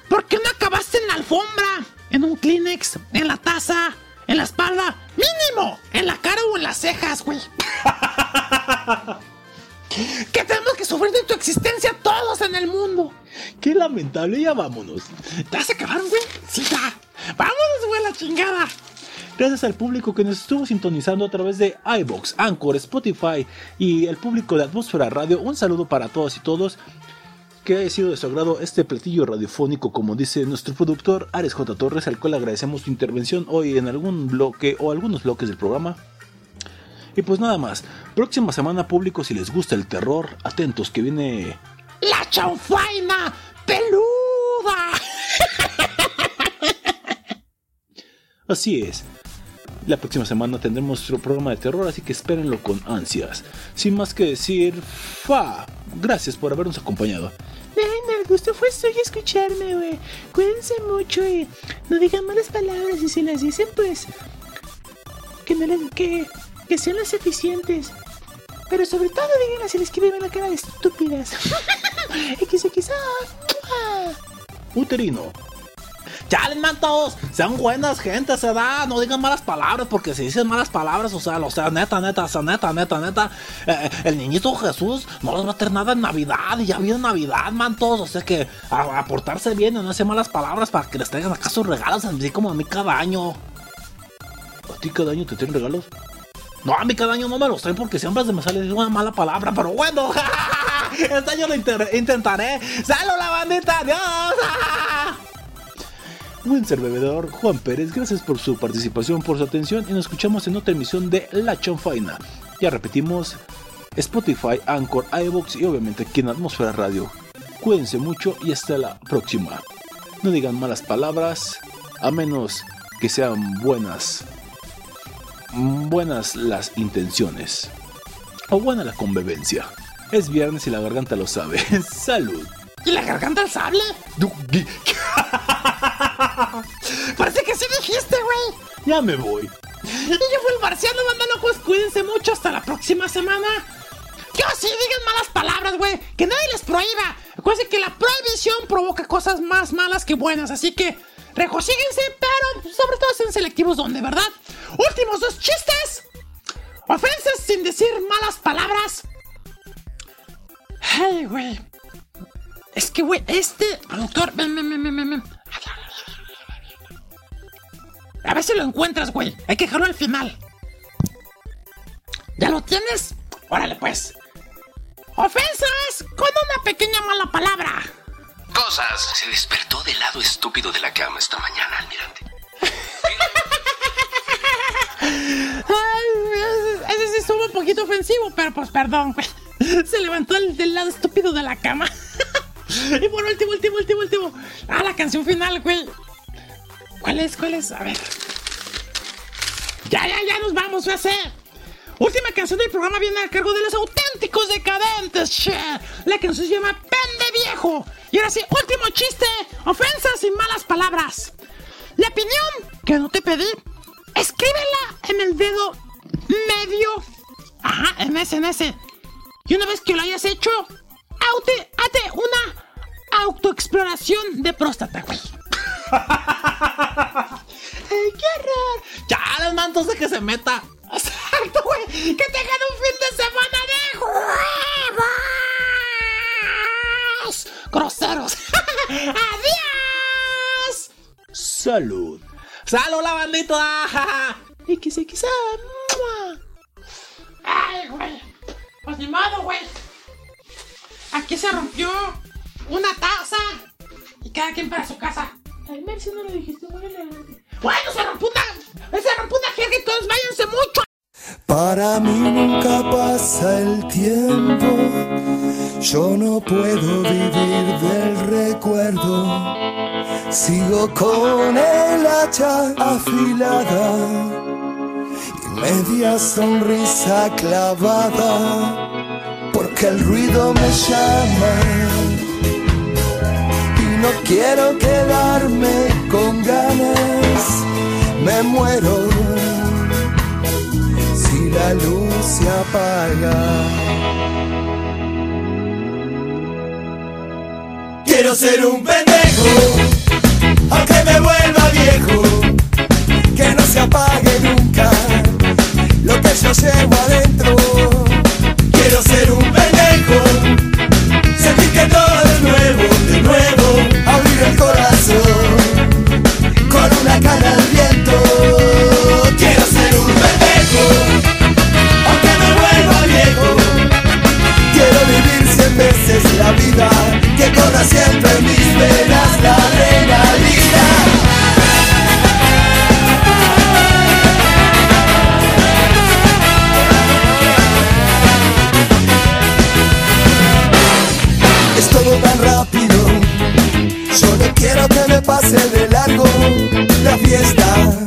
¿Por qué no acabaste en la alfombra? En un Kleenex, en la taza, en la espalda, mínimo, en la cara o en las cejas, güey. que tenemos que sufrir de tu existencia todos en el mundo. Qué lamentable, ya vámonos. ¿Ya se acabaron, güey? Sí, ya. Vámonos, güey, la chingada. Gracias al público que nos estuvo sintonizando a través de iBox, Anchor, Spotify y el público de Atmósfera Radio. Un saludo para todas y todos. Que haya sido de su agrado este platillo radiofónico, como dice nuestro productor Ares J. Torres, al cual agradecemos su intervención hoy en algún bloque o algunos bloques del programa. Y pues nada más, próxima semana público, si les gusta el terror, atentos que viene ¡La chanfaina peluda! Así es. La próxima semana tendremos nuestro programa de terror, así que espérenlo con ansias. Sin más que decir, fa. Gracias por habernos acompañado. Ay, el gusto fue suyo escucharme, güey. Cuídense mucho y no digan malas palabras y si las dicen, pues. Que no les. que. que sean las eficientes. Pero sobre todo díganlas si les quieren la cara de estúpidas. XXA. Uterino. Chales, mantos, sean buenas gente, se da, no digan malas palabras, porque si dicen malas palabras, o sea, o sea, neta, neta, o sea, neta, neta, neta, eh, el niñito Jesús no les va a tener nada en Navidad, y ya viene Navidad, mantos, o sea que a, a portarse bien y no decir malas palabras para que les traigan acá sus regalos, así como a mí cada año. ¿A ti cada año te traen regalos? No, a mí cada año no me los traen porque siempre se me sale una mala palabra, pero bueno, este año lo intentaré. ¡Salud la bandita! ¡Adiós! Buen bebedor, Juan Pérez, gracias por su participación, por su atención y nos escuchamos en otra emisión de La Chonfaina. Ya repetimos, Spotify, Anchor, iVoox y obviamente aquí en Atmósfera Radio. Cuídense mucho y hasta la próxima. No digan malas palabras, a menos que sean buenas. Buenas las intenciones. O buena la convivencia. Es viernes y la garganta lo sabe. Salud. ¿Y la garganta el sable? Parece que sí dijiste, güey. Ya me voy. Y yo fui el marciano, banda locos. Cuídense mucho. Hasta la próxima semana. Yo sí, digan malas palabras, güey. Que nadie les prohíba. Acuérdense que la prohibición provoca cosas más malas que buenas. Así que regocíguense, pero sobre todo sean selectivos donde, ¿verdad? Últimos dos chistes. Ofensas sin decir malas palabras. Hey, güey. Es que, güey, este productor. Ven, ven, ven, ven, ven, ven. A ver si lo encuentras, güey. Hay que dejarlo al final. ¿Ya lo tienes? Órale, pues. Ofensas con una pequeña mala palabra. Cosas. Se despertó del lado estúpido de la cama esta mañana, almirante. Ay, ese sí estuvo un poquito ofensivo, pero pues perdón, güey. Se levantó del lado estúpido de la cama. y por último, último, último, último. Ah, la canción final, güey. ¿Cuál es? ¿Cuál es? A ver. Ya, ya, ya nos vamos, ya sé. Última canción del programa viene a cargo de los auténticos decadentes, che. La canción se llama Pende Viejo. Y ahora sí, último chiste. Ofensas y malas palabras. La opinión que no te pedí, escríbela en el dedo medio. Ajá, en ese, en ese. Y una vez que lo hayas hecho, hazte una autoexploración de próstata, güey. Ay, qué horror. Ya, los mantos de que se meta. Exacto, güey. que tengan un fin de semana de huevos. Groseros. Adiós. Salud. ¡Salud, la bandita! Quizá. Ay, güey. Pues ni modo, güey. Aquí se rompió una taza. Y cada quien para su casa. Ver si no lo dijiste muy elegante. Bueno, se rompió una. Se rompió una jerga y todos váyanse mucho. Para mí nunca pasa el tiempo, yo no puedo vivir del recuerdo. Sigo con el hacha afilada y media sonrisa clavada, porque el ruido me llama no quiero quedarme con ganas, me muero si la luz se apaga. Quiero ser un pendejo, aunque me vuelva viejo, que no se apague nunca lo que yo llevo adentro. Quiero ser un pendejo, sentir que todo es nuevo, siempre en mis venas la adrenalina. Es todo tan rápido, yo no quiero que me pase de largo. La fiesta